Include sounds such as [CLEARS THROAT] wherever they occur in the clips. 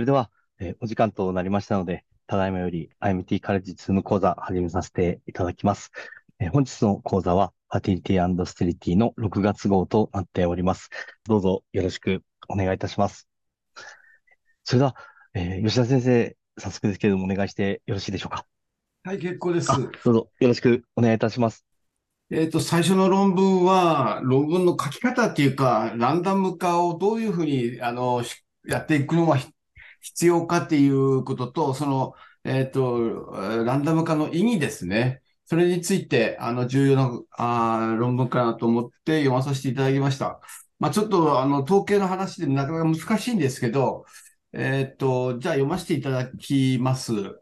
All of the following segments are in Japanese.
それでは、えーお時間となりましたので、ただいまより IMT カレッジズーム講座始めさせていただきます。えー本日の講座は、ファティリティステリティの6月号となっております。どうぞよろしくお願いいたします。それでは、えー吉田先生、早速ですけれどもお願いしてよろしいでしょうか。はい、結構ですあ。、どうぞよろしくお願いいたします。えっと、最初の論文は、論文の書き方っていうか、ランダム化をどういうふうに、あの、しやっていくのがひ必要かっていうことと、その、えっと、ランダム化の意義ですね。それについて、あの、重要な、あ論文かなと思って読まさせていただきました。まあ、ちょっと、あの、統計の話でなかなか難しいんですけど、えっと、じゃあ読ませていただきます。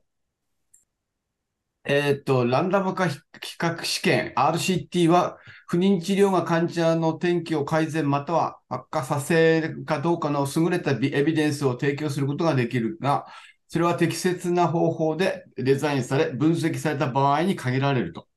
えっと、ランダム化比較試験 RCT は、不妊治療が患者の天気を改善または悪化させるかどうかの優れたエビデンスを提供することができるが、それは適切な方法でデザインされ、分析された場合に限られると。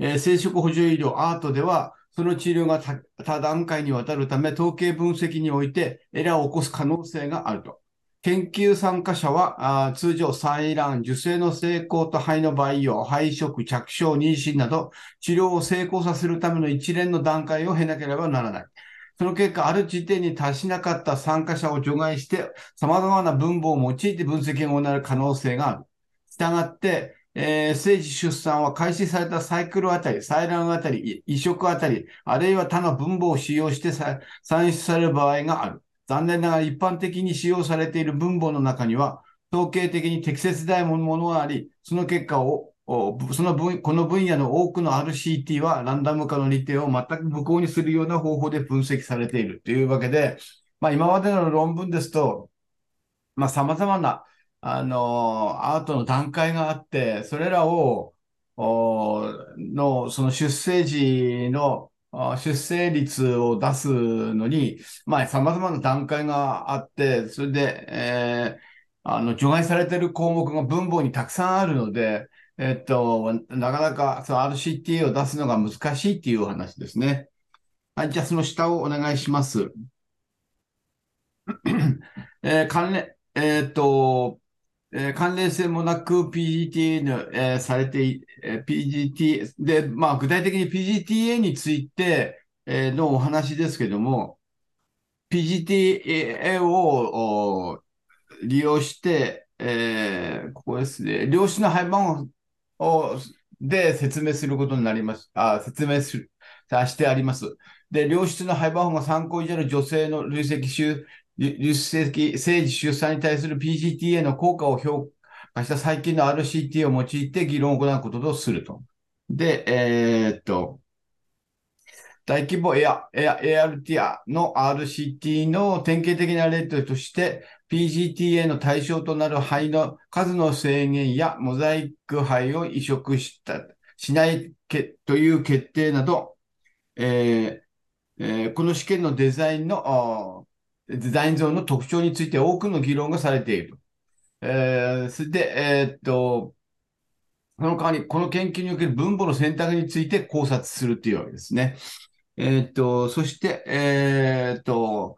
えー生殖補助医療アートでは、その治療が多段階にわたるため、統計分析においてエラーを起こす可能性があると。研究参加者は、通常、採卵、受精の成功と肺の培養、肺殖、着床、妊娠など、治療を成功させるための一連の段階を経なければならない。その結果、ある時点に達しなかった参加者を除外して、様々な分母を用いて分析が行う可能性がある。したがって、えー、生児出産は開始されたサイクルあたり、採卵あたり、移植あたり、あるいは他の分母を使用して算出される場合がある。残念ながら一般的に使用されている分母の中には、統計的に適切でないものがあり、その結果を、その分、この分野の多くの RCT はランダム化の利点を全く無効にするような方法で分析されているというわけで、まあ今までの論文ですと、まあ様々な、あのアートの段階があって、それらを、の、その出生時の出生率を出すのに、まあ、様々な段階があって、それで、えーあの、除外されている項目が分母にたくさんあるので、えっと、なかなか、その RCT を出すのが難しいっていう話ですね。はい、じゃあその下をお願いします。[CLEARS THROAT] えー関連、えっと、えー関連性もなく PGTA の、えーされて、えー PGT で、まあ、具体的に PGTA について、えのお話ですけども、PGTA を利用して、えーここですね、量子の配番をで説明することになります。あ、説明する、してあります。で、良質の配番法が参考以上の女性の累積出出席、生児出産に対する PGTA の効果を評価した最近の RCT を用いて議論を行うこととすると。で、えーっと、大規模エア、エア、ART の RCT の典型的な例として、PGTA の対象となる肺の数の制限やモザイク肺を移植した、しないけという決定など、えーえーこの試験のデザインの、デザイン像の特徴について多くの議論がされている。えーそれで、えーっと、その代わり、この研究における分母の選択について考察するというわけですね。えーっと、そして、えーっと、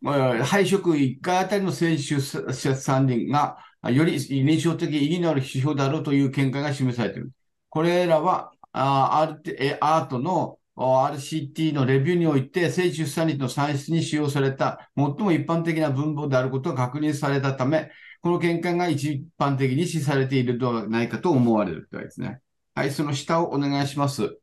まあ肺食1回あたりの生児出出産率が、より臨床的意義のある指標だろうという見解が示されている。これらは、アートの RCT のレビューにおいて、生児出産率の算出に使用された最も一般的な分母であることが確認されたため、この見解が一般的に視されているのではないかと思われるというわけですね。はい、その下をお願いします。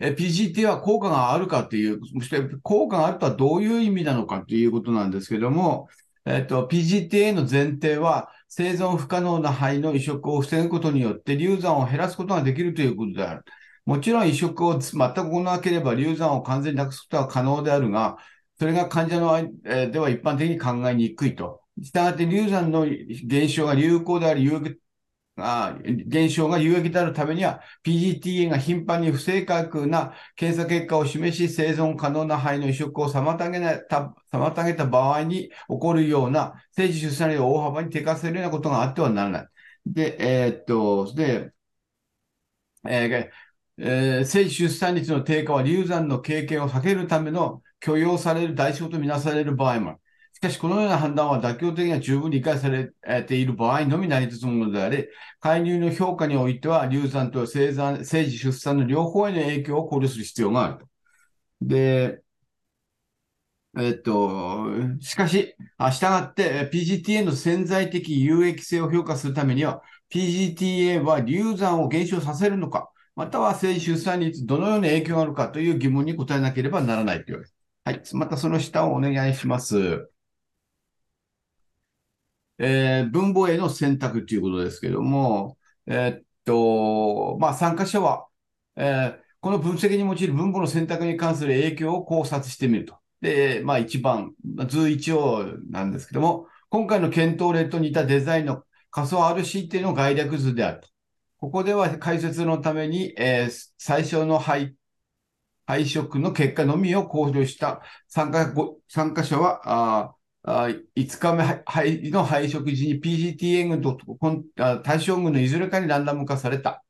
PGT は効果があるかっていう、そして効果があるとはどういう意味なのかということなんですけども、えっと、PGTA の前提は、生存不可能な肺の移植を防ぐことによって流産を減らすことができるということである。もちろん移植を全く行わなければ流産を完全になくすことは可能であるが、それが患者の間えでは一般的に考えにくいと。したがって流産の減少が有効であり、有益あ減少が有益であるためには、PGTA が頻繁に不正確な検査結果を示し、生存可能な肺の移植を妨げた妨げた場合に起こるような、生児出産率を大幅に低下するようなことがあってはならない。で、えーっと、で、えーえー生出産率の低下は流産の経験を避けるための許容される代償とみなされる場合もある。しかし、このような判断は妥協的には十分理解されている場合のみ成り立つものであり、介入の評価においては、流産と生産、生児出産の両方への影響を考慮する必要があると。で、えっと、しかし、従って PGTA の潜在的有益性を評価するためには、PGTA は流産を減少させるのか、または生出産率どのような影響があるかという疑問に答えなければならないというわけです。はい。またその下をお願いします。えー、文法への選択ということですけども、えー、っと、まあ、参加者は、えー、この分析に用いる文法の選択に関する影響を考察してみると。で、まあ、一番、図一応なんですけども、今回の検討例と似たデザインの仮想 RCT の概略図であると。ここでは解説のために、えー、最初の配配色の結果のみを考慮した参加参加者は、ああ5日目の配色時に PGTA 軍と対象軍のいずれかにランダム化された。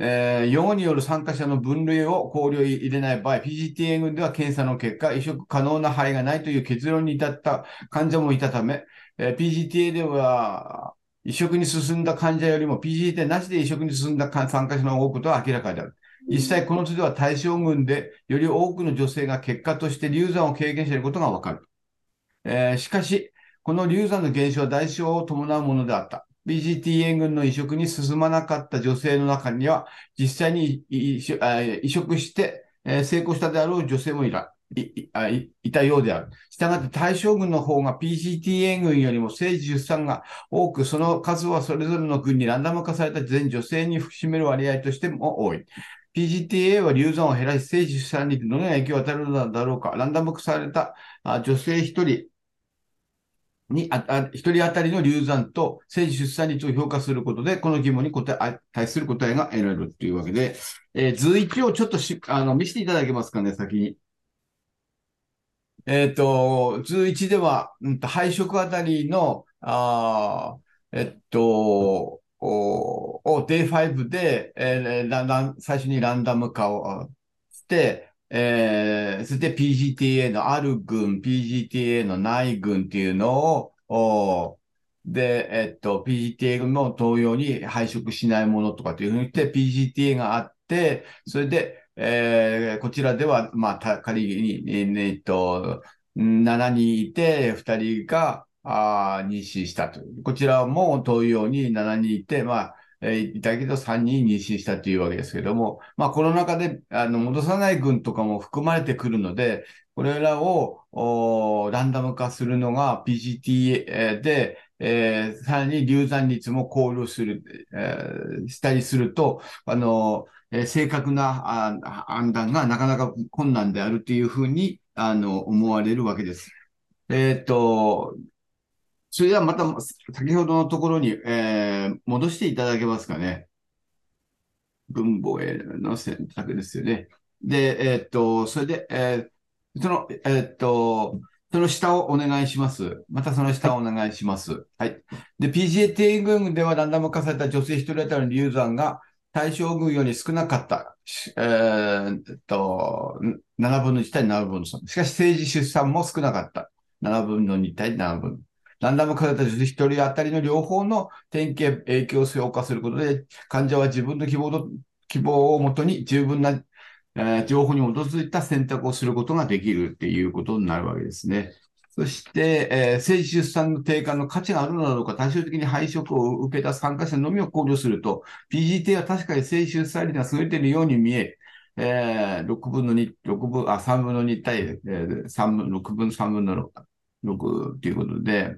えー、用語による参加者の分類を考慮入れない場合、PGTA 群では検査の結果、移植可能な範囲がないという結論に至った患者もいたため、えー、PGTA では移植に進んだ患者よりも PGTA なしで移植に進んだ参加者の多くことは明らかである。実際この図では対象群でより多くの女性が結果として流産を経験していることがわかる。えー、しかし、この流産の減少は代償を伴うものであった。BGTA 群の移植に進まなかった女性の中には、実際に移植して、成功したであろう女性もいたいたようである。したがって対象群の方が PGTA 群よりも生児出産が多く、その数はそれぞれの群にランダム化された全女性に占める割合としても多い。PGTA は流産を減らし、生児出産にどのような影響を与えるのだろうか。ランダム化された女性一人に、一人当たりの流産と生児出産率を評価することで、この疑問に答え、対する答えが得られるというわけで、えー、図1をちょっとし、あの、見せていただけますかね、先に。えっ、ー、と、図1では、うんと、配色あたりの、あえっと、おを Day5 で、えー、ランダ最初にランダム化をして、えー、そして PGTA のある群、PGTA のない群っていうのを、で、えっと、PGTA の同様に配色しないものとかというふうに言って、PGTA があって、それで、えー、こちらでは、まあ、仮に、えっと、7人いて、2人が、あ妊娠したという。こちらも同様に7人いて、まあ、いたけど3人妊娠したというわけですけども、まあ、この中で、あの、戻さない群とかも含まれてくるので、これらを、ランダム化するのが PGT で、えー、さらに流産率も考慮する、えー、したりすると、あの、えー、正確なあ判断がなかなか困難であるというふうに、あの、思われるわけです。えっ、と、それではまた先ほどのところに、えー、戻していただけますかね。文法への選択ですよね。で、えー、っと、それで、えー、その、えー、っと、その下をお願いします。またその下をお願いします。はい。で、PGA 群ではランダム化された女性一人当たりの流産が対象群より少なかった。えー、っと、7分の1対7分の3。しかし、政治出産も少なかった。7分の2対7分。ランダム化された女性一人当たりの両方の典型影響を評価することで、患者は自分の希望希望をもとに十分な、えー、情報に基づいた選択をすることができるっていうことになるわけですね。そして、えー、生出産の低下の価値があるのだろうか、対照的に配色を受けた参加者のみを考慮すると、PGT は確かに生出産率が優れているように見え、えー、6分の2、分、あ、3分の2対、えー、3分、6分、3分の6ということで、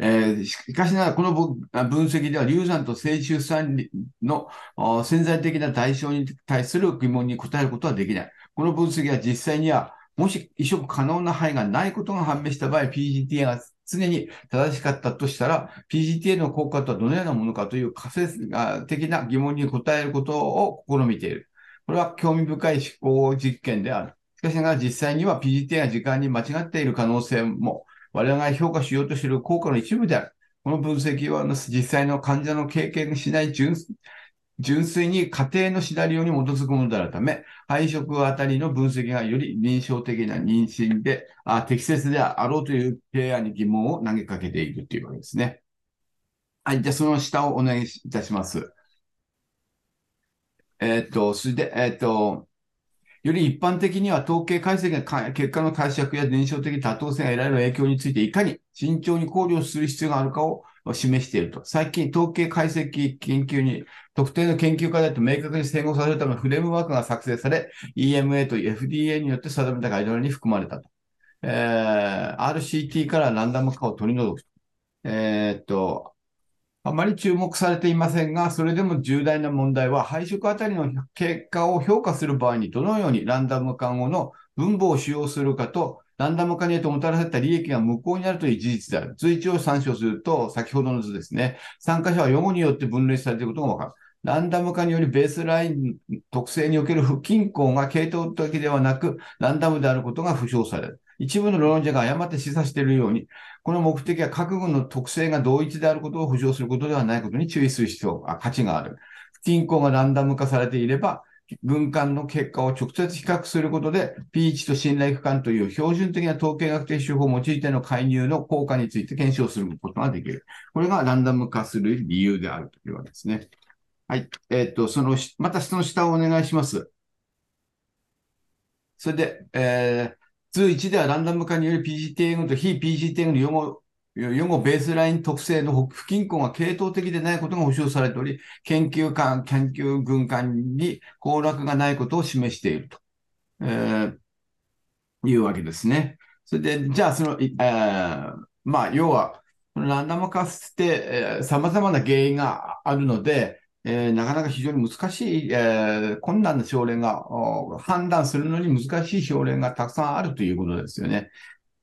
えー、しかしながら、この分析では、流産と性出産の潜在的な代償に対する疑問に答えることはできない。この分析は実際には、もし移植可能な範囲がないことが判明した場合、PGTA が常に正しかったとしたら、PGTA の効果とはどのようなものかという仮説的な疑問に答えることを試みている。これは興味深い思考実験である。しかしながら実際には PGTA が時間に間違っている可能性も我々が評価しようとしている効果の一部である。この分析は実際の患者の経験しない純純粋に家庭のシナリオに基づくものであるため、配色あたりの分析がより臨床的な認識であ適切であろうという提案に疑問を投げかけているというわけですね。はい、じゃあその下をお願いいたします。えっと、それで、えっと、より一般的には統計解析が結果の解釈や伝承的多当性が得られる影響についていかに慎重に考慮する必要があるかを示していると。最近、統計解析研究に特定の研究課題と明確に整合させるためのフレームワークが作成され、EMA と FDA によって定めたガイドラインに含まれたと。えー、RCT からランダム化を取り除くと。えー、っと、あまり注目されていませんが、それでも重大な問題は、配色あたりの結果を評価する場合にどのようにランダム化後の分母を使用するかと、ランダム化によってもたらされた利益が無効になるという事実である。随一を参照すると、先ほどの図ですね。参加者は用語によって分類されていることがわかる。ランダム化によりベースライン特性における不均衡が系統的ではなく、ランダムであることが不詳される。一部の論者が誤って示唆しているように、この目的は各軍の特性が同一であることを浮上することではないことに注意する必要、あ価値がある。不均衡がランダム化されていれば、軍艦の結果を直接比較することで、P1 と信頼区間という標準的な統計学的手法を用いての介入の効果について検証することができる。これがランダム化する理由であるというわけですね。はい。えっ、と、その、またその下をお願いします。それで、えー、通1ではランダム化により PGTN と非 PGTN の用語予後ベースライン特性の不均衡が系統的でないことが保証されており、研究官、研究軍艦に崩落がないことを示していると、えー、いうわけですね。それで、じゃあ、その、えー、まあ、要は、ランダム化って、えー、様々な原因があるので、えー、なかなか非常に難しい、えー、困難な症例が、判断するのに難しい症例がたくさんあるということですよね。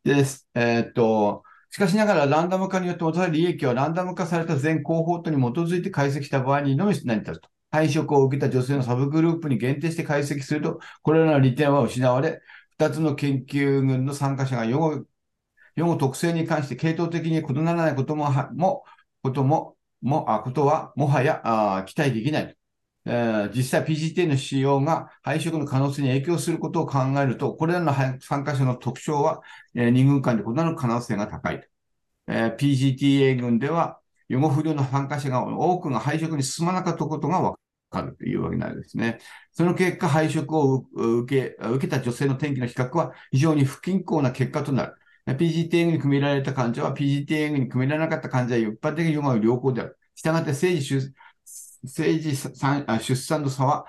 です、えー、っと、しかしながら、ランダム化によってもたれる利益はランダム化された全コーホートに基づいて解析した場合にのみ成り立つと。配色を受けた女性のサブグループに限定して解析すると、これらの利点は失われ、2つの研究群の参加者が予後予後特性に関して系統的に異ならないことも、も、ことも、も、あ、ことは、もはや、あ期待できない。えー、実際 PGT の使用が配色の可能性に影響することを考えると、これらの参加者の特徴は、えー、2軍間で異なる可能性が高い。えー、PGTA 軍では、予後不良の参加者が多くが配色に進まなかったことがわかるというわけなんですね。その結果、配色を受け受けた女性の転機の比較は非常に不均衡な結果となる。PGTA に組みられた患者は PGTA に組みられなかった患者は一般的に予後良好である。したがって政治政治出産の差は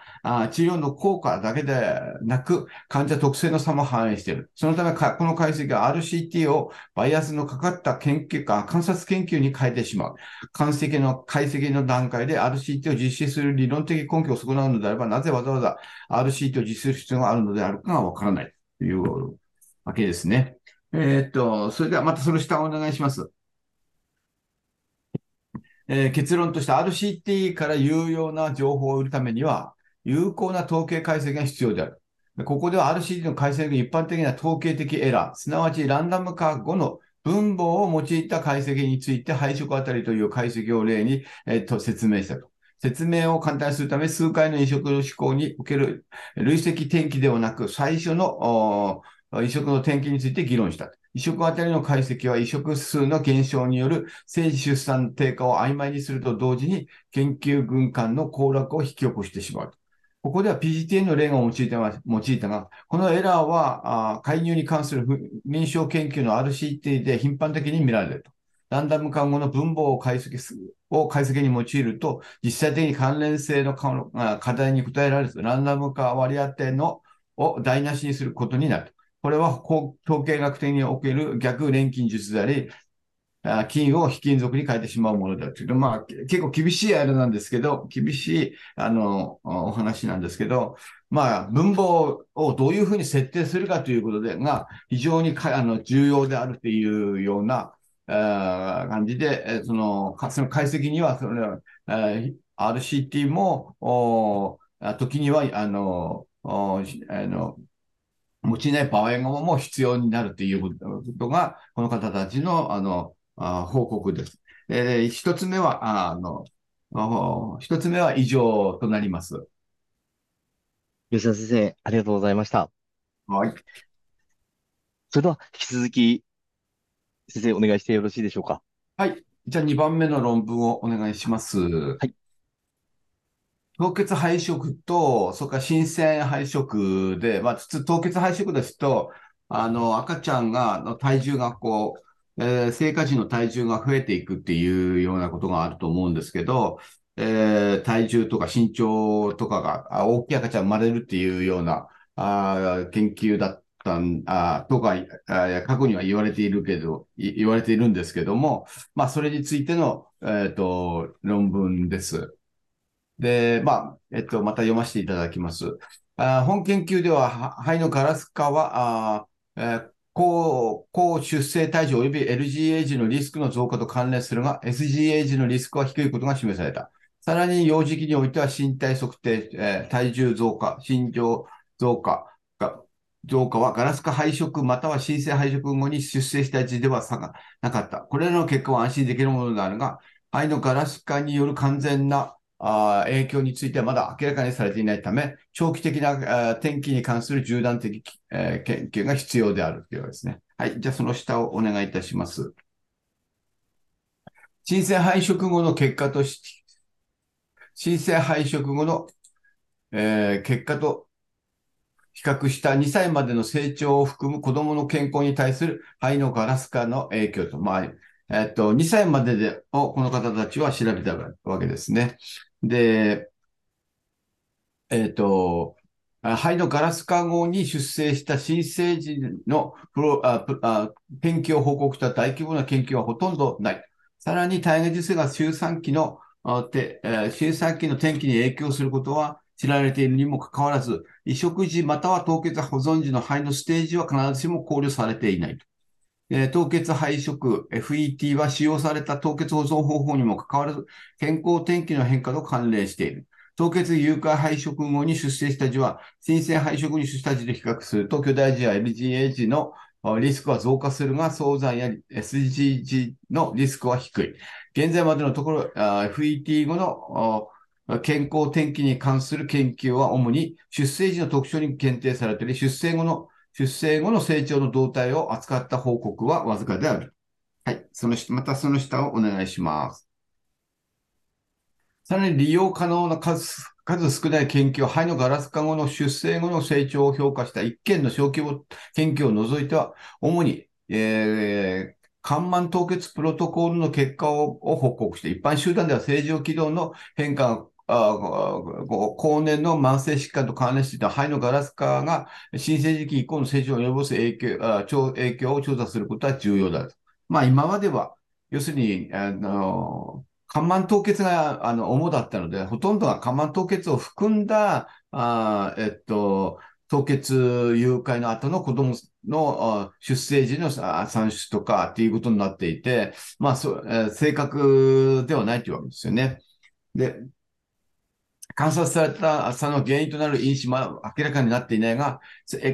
治療の効果だけでなく、患者特性の差も反映している。そのためこの解析は RCT をバイアスのかかった研究か、観察研究に変えてしまう。解析の解析の段階で RCT を実施する理論的根拠を損なうのであれば、なぜわざわざ RCT を実施する必要があるのであるかがわからないというわけですね。えー、っと、それではまたその下をお願いします。えー、結論として RCT から有用な情報を売るためには、有効な統計解析が必要である。ここでは RCT の解析が一般的な統計的エラー、すなわちランダム化後の分母を用いた解析について配色あたりという解析を例に、えー、と説明したと。説明を簡単にするため、数回の移植の思考における累積転記ではなく、最初の移植の転記について議論した。移植あたりの解析は移植数の減少による政治出産低下を曖昧にすると同時に研究軍艦の崩落を引き起こしてしまう。ここでは PGTN の例が用いた用いたが、このエラーは介入に関する臨床研究の RCT で頻繁的に見られると。ランダム看護の分母を解析する、を解析に用いると、実際的に関連性の課題に答えられず、ランダム化割り当てのを台無しにすることになる。これは統計学的における逆錬金術であり、金を非金属に変えてしまうものだという。まあ、結構厳しいあれなんですけど、厳しい、あの、お話なんですけど、まあ、分母をどういうふうに設定するかということで、が、非常にあの重要であるというような、感じで、その、その解析には、その、RCT も、時には、あの、あの用いない場合も必要になるということが、この方たちの、あの、あ報告です。えー、一つ目は、あの、一つ目は以上となります。吉田先生、ありがとうございました。はい。それでは、引き続き、先生、お願いしてよろしいでしょうか？はい。じゃあ、2番目の論文をお願いします。はい。凍結配色と、それから新鮮配色で、まあ、凍結配色ですと、あの、赤ちゃんが、の体重がこう、えー、生活時の体重が増えていくっていうようなことがあると思うんですけど、えー、体重とか身長とかが、大きい赤ちゃん生まれるっていうような、あ研究だったん、あとか、あ過去には言われているけど、言われているんですけども、まあ、それについての、えっ、ー、と、論文です。で、まあ、えっと、また読ませていただきます。あ本研究では、肺のガラス化は、あえー高、高出生体重及び LGA 時のリスクの増加と関連するが、SGA 時のリスクは低いことが示された。さらに、幼児期においては身体測定、えー、体重増加、身長増加が、増加はガラス化配色または新生配色後に出生した時ではなかった。これらの結果は安心できるものであるが、肺のガラス化による完全なあ影響についてはまだ明らかにされていないため、長期的な天気に関する縦断的、え、研究が必要であるというわけですね。はい。じゃあその下をお願いいたします。新生配色後の結果とし、新生配色後の、えー、結果と比較した2歳までの成長を含む子供の健康に対する肺のガラス化の影響と、まあ、えっと、2歳まででをこの方たちは調べたわけですね。で、えっ、ー、と、肺のガラス化後に出生した新生児のプロああ研究を報告した大規模な研究はほとんどない。さらに体外受精が周産期の、てえ周産期の天気に影響することは知られているにもかかわらず、移植時または凍結保存時の肺のステージは必ずしも考慮されていないと。凍結配色 FET は使用された凍結保存方法にもかかわらず、健康天気の変化と関連している。凍結誘拐配色後に出生した時は、新鮮配色に出した時で比較すると、巨大児や LGA 時のリスクは増加するが、早産や SG 時のリスクは低い。現在までのところ、FET 後の健康天気に関する研究は主に出生時の特徴に限定されており、出生後の出生後の成長の動態を扱った報告はわずかである。はい。そのまたその下をお願いします。さらに利用可能な数、数少ない研究、肺のガラス化後の出生後の成長を評価した一件の小規模研究を除いては、主に、えー、看板凍結プロトコルの結果を報告して、一般集団では正常軌道の変化が後年の慢性疾患と関連していた肺のガラス化が新生児期以降の成長を及ぼす影響あ影響を調査することは重要だと。まあ今までは、要するに、あの、肝板凍結があの主だったので、ほとんどが肝板凍結を含んだ、あえっと、凍結誘拐の後の子供の出生時の産出とかっていうことになっていて、まあ、そえ正確ではないというわけですよね。で、観察された差の原因となる因子も明らかになっていないが、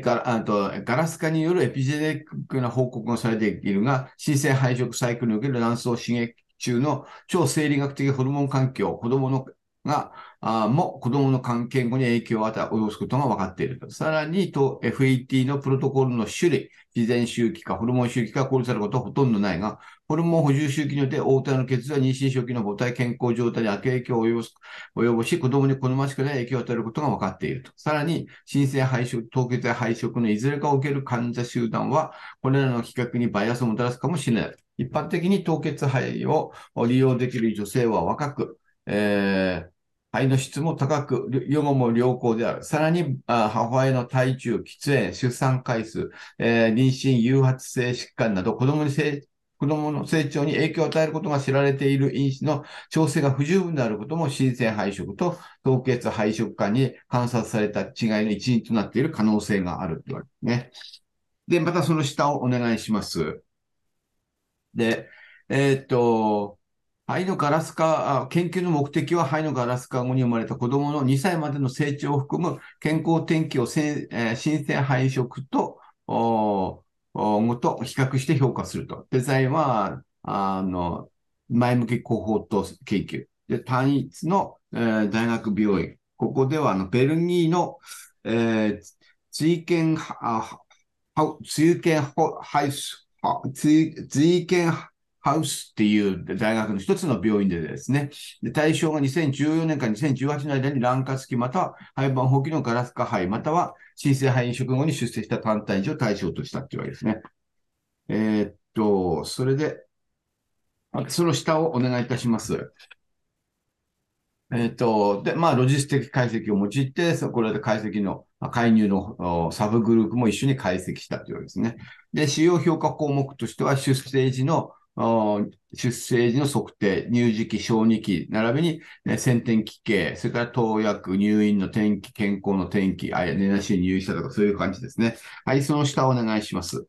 ガとガラス化によるエピジェネックな報告がされているが、新生配色サイクルにおける卵巣刺激中の超生理学的ホルモン環境、子供のが、あも子供の関係後に影響を与え、及ぼすことが分かっている。さらに、と FET のプロトコルの種類、自然周期かホルモン周期か考慮されることはほとんどないが、ホルモン補充周期によって応対の血は妊娠初期の母体健康状態に悪影響を及ぼす、及ぼし、子供に好ましくない影響を与えることが分かっていると。さらに、新生配色、凍結や配色のいずれかを受ける患者集団は、これらの規格にバイアスをもたらすかもしれない。一般的に凍結肺を利用できる女性は若く、えー、肺の質も高く、予後も良好である。さらに、母親の体重、喫煙、出産回数、えー、妊娠、誘発性疾患など、子供に成子供の成長に影響を与えることが知られている因子の調整が不十分であることも、新鮮配色と凍結配色間に観察された違いの一因となっている可能性があるというわけですね。で、またその下をお願いします。で、えー、っと、肺のガラス化、研究の目的は肺のガラス化後に生まれた子供の2歳までの成長を含む健康天気をせ、え、新鮮配色と、おおと比較して評価すると。デザインは、あの、前向きコホート研究。で単一の、えー大学病院。ここでは、あの、ベルギーの、えー、追検、あ追検ハウス、追検ハウスっていう大学の一つの病院でですね、対象が2014年から2018年の間に卵化付きまたは肺盤放棄のガラス化肺または新生肺炎食後に出生した単体児を対象としたっていうわけですね。えーっと、それで、その下をお願いいたします。えっと、で、まあ、ロジスティック解析を用いて、そこれで解析の、介入のサブグループも一緒に解析したというわけですね。で、主要評価項目としては、出生時の、出生時の測定、乳児期、小児期、並びに、ね、先天期系、それから投薬、入院の転機、健康の転機、あや、寝なしに入院したとか、そういう感じですね。はい、その下お願いします。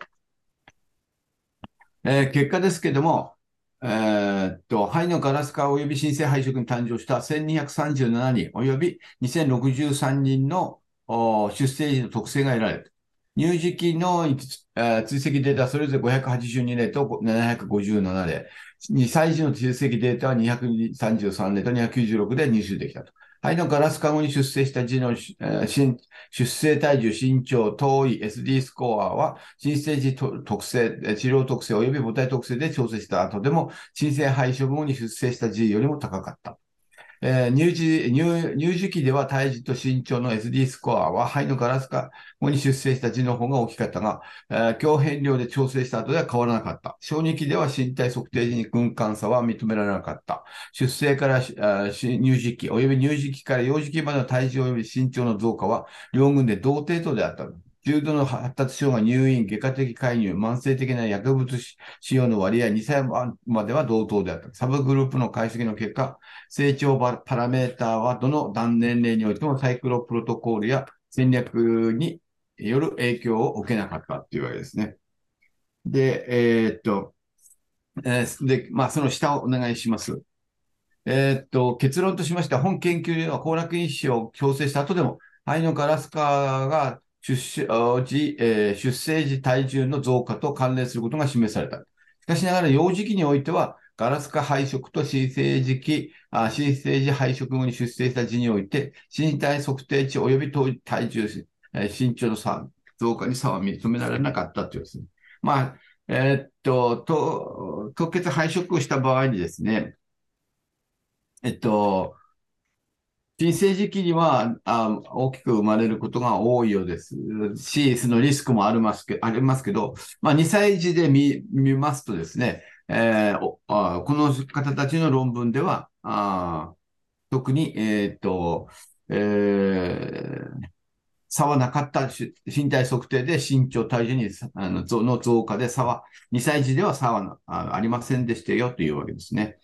えー結果ですけども、えーっと、肺のガラス化及び新生肺色に誕生した1237人及び2063人のお出生時の特性が得られる。乳児期の、追跡データそれぞれ582例と757例。2歳児の追跡データは233例と296で入手できたと。肺のガラス化後に出生した児の、出生体重、身長、頭位、SD スコアは、新生児特性、治療特性及び母体特性で調整した後でも、新生肺食後に出生した児よりも高かった。えー乳児、乳、乳児期では体重と身長の SD スコアは肺のガラス化後に出生した児の方が大きかったが、えー強変量で調整した後では変わらなかった。小児期では身体測定時に軍艦差は認められなかった。出生からしあー乳児期及び乳児期から幼児期までの体重及び身長の増加は両軍で同程度であった。重度の発達障害、入院、外科的介入、慢性的な薬物使用の割合、2歳までは同等であった。サブグループの解析の結果、成長パラメーターはどの断年齢においてもサイクロプロトコールや戦略による影響を受けなかったっていうわけですね。で、えーっと、えーで、まあ、その下をお願いします。えーっと、結論としましては、本研究では行楽因子を強制した後でも、肺のガラス化が出生時、えー出生時体重の増加と関連することが示された。しかしながら、幼児期においては、ガラス化配色と新生児期、あ新生児配色後に出生した児において、身体測定値及び体重、えー身長の差、増加に差は認められなかったというですね。まあ、えーっと、と、凍結配色をした場合にですね、えっと、新生児期にはあ大きく生まれることが多いようですし、そのリスクもありますけありますけど、まあ、2歳児で見見ますとですね、えーこの方たちの論文では、あ特に、えーっと、えー差はなかった身体測定で身長、体重にあの増の増加で差は、2歳児では差はあありませんでしたよというわけですね。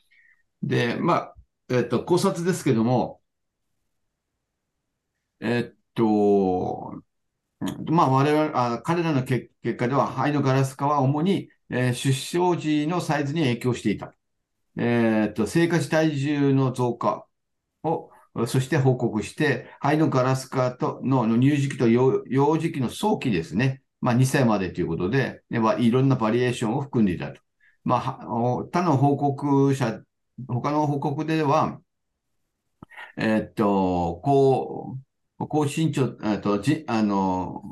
で、まあ、えっと、考察ですけども、えっと、まあ、我々、あ彼らの結果では、肺のガラス化は主に、えー出生時のサイズに影響していた。えっと、生活体重の増加を、そして報告して、肺のガラス化とのの乳児期と幼幼児期の早期ですね。まあ、2歳までということで、ねいろんなバリエーションを含んでいたと。まあ、他の報告者、他の報告では、えっと、高、高身長、と、じ、あの、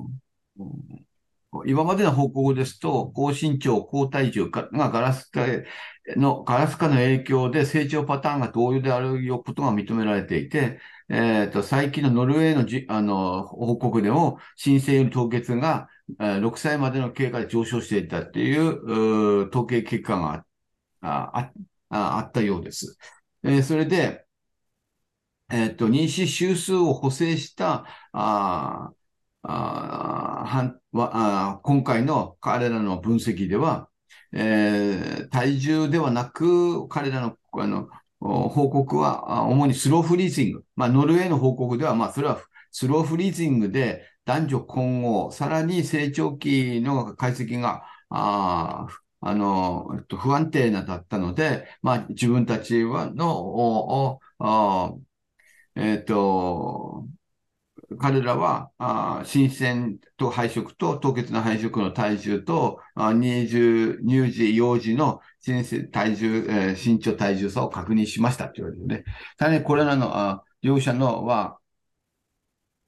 今までの報告ですと、高身長、高体重がガラス化の、ガラス化の影響で成長パターンが同様であることが認められていて、えっと、最近のノルウェーのじ、あの、報告でも、新生より凍結が、6歳までの経過で上昇していたっていう、統計結果がああああったようです。えーそれで、えっと、妊娠周数を補正した、ああはあ今回の彼らの分析では、えー体重ではなく、彼らのあの報告は主にスローフリーズング。まあ、ノルウェーの報告では、まあ、それはスローフリーズングで男女混合、さらに成長期の解析が、ああの、えっと、不安定なだったので、まあ、自分たちはの、おおあえっと、彼らは、あ新鮮と配色と凍結の配色の体重と、あ乳児、幼児の新鮮体重、えー身長体重差を確認しましたって言われてね。さらにこれらのあ両者のは、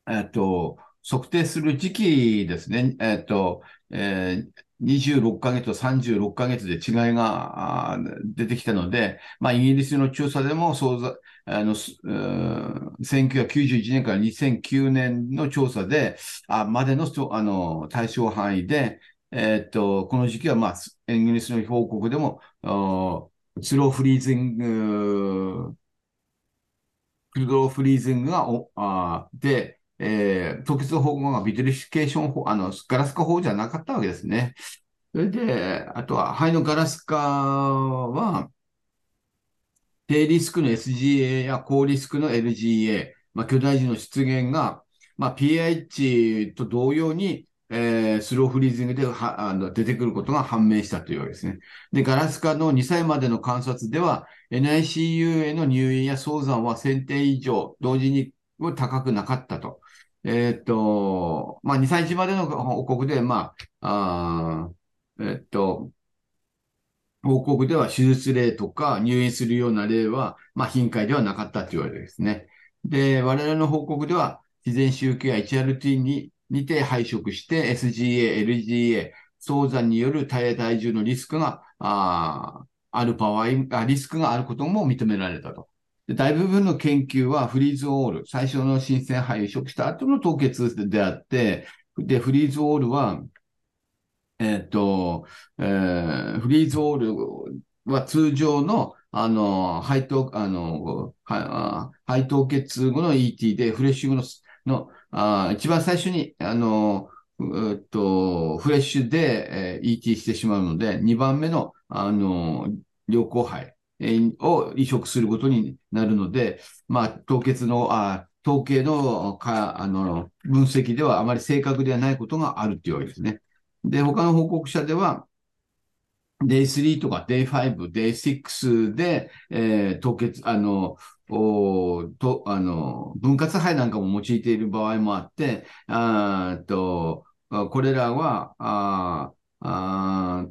えっと、測定する時期ですね。えっと、えー26ヶ月と36ヶ月で違いが出てきたので、まあ、イギリスの調査でも、そうあの、1991年から2009年の調査で、あまでのあの対象範囲で、えっと、この時期は、まあ、イギリスの報告でも、スローフリーズング、slow freezing がおあで、えー、凍結方法が vitrification 法、あの、ガラス化法じゃなかったわけですね。それで、あとは胚のガラス化は、低リスクの SGA や高リスクの LGA、まあ、巨大児の出現が、まあ、PIH と同様に、えー slow freezing ではあの出てくることが判明したというわけですね。で、ガラス化の2歳までの観察では、NICU への入院や早産は1000点以上、同時に高くなかったと。えーっと、まあ、2歳児までの報告で、まあ、あえーっと、報告では手術例とか入院するような例は、まあ、頻回ではなかったと言われるですね。で、我々の報告では、自然周期や HRT ににて配色して SGA、LGA、早産による体体重のリスクがあーある場合あ、リスクがあることも認められたと。で大部分の研究はフリーズオール、最初の新鮮配色した後の凍結であって、で、フリーズオールは、えっと、えーフリーズオールは通常の、あの、肺凍、あの、はあ肺凍結後の ET で、フレッシュ後の、のあ一番最初に、あの、うーっと、フレッシュで、えー ET してしまうので、2番目の、あの、良好肺を移植することになるので、まあ、凍結の、あ統計のか、あの、分析ではあまり正確ではないことがあるっていうわけですね。で、他の報告者では、Day3 とか Day5、Day6 で、えー凍結、あの、おと、あの、分割肺なんかも用いている場合もあって、あっと、あこれらは、あーあ、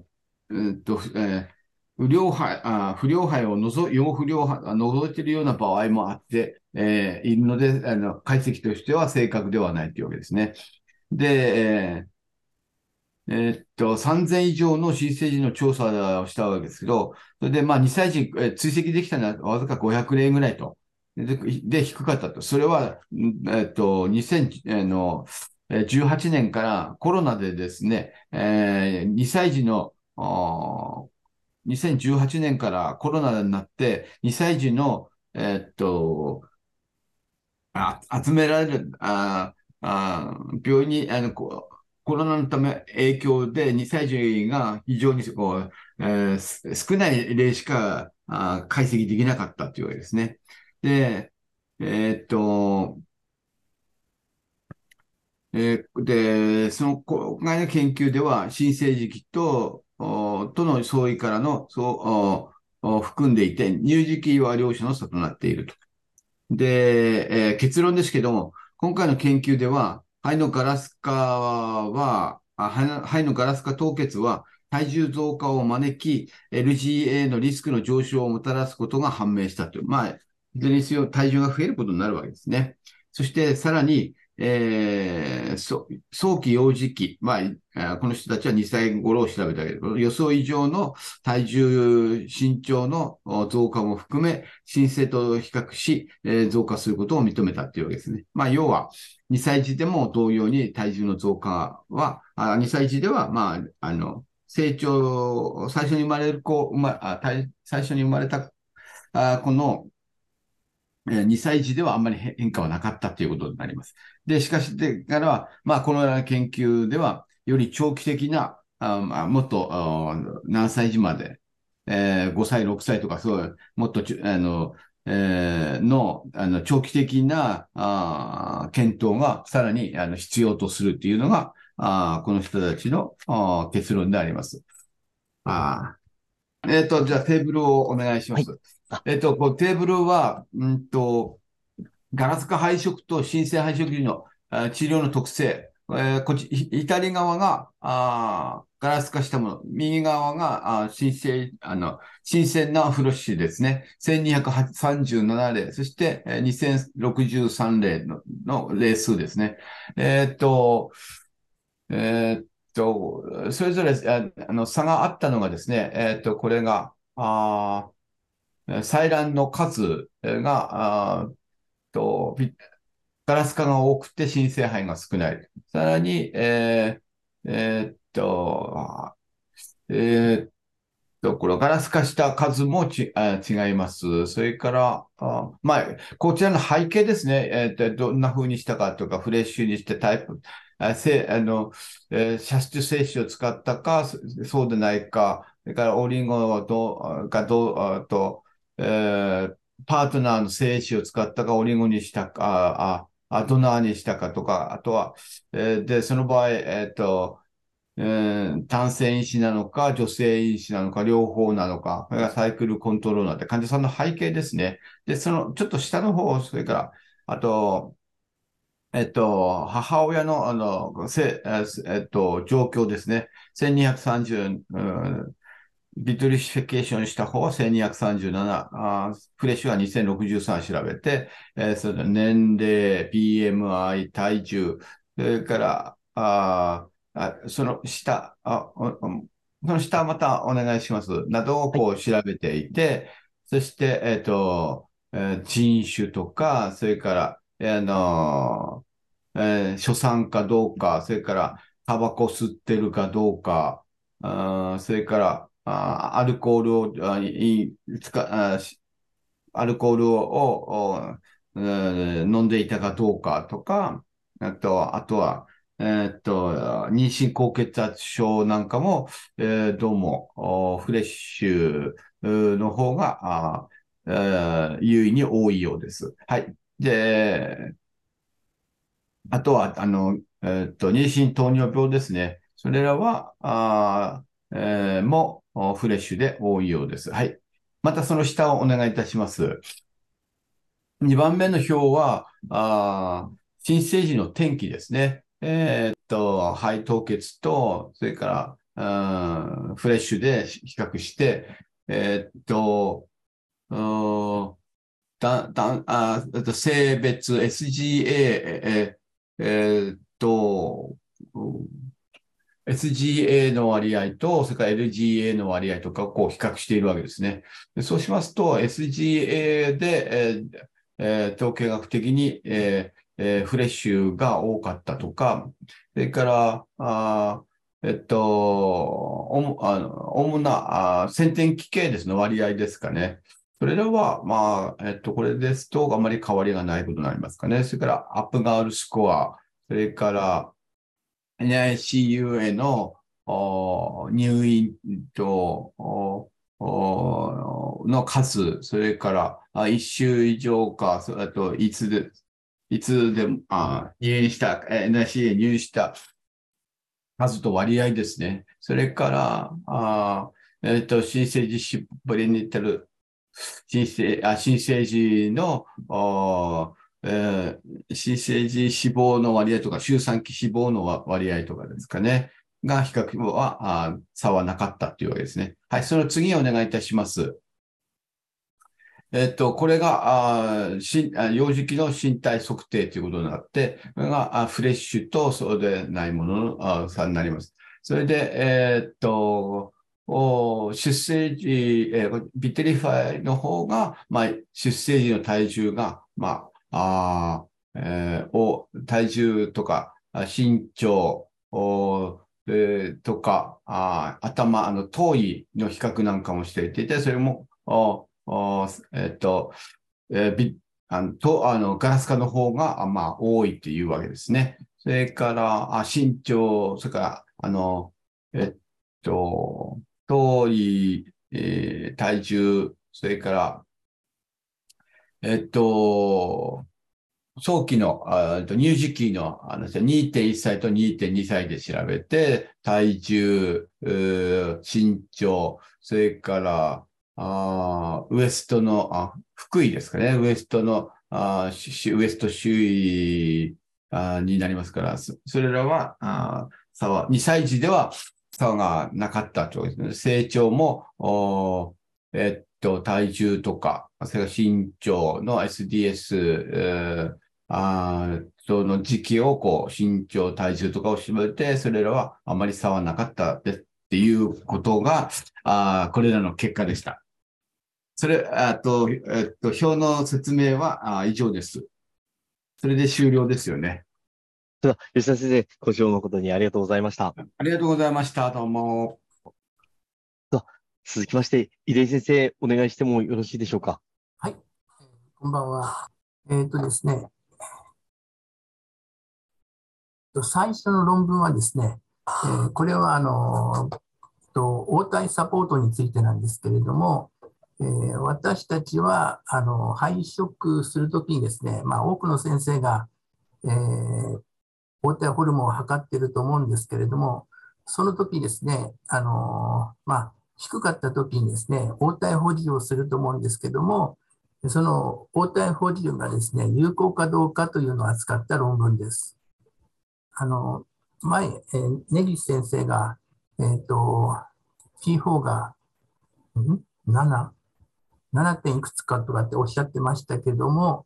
えーっと、えー不良肺、あ不良肺を除、要不良肺、あ除いているような場合もあって、えーいるので、あの、解析としては正確ではないというわけですね。で、えーえーっと、3000以上の新生児の調査をしたわけですけど、それで、まあ、2歳児、えー追跡できたのはわずか500例ぐらいと。で、で低かったと。それは、えーっと、2000の、18年からコロナでですね、えー2歳児の、2018年からコロナになって、2歳児の、えーっと、集められる、ああ病院に、あの、こコロナのため影響で2歳児が非常にこう、えー少ない例しかあ解析できなかったというわけですね。で、えーっと、えーで、その今回の研究では、新生児期と、との相違からの、そう、含んでいて、乳児期は両者の差となっていると。で、えー結論ですけども、今回の研究では、肺のガラス化は、肺の肺のガラス化凍結は、体重増加を招き、LGA のリスクの上昇をもたらすことが判明したという。まあ、いずれにせよ体重が増えることになるわけですね。そして、さらに、えー早期幼児期、まあ、この人たちは2歳頃を調べたけど、予想以上の体重、身長の増加も含め、申請と比較し、えー増加することを認めたというわけですね。まあ、要は、2歳児でも同様に体重の増加は、あ2歳児では、まあ、あの、成長、最初に生まれる子、ま、最初に生まれた、あこの、2歳児ではあんまり変化はなかったということになります。で、しかし、でからは、まあ、このような研究では、より長期的な、あまあ、もっとあ何歳児まで、えー5歳、6歳とか、そう、もっとあの、えーの、あの、長期的な、あー検討がさらに、あの、必要とするというのが、あーこの人たちのあー結論であります。あーえっと、じゃあテーブルをお願いします。はいあえっと、こうテーブルは、うんと、ガラス化配色と新生配色時の治療の特性、えー、こっち、左側が、あガラス化したもの。右側が、あ新鮮、あの、新鮮なフロッシュですね。1237例。そして、えー、2063例のの例数ですね。えー、っと、えー、っと、それぞれあの差があったのがですね、えー、っと、これが、あ採卵の数が、あとガラス化が多くて新生肺が少ない。さらに、えーえー、っと、えー、っと、これガラス化した数もちあ違います。それから、あまあ、こちらの背景ですね。えー、っと、どんな風にしたかとか、フレッシュにしてタイプ、あせあの、えー、射出精子を使ったか、そうでないか、それからオリンゴをどうかどうと、えー、パートナーの精子を使ったか、オリゴにしたか、ああドナーにしたかとか、あとは、えー、で、その場合、えっ、ー、と、えー、男性因子なのか、女性因子なのか、両方なのか、これがサイクルコントローラーって患者さんの背景ですね。で、その、ちょっと下の方、それから、あと、えっと、母親の、あの、せ、えっと、状況ですね。1230、うん vitrification した方は1237、あフレッシュは2063調べて、えー、その年齢、BMI、体重、それから、ああその下あ、その下またお願いします。などをこう調べていて、そして、えっ、ー、と、えー、人種とか、それから、あのえー、初産かどうか、それから、タバコ吸ってるかどうか、あそれから、あアルコールをあいつかあアルコールを飲んでいたかどうかとか、あとあとは、えー、っと、妊娠高血圧症なんかも、えー、どうもフレッシュの方があ、えー、優位に多いようです。はい。で、あとは、あの、えー、っと、妊娠糖尿病ですね。それらは、あえー、もフレッシュで多いようです。はい。またその下をお願いいたします。2番目の表は、あ新生児の天気ですね。えー、っと、肺凍結と、それから、フレッシュで比較して、えー、っと、だだあ性別 SGA、えー、えー、っと、SGA の割合と、それから LGA の割合とかをこう比較しているわけですね。でそうしますと、SGA で、えーえー、統計学的に、えーえー、フレッシュが多かったとか、それから、あえっと、おあの主なあ先天気系ですの割合ですかね。それらは、まあ、えっと、これですと、あまり変わりがないことになりますかね。それから、アップガールスコア、それから、NICU への入院との数、それから一週以上か、あといつで、いつでも入院した、NICU へ入院した数と割合ですね。それから、えっ、と、新生児シブリニテル、新生あ新生児のえー、新生児死亡の割合とか、周産期死亡の割合とかですかね、が比較は、あ差はなかったというわけですね。はい、その次お願いいたします。えっと、これが、あし幼児期の身体測定ということになって、これがあフレッシュとそうでないもののあ差になります。それで、えー、っと、お出生時、えー、 vitrify の方が、まあ、出生時の体重が、まあ、あえー、を体重とか身長お、えー、とかあ頭、あの頭位の比較なんかもしていて、それも、おおえっ、ー、と、えー、ビあのとあのガラス化の方が、まあ、多いっていうわけですね。それから、あ身長、それから、あの、えっと、頭位、えー、体重、それから、えっと、早期の、あ乳児期のあの2.1歳と2.2歳で調べて、体重、身長、それからあウエストのあ、福井ですかね、ウエストのあウエスト周囲あになりますから、そそれらは、あ差は、2歳児では差がなかったということですね。成長も、おえっと、体重とか、それから身長の SDS、えーあーその時期をこう身長、体重とかを絞めて、それらはあまり差はなかったですっていうことが、あーこれらの結果でした。それ、あと、えっと、表の説明はあー以上です。それで終了ですよね。では、吉田先生、ご視聴誠にありがとうございました。ありがとうございました。どうも。続きまして、井出先生、お願いしてもよろしいでしょうか？こんばんは。えっとですね、最初の論文はですね、えーこれはあのと応対サポートについてなんですけれども、えー私たちはあの配色するときにですね、まあ、多くの先生が、えー応対ホルモンを測っていると思うんですけれども、その時ですね、あのまあ、低かった時にですね、応対保持をすると思うんですけども、その応対保持がですね、有効かどうかというのを扱った論文です。あの、前、えー根岸先生が、えっ、と、P4 が、ん ?7、7. 点いくつかとかっておっしゃってましたけども、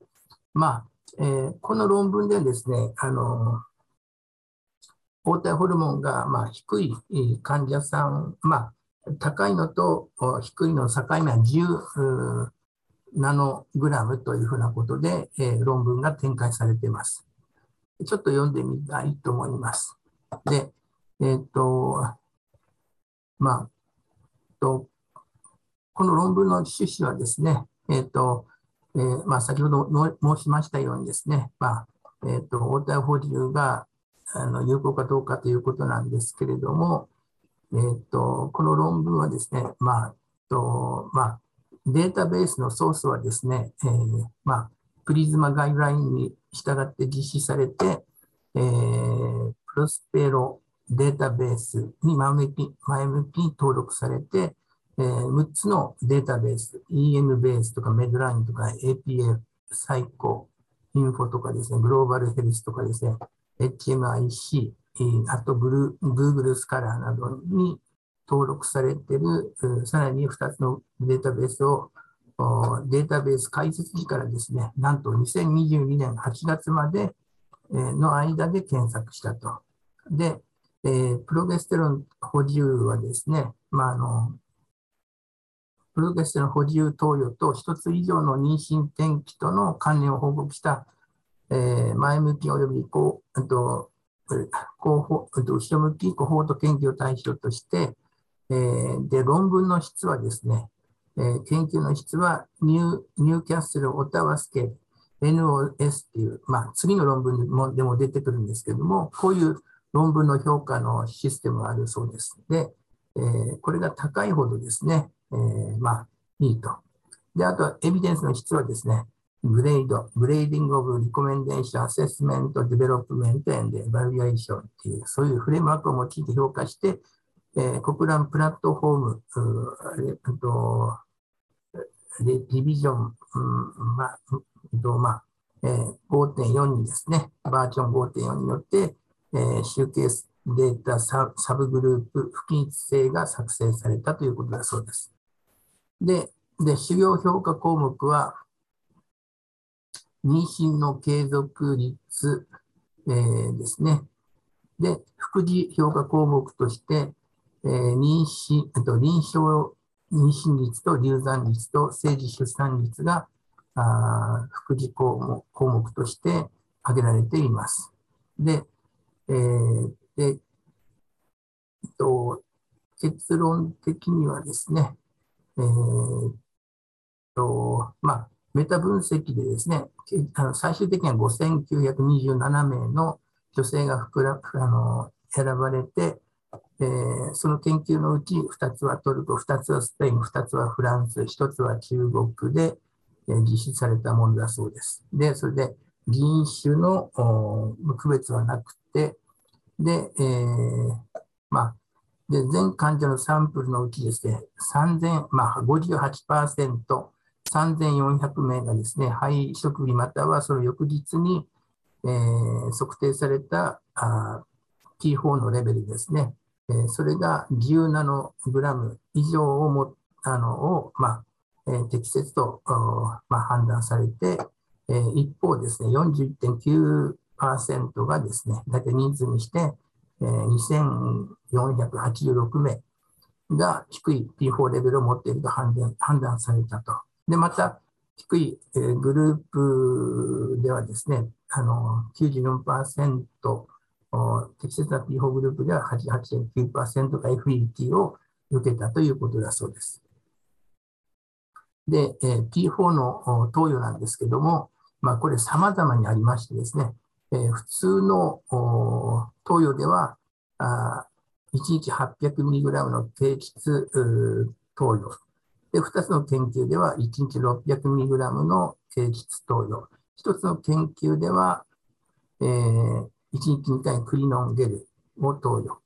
まあ、えーこの論文でですね、あの、抗体ホルモンが、まあ、低い患者さん、まあ、高いのと低いの境目は10ナノグラムというふうなことで、えー論文が展開されています。ちょっと読んでみたいと思います。で、えっ、と、まあ、と、この論文の趣旨はですね、えっ、と、えーまあ、先ほど申しましたようにですね、まあ、えっ、と、応対保留があの有効かどうかということなんですけれども、えっ、と、この論文はですね、まあ、とまあ、データベースのソースはですね、えーまあ、プリズマガイドラインに従って実施されて、えープロスペロデータベースに前向き前向きに登録されて、えー6つのデータベース、EM ベースとかメドラインとか APF、サイコ、インフォとかですね、グローバルヘルスとかですね、HMIC、あとブル Google スカラーなどに登録されている、さらに2つのデータベースをデータベース開設時からですね、なんと2022年8月までの間で検索したと。で、プロゲステロン補充はですね、まあ、あのプロゲステロン補充投与と1つ以上の妊娠転機との関連を報告した、えー前向き及びこう、あと、えー後方、後ろ向きコホート研究を対象として、えーで、論文の質はですね、えー研究の質はニューニューキャッスル・オタワスケ NOS っていう、まあ、次の論文もでも出てくるんですけども、こういう論文の評価のシステムがあるそうです。で、えーこれが高いほどですね、えーまあ、いいと。で、あとはエビデンスの質はですね、 GRADE、Grading of Recommendation、Assessment、Development、and Evaluation っていう、そういうフレームワークを用いて評価して、えー、国覧プラットフォーム、うと、でディビジョン、うんまあ、とまあえー5.4にですね、バージョン5.4によって、えー集計データササブグループ不均一性が作成されたということだそうです。で、で主要評価項目は、妊娠の継続率、えーですね。で、副次評価項目として、えー妊娠、あと臨床妊娠率と流産率と生児出産率があ副次項目項目として挙げられています。で、えーでえっと、結論的にはですね、えーっと、まあ、メタ分析でですね、あの最終的には5927名の女性が膨らあの選ばれて、ーその研究のうち2つはトルコ、2つはスペイン、2つはフランス、1つは中国で、えー実施されたものだそうです。で、それで人種の区別はなくて、で、えーまあ、で全患者のサンプルのうちですね、3000、まあ、58%、3400名がですね、肺移植日またはその翌日に、えー、測定されたあ T4 のレベルですね、え、それが10ナノグラム以上をもあのを、まあえ、適切と、まあ、判断されて、え、一方ですね、41.9%がですね、大体人数にして、え、2486名が低い P4 レベルを持っていると判断判断されたと。で、また、低い、え、グループではですね、あの94%、適切な P4 グループでは88.9%が FET を受けたということだそうです。で、P4 の投与なんですけども、まあ、これ様々にありましてですね、普通の投与では、1日 800mg の低質投与。で、2つの研究では1日 600mg の低質投与。1つの研究では、えー、1日2回クリノンゲルを投与。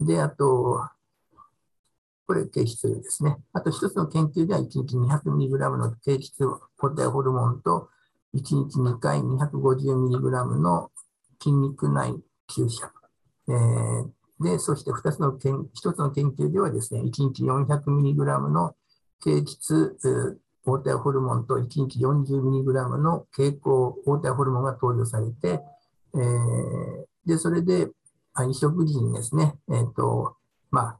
で、あと、これ低質ですね。あと1つの研究では1日 200mg の低質抗体ホルモンと1日2回 250mg の筋肉内注射。えー、で、そして2つの研、1つの研究ではですね、1日 400mg の経質抗体ホルモンと1日 40mg の経口抗体ホルモンが投与されて、えー、で、それで、移植時にですね、えっ、ー、と、まあ、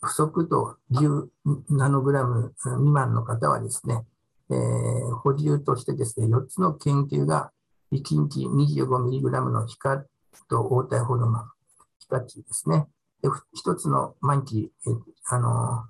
不足と10ナノグラム未満の方はですね、えー、補充としてですね、4つの研究が1日 25mg の皮下と応体ホルモン、皮下値ですね。で1つの毎日、えあの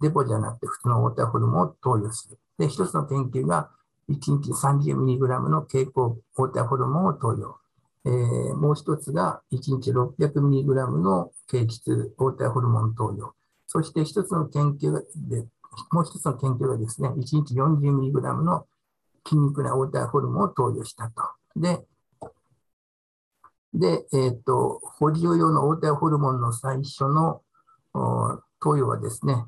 デポじゃなくて普通の応体ホルモンを投与する。で、1つの研究が1日 30mg の経口応体ホルモンを投与。えー、もう1つが1日 600mg の経質応体ホルモン投与。そして1つの研究でもう一つの研究がですね、1日 40mg の筋肉な応体ホルモンを投与したと。で、で、えっ、ー、と、補充用の応体ホルモンの最初の投与はですね、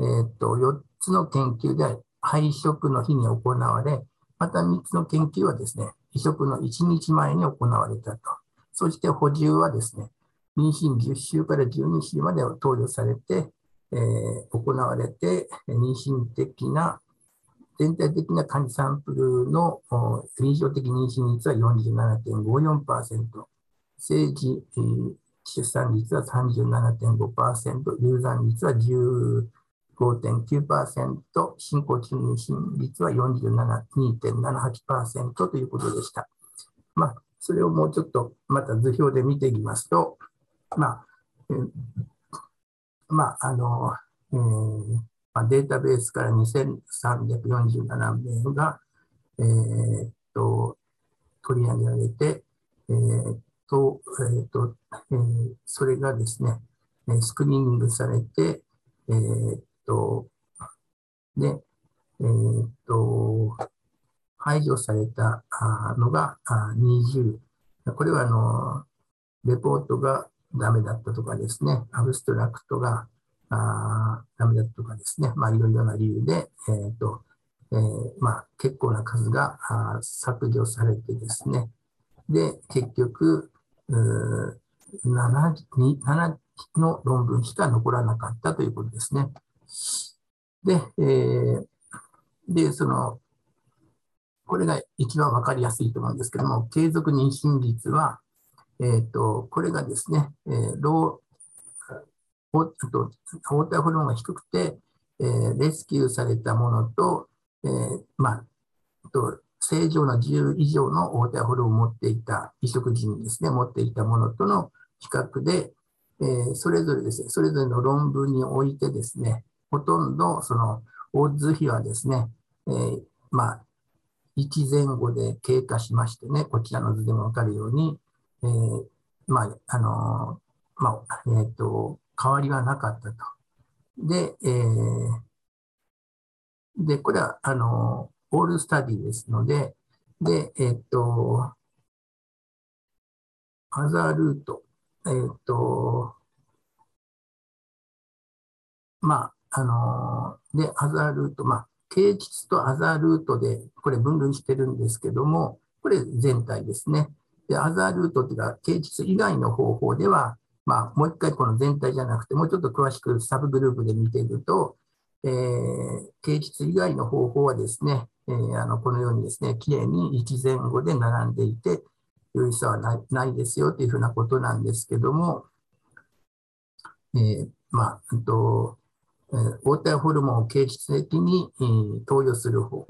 えっ、ー、と、4つの研究で配色の日に行われ、また3つの研究はですね、移植の1日前に行われたと。そして補充はですね、妊娠10週から12週までを投与されて、えー、行われて、妊娠的な、全体的な患者サンプルの臨床的妊娠率は47.54%、政治、えー、出産率は37.5%、流産率は10% 5.9%、進行中妊娠率は42.78%ということでした。まあ、それをもうちょっとまた図表で見ていきますと、まあ、えーまあ、あの、えーまあ、データベースから2347名が、えー、っと、取り上げられて、えー、っと、えー、っと、えー、それがですね、スクリーニングされて、えー、っと、で、えー、っと、排除されたのが20。これはあの、レポートがダメだったとかですね、アブストラクトがあダメだったとかですね、まあ、いろいろな理由で、えーとえー、まあ、結構な数が削除されてですね、で、結局、7, 7の論文しか残らなかったということですね。で、えー、でその、これが一番わかりやすいと思うんですけども、継続妊娠率は、えーと、これがですね、えー、ローと抗体ホルモンが低くて、えー、レスキューされたものと、えー、まあ、と正常な10以上の抗体ホルモンを持っていた、移植時にですね、持っていたものとの比較で、えー、それぞれですね、それぞれの論文においてですね、ほとんどそのオッズ比はですね、えー、まあ、1前後で経過しましてね、こちらの図でもわかるように、えー、まあ、あのー、まあ、えっ、と、変わりはなかったと。で、え、で、これは、あのオールスタディですので、で、えっ、と、アザールート、えっ、と、まあ、あので、アザールート、まあ、形質とアザールートで、これ分類してるんですけども、これ全体ですね。で、アザールートというか、形質以外の方法では、まあ、もう一回この全体じゃなくて、もうちょっと詳しくサブグループで見ていると、えー、形質以外の方法はですね、えー、あのこのようにですね、きれいに1前後で並んでいて、有意差はないないですよというふうなことなんですけども、えー、まあ、と、えー、応対ホルモンを形質的に、投与する方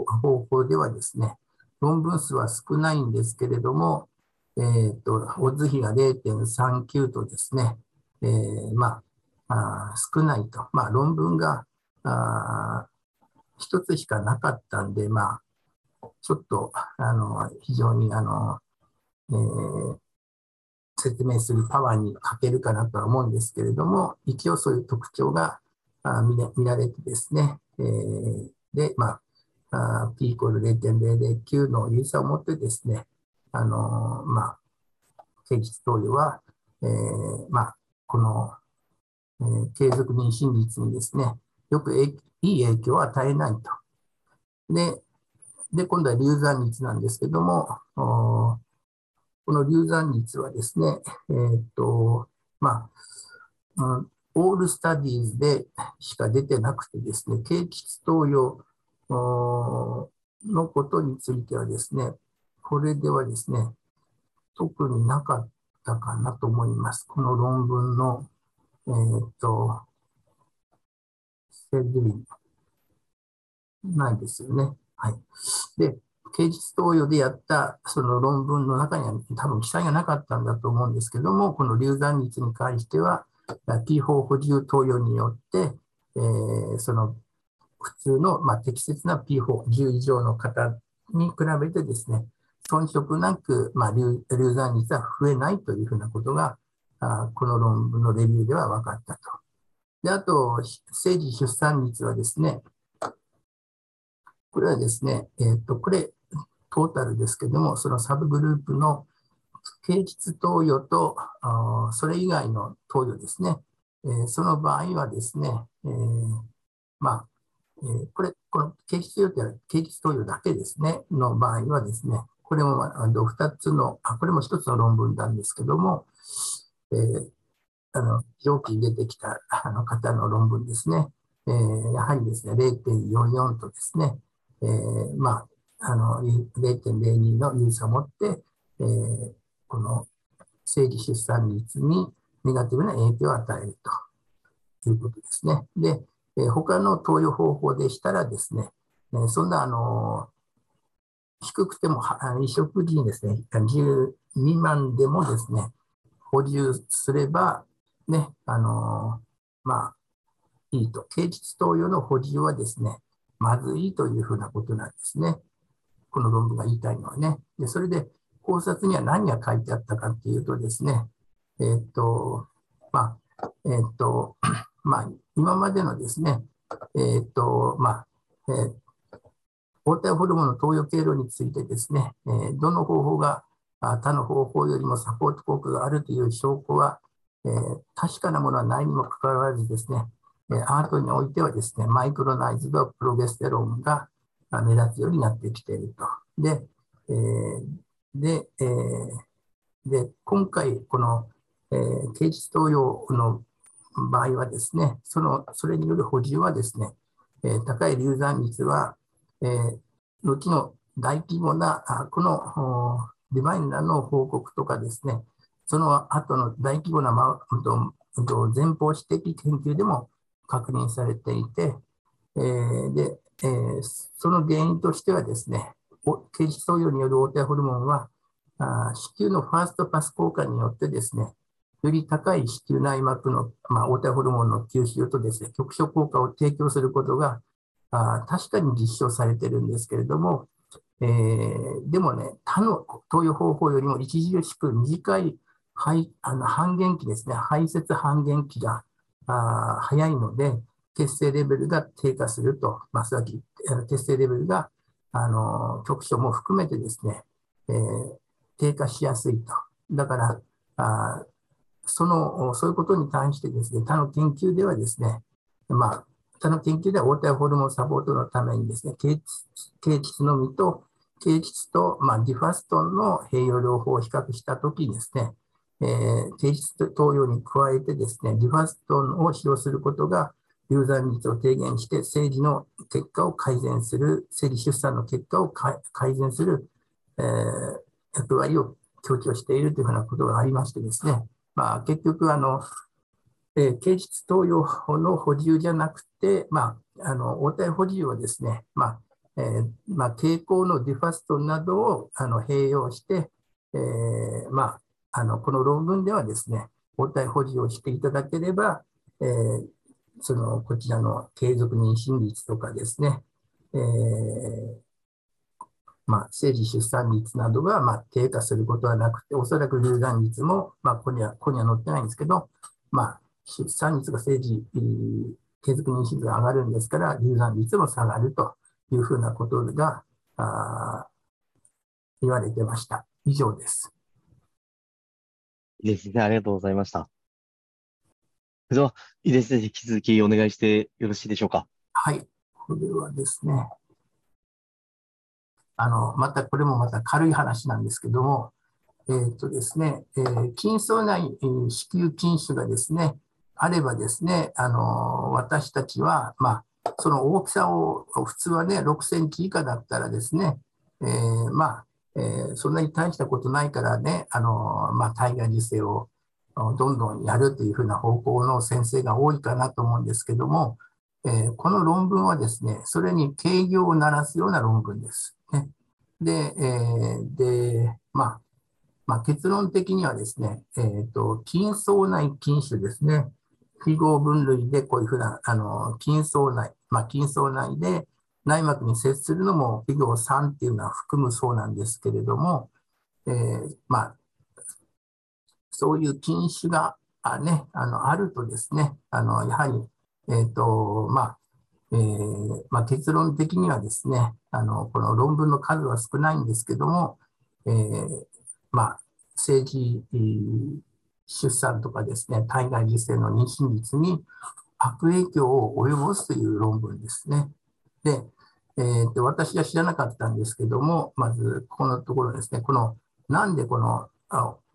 法ではですね、論文数は少ないんですけれども、えーと、オッズ比が0.39とですね、えー、まあ、少ないと、まあ、論文があ一つしかなかったんで、まあ、ちょっとあの非常にあの、えー、説明するパワーに欠けるかなとは思うんですけれども、一応そういう特徴があ見見られてですね、えー、で、まあ、P イコール0.009の有差を持ってですね、あのまあ、誠実投与は、えー、まあ、この、えー、継続妊娠率にですね、よくいい影響を与えないと。で、で今度は流産率なんですけども、この流産率はですね、えー、っと、まあ、うん、オールスタディーズでしか出てなくてですね、経腟投与のことについてはですね、これではですね、特になかったかなと思います。この論文の、えー、っと、セーリないですよね。はい。で、刑事投与でやったその論文の中には多分記載がなかったんだと思うんですけども、この流産率に関しては、T 法補充投与によって、えー、その普通の、まあ、適切な P 法10以上の方に比べてですね、遜色なく、まあ、流流産率は増えないというふうなことが、あこの論文のレビューでは分かったと。で、あと、生児出産率はですね、これはですね、えっ、と、これ、トータルですけども、そのサブグループの経実投与と、それ以外の投与ですね、えー、その場合はですね、えー、まあ、えー、これ、この経実投与経実投与だけですね、の場合はですね、これもあの2つのあ、これも1つの論文なんですけども、え、あの上記に出てきたあの方の論文ですね、え、やはりですね、0.44とですね、え、まあ、あの0.02の有差を持って、えー、この生理出産率にネガティブな影響を与えるということですね。で、えー、他の投与方法でしたらですね、え、そんなあの低くても、移植時にですね、10未満でもですね、補充すれば、ね、あの、まあ、いいと。経実投与の補充はですね、まずいというふうなことなんですね。この論文が言いたいのはね。で、それで考察には何が書いてあったかっていうとですね、えー、っと、まあ、えー、っと、[CLEARS THROAT] まあ、今までのですね、え、っと、まあ、えー、抗体ホルモンの投与経路についてですね、えー、どの方法が他の方法よりもサポート効果があるという証拠は、えー、確かなものはないにもかかわらずですね、え、アートにおいてはですね、マイクロナイズドプロゲステロンが目立つようになってきていると。で、えー、で、えー、で今回、この、えー、刑事投与の場合はですね、そのそれによる補充はですね、えー、高い流産率はえー、後の大規模な、このディバインラの報告とかですね、その後の大規模な、ま、前方史的研究でも確認されていて、えー、でえー、その原因としてはですね、刑事投与による応対ホルモンは、あ子宮のファーストパス効果によってですね、より高い子宮内膜の、まあ、応対ホルモンの吸収とですね、局所効果を提供することがあ確かに実証されてるんですけれども、えー、でもね、他の投与方法よりも著しく短い排あの半減期ですね、排泄半減期があ早いので、血清レベルが低下すると、まあ、すなわち血清レベルがあの局所も含めてですね、えー、低下しやすいと。だからあその、そういうことに関してですね、他の研究ではですね、まあ、他の研究では応対ホルモンサポートのためにですね、経血のみと経腟と、まあ、ディファストンの併用療法を比較したときにですね、えー、投与に加えてですね、ディファストンを使用することが流産率を低減して、生児の結果を改善する、生理出産の結果を改善する、えー、役割を強調しているというふうなことがありましてですね、まあ、結局あの、えー、経腟投与の補充じゃなくて、まあ、あの応対補充をですね、まあえーまあ、傾向のディファストなどをあの併用して、えーまあ、あのこの論文ではですね、応対補充をしていただければ、えー、そのこちらの継続妊娠率とかですね、えーまあ、生児出産率などがまあ低下することはなくて、おそらく流産率も、まあ、ここにはここには載ってないんですけど、まあ、出産率が生児、継続妊娠率が上がるんですから、流産率も下がるというふうなことがあ言われてました。以上です。井出先生、ありがとうございました。では、井出先生、引き続きお願いしてよろしいでしょうか？はい。これはですね、あの、またこれもまた軽い話なんですけども、えっ、ー、とですね、えー、筋層内、えー、子宮筋腫がですね、あればですね、あの、私たちは、まあ、その大きさを、普通はね、6センチ以下だったらですね、えー、まあ、えー、そんなに大したことないからね、あの、まあ、体外受精をどんどんやるというふうな方向の先生が多いかなと思うんですけども、えー、この論文はですね、それに定義を鳴らすような論文です。ね、で、えー、で、まあ、まあ、結論的にはですね、えっ、ー、と、筋層内筋腫ですね。非合分類でこういうふうな、あの、筋層内、まあ、筋層内で内膜に接するのも非合3っていうのは含むそうなんですけれども、えー、まあ、そういう禁止があ,、ね、あのあるとですね、あのやはり、えーとまあえーまあ、結論的にはですねあの、この論文の数は少ないんですけども、えーまあ、政治出産とかですね、体外受精の妊娠率に悪影響を及ぼすという論文ですね。で、えー、と私は知らなかったんですけども、まずここのところですね、このなんでこの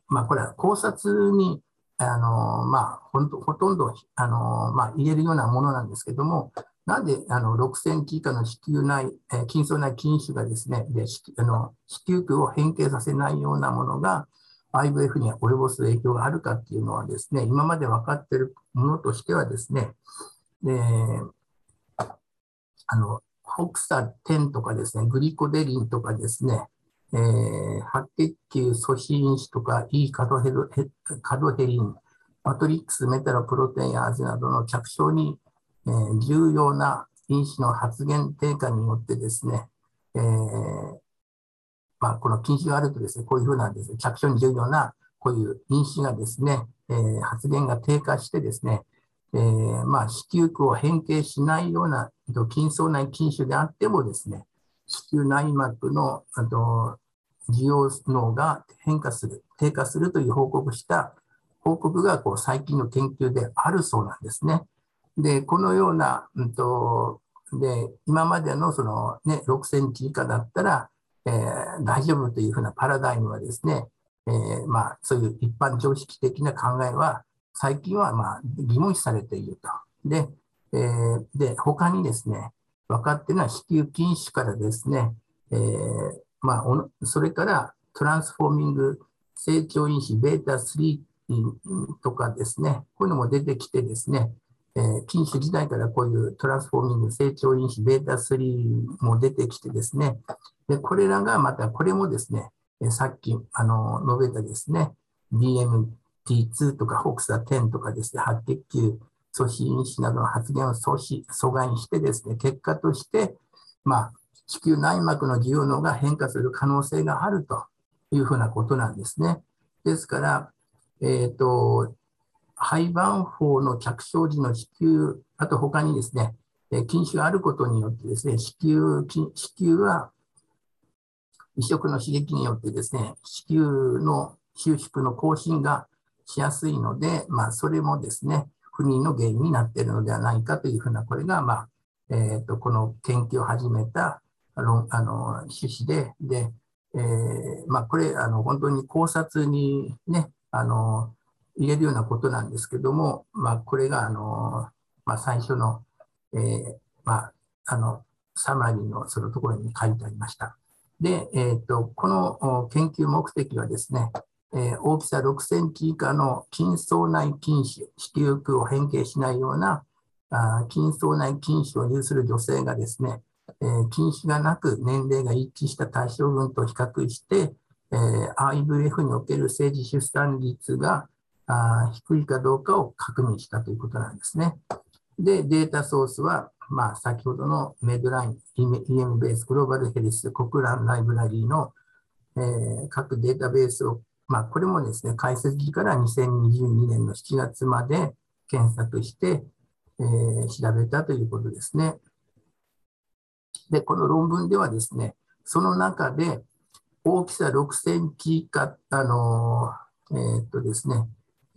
まあ、これは考察にあの、まあ、ほんとほとんどあの、まあ、入れるようなものなんですけども、なんであの6センチ以下の子宮内、えー、筋層内筋腫がですねであの子宮腔を変形させないようなものが IVF に及ぼす影響があるかっていうのはですね、今まで分かっているものとしてはですね、であのホクサ10とかですね、グリコデリンとかですね、えー、白血球素子因子とか E カドヘカドヘリン、マトリックスメタロプロテインアーゼなどの着床に、えー、重要な因子の発現低下によってですね、えーまあ、この禁止があるとですね、こういうふうなんですね、着床に重要なこういう因子がですね、えー、発現が低下してですね、えーまあ、子宮区を変形しないような筋層内筋腫であってもですね、子宮内膜のあと需要能が変化する、低下するという報告した報告がこう最近の研究であるそうなんですね。で、このような、うんと、で今までのその、ね、6センチ以下だったら、えー、大丈夫というふうなパラダイムはですね、えー、まあ、そういう一般常識的な考えは最近はまあ疑問視されていると。で、えー、で他にですね、分かっているのは子宮筋腫からですね、えー、まあ、それからトランスフォーミング成長因子ベータ3とかですね、こういうのも出てきてですね、えー、禁酒時代からこういうトランスフォーミング成長因子ベータ3も出てきてですね、でこれらがまたこれもですね、さっきあの述べたですね、DMT2 とか HOXA10 とかですね、白血球阻止因子などの発現を阻止阻害してですね、結果として、まあ、子宮内膜の需要能が変化する可能性があるというふうなことなんですね。ですから、えっ、ー、と、廃盤法の着床時の子宮、あと他にですね、禁止があることによってですね、子宮、子宮は移植の刺激によってですね、子宮の収縮の更新がしやすいので、まあ、それもですね、不妊の原因になっているのではないかというふうな、これが、まあ、えー、とこの研究を始めたあのあの趣旨で、で、えーまあ、これ、あの本当に考察にね、あの言えるようなことなんですけども、まあ、これがあの、まあ、最初の、えーまあ、あのサマリーのそのところに書いてありました。で、えーと、この研究目的はですね、えー、大きさ6センチ以下の筋層内筋腫、子宮腔を変形しないようなあ筋層内筋腫を有する女性がですね、えー、筋腫がなく年齢が一致した対象群と比較して、えー、IVF における政治出産率があ低いかどうかを確認したということなんですね。で、データソースは、まあ、先ほどのメドライン、EM ベース、グローバルヘルス、国乱ライブラリーの、えー、各データベースを、まあ、これもですね、解析時から2022年の7月まで検索して、えー、調べたということですね。で、この論文ではですね、その中で大きさ6センチ以下、あの、えー、っとですね、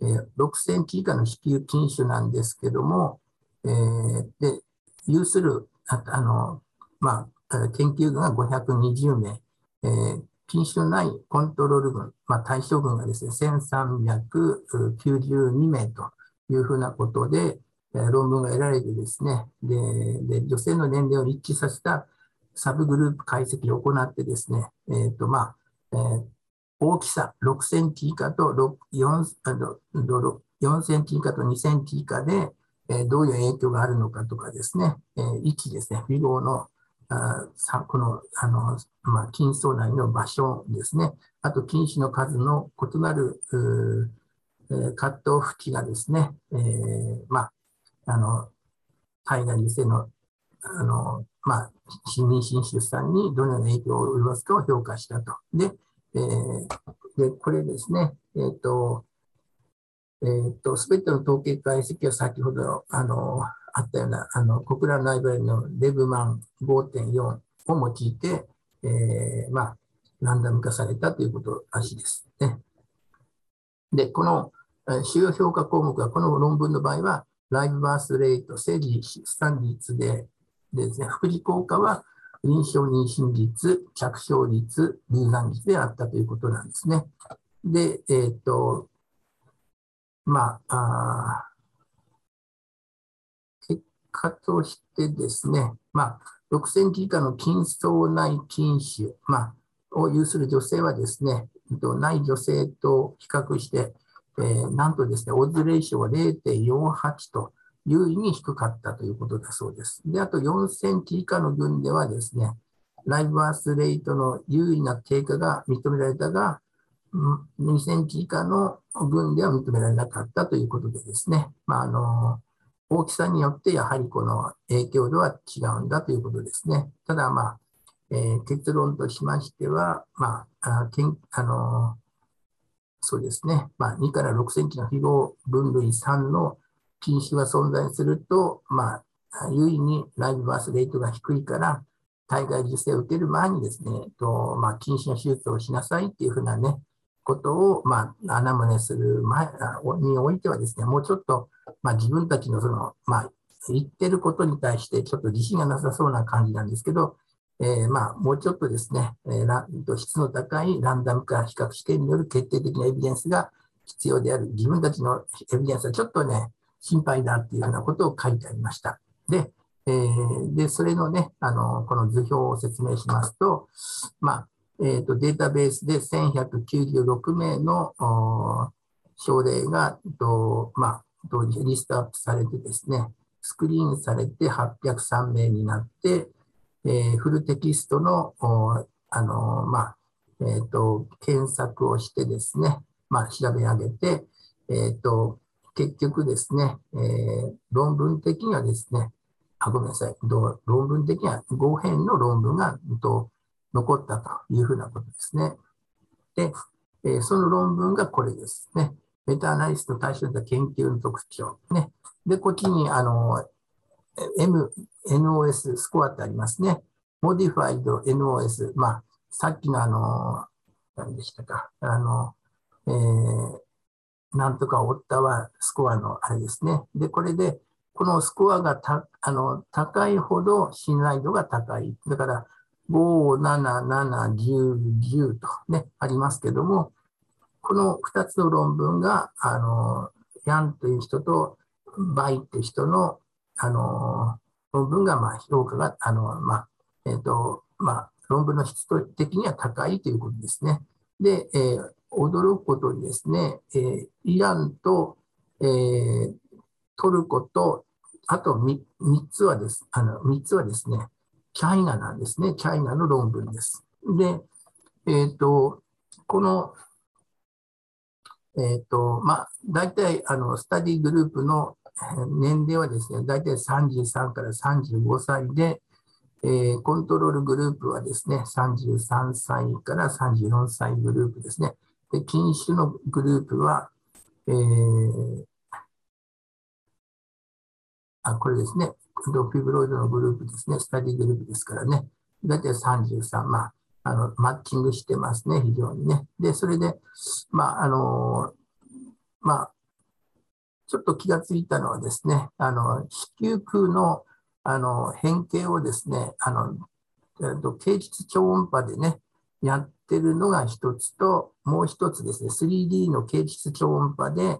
えー、6センチ以下の子宮筋腫なんですけども、えー、で、有する、ああの、まあ、研究群が520名、えー、筋腫のないコントロール群、まあ、対象群がですね、1392名というふうなことで、論文が得られてですね、でで女性の年齢を一致させたサブグループ解析を行ってですね、えーとまあえー、大きさ6センチ以下と 4, 4センチ以下と2センチ以下で、え、どういう影響があるのかとかですね、えー、位置ですね、フィゴのあこのあの、まあ、筋層内の場所ですね、あと筋腫の数の異なる、えー、カットオフ値がですね、えーまあ、あの、海外女性の、あの、まあ、妊娠出産にどのような影響を及ぼすかを評価したと。で、えー、でこれですね、えっ、ー、と、えっ、ー、と、すべての統計解析は先ほど、あの、あったような、あの、国乱ライブラリのレブマン5.4を用いて、えー、まあ、ランダム化されたということらしいですね。で、この主要評価項目は、この論文の場合は、ライブバースレート、生理出産率でですね、副次効果は臨床妊娠率、着床率、流産率であったということなんですね。で、えっ、と、まああ、結果としてですね、まあ、6センチ以下の筋層内筋腫、まあ、を有する女性はですね、ない女性と比較して、えー、なんとですね、オッズレーションは0.48と優位に低かったということだそうです。で、あと4センチ以下の群ではですね、ライブアースレートの優位な低下が認められたが、2センチ以下の群では認められなかったということでですね、まあ、あの大きさによってやはりこの影響度は違うんだということですね。ただ、まあえー、結論としましては、まあ、あけんあのそうですね、まあ、2から6センチの非合分類3の禁止が存在すると、まあ、優位にライブバースレートが低いから、体外受精を受ける前にですね、とまあ、禁止の手術をしなさいっていうふうなね、ことを、まあ、穴胸する前においてはですね、もうちょっと、まあ、自分たちのその、まあ、言ってることに対してちょっと自信がなさそうな感じなんですけど、えー、まあ、もうちょっとですね、えー、質の高いランダム化比較試験による決定的なエビデンスが必要である。自分たちのエビデンスはちょっとね、心配だっていうようなことを書いてありました。で、えー、でそれのね、あの、この図表を説明しますと、まあ、えーと、データベースで1196名の症例が、とまあ、リストアップされてですね、スクリーンされて803名になって、え、フルテキストの、あのまあえーと、検索をしてですね、まあ、調べ上げて、えーと、結局ですね、えー、論文的にはですね、あごめんなさい、論文的には5編の論文がと残ったというふうなことですね。で、えー、その論文がこれですね。メタアナリスト対象した研究の特徴。ね。で、こっちに、あの、M、NOS スコアってありますね。Modified NOS。まあ、さっきのあの、何でしたか。あの、えー、なんとかオッタワスコアのあれですね。で、これで、このスコアがたあの高いほど信頼度が高い。だから、5、7、7、10、10とね、ありますけども、この2つの論文が、あの、ヤンという人とバイっていう人の、あの、論文が、まあ、評価が、あの、まあ、えっ、ー、と、まあ、論文の質的には高いということですね。で、えー、驚くことにですね、えー、イランと、えー、トルコと、あと 3, 3つはです、あの、3つはですね、チャイナなんですね。チャイナの論文です。で、えっ、ー、と、この、えっ、ー、と、まあ、大体、あの、スタディグループの年齢はですね、大体33から35歳で、コントロールグループはですね、33歳から34歳グループですね。で、禁酒のグループは、えー、あ、これですね、ドフィブロイドのグループですね、スタディグループですからね、大体33、まあ、あの、マッチングしてますね、非常にね。で、それで、まあ、あの、まあ、ちょっと気がついたのはですね、あの、子宮空の、あの、変形をですね、あのえっと、形質超音波でね、やってるのが一つと、もう一つですね、3D の形質超音波で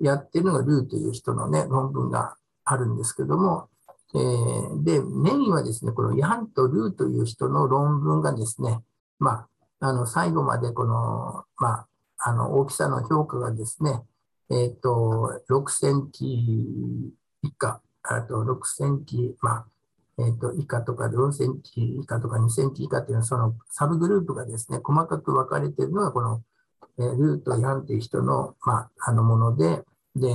やってるのがルーという人のね、論文があるんですけども、えー、で、メインはですね、このヤンとルーという人の論文がですね、まあ、あの、最後までこの、まあ、あの、大きさの評価がですね、えっ、ー、と、6センチ以下、あと6センチ、まあ、えっ、ー、と、以下とか4センチ以下とか2センチ以下っていうのは、そのサブグループがですね、細かく分かれているのが、この、えー、ルート・ヤンという人の、まあ、あのもので、で、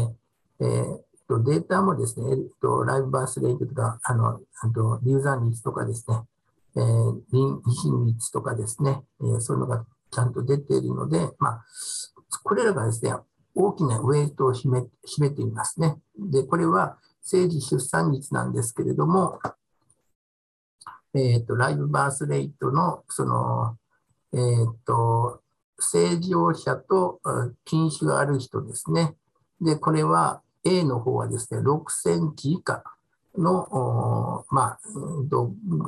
えー、とデータもですね、えっと、ライブバースレイトとか、あの、あと、流産率とかですね、えー、妊娠率とかですね、えー、そういうのがちゃんと出ているので、まあ、これらがですね、大きなウェイトを占め占めていますね。で、これは政治出産率なんですけれども、えっ、ー、と、ライブバースレイトの、その、えっ、ー、と、正常者と禁止がある人ですね。で、これは、A の方はですね、6センチ以下の、まあ、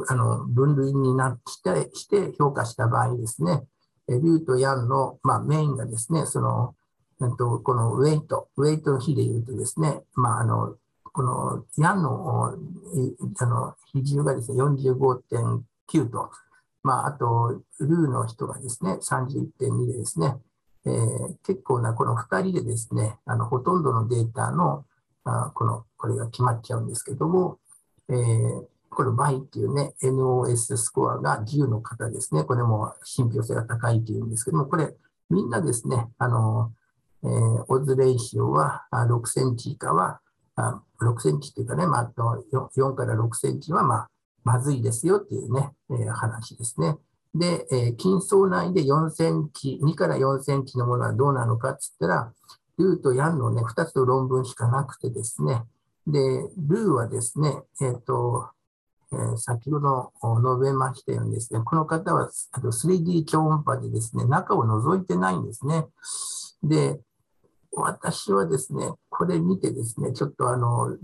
あの分類になってして評価した場合ですね、リューとヤンの、まあ、メインがですね、その、とこのウェイト、ウェイトの比で言うとですね、まあ、あの、このヤンのあの比重がですね、45.9と、まあ、あと、ルーの人がですね、31.2でですね、えー、結構なこの2人でですね、あのほとんどのデータのあこのこれが決まっちゃうんですけども、えー、これ、バイっていうね、NOS スコアが10の方ですね、これも信憑性が高いっていうんですけども、これ、みんなですね、あの、えー、オズレイシオは6センチ以下は、6センチっていうかね、まあ、4, から6センチは、まあ、まずいですよっていうね、えー、話ですね。で、えー、筋層内で4センチ、2から4センチのものはどうなのかって言ったら、ルーとヤンのね、2つの論文しかなくてですね、で、ルーはですね、えっ、ー、と、えー、先ほど述べましたようにですね、この方は 3D 超音波でですね、中を覗いてないんですね。で、私はですね、これ見てですね、ちょっとあの、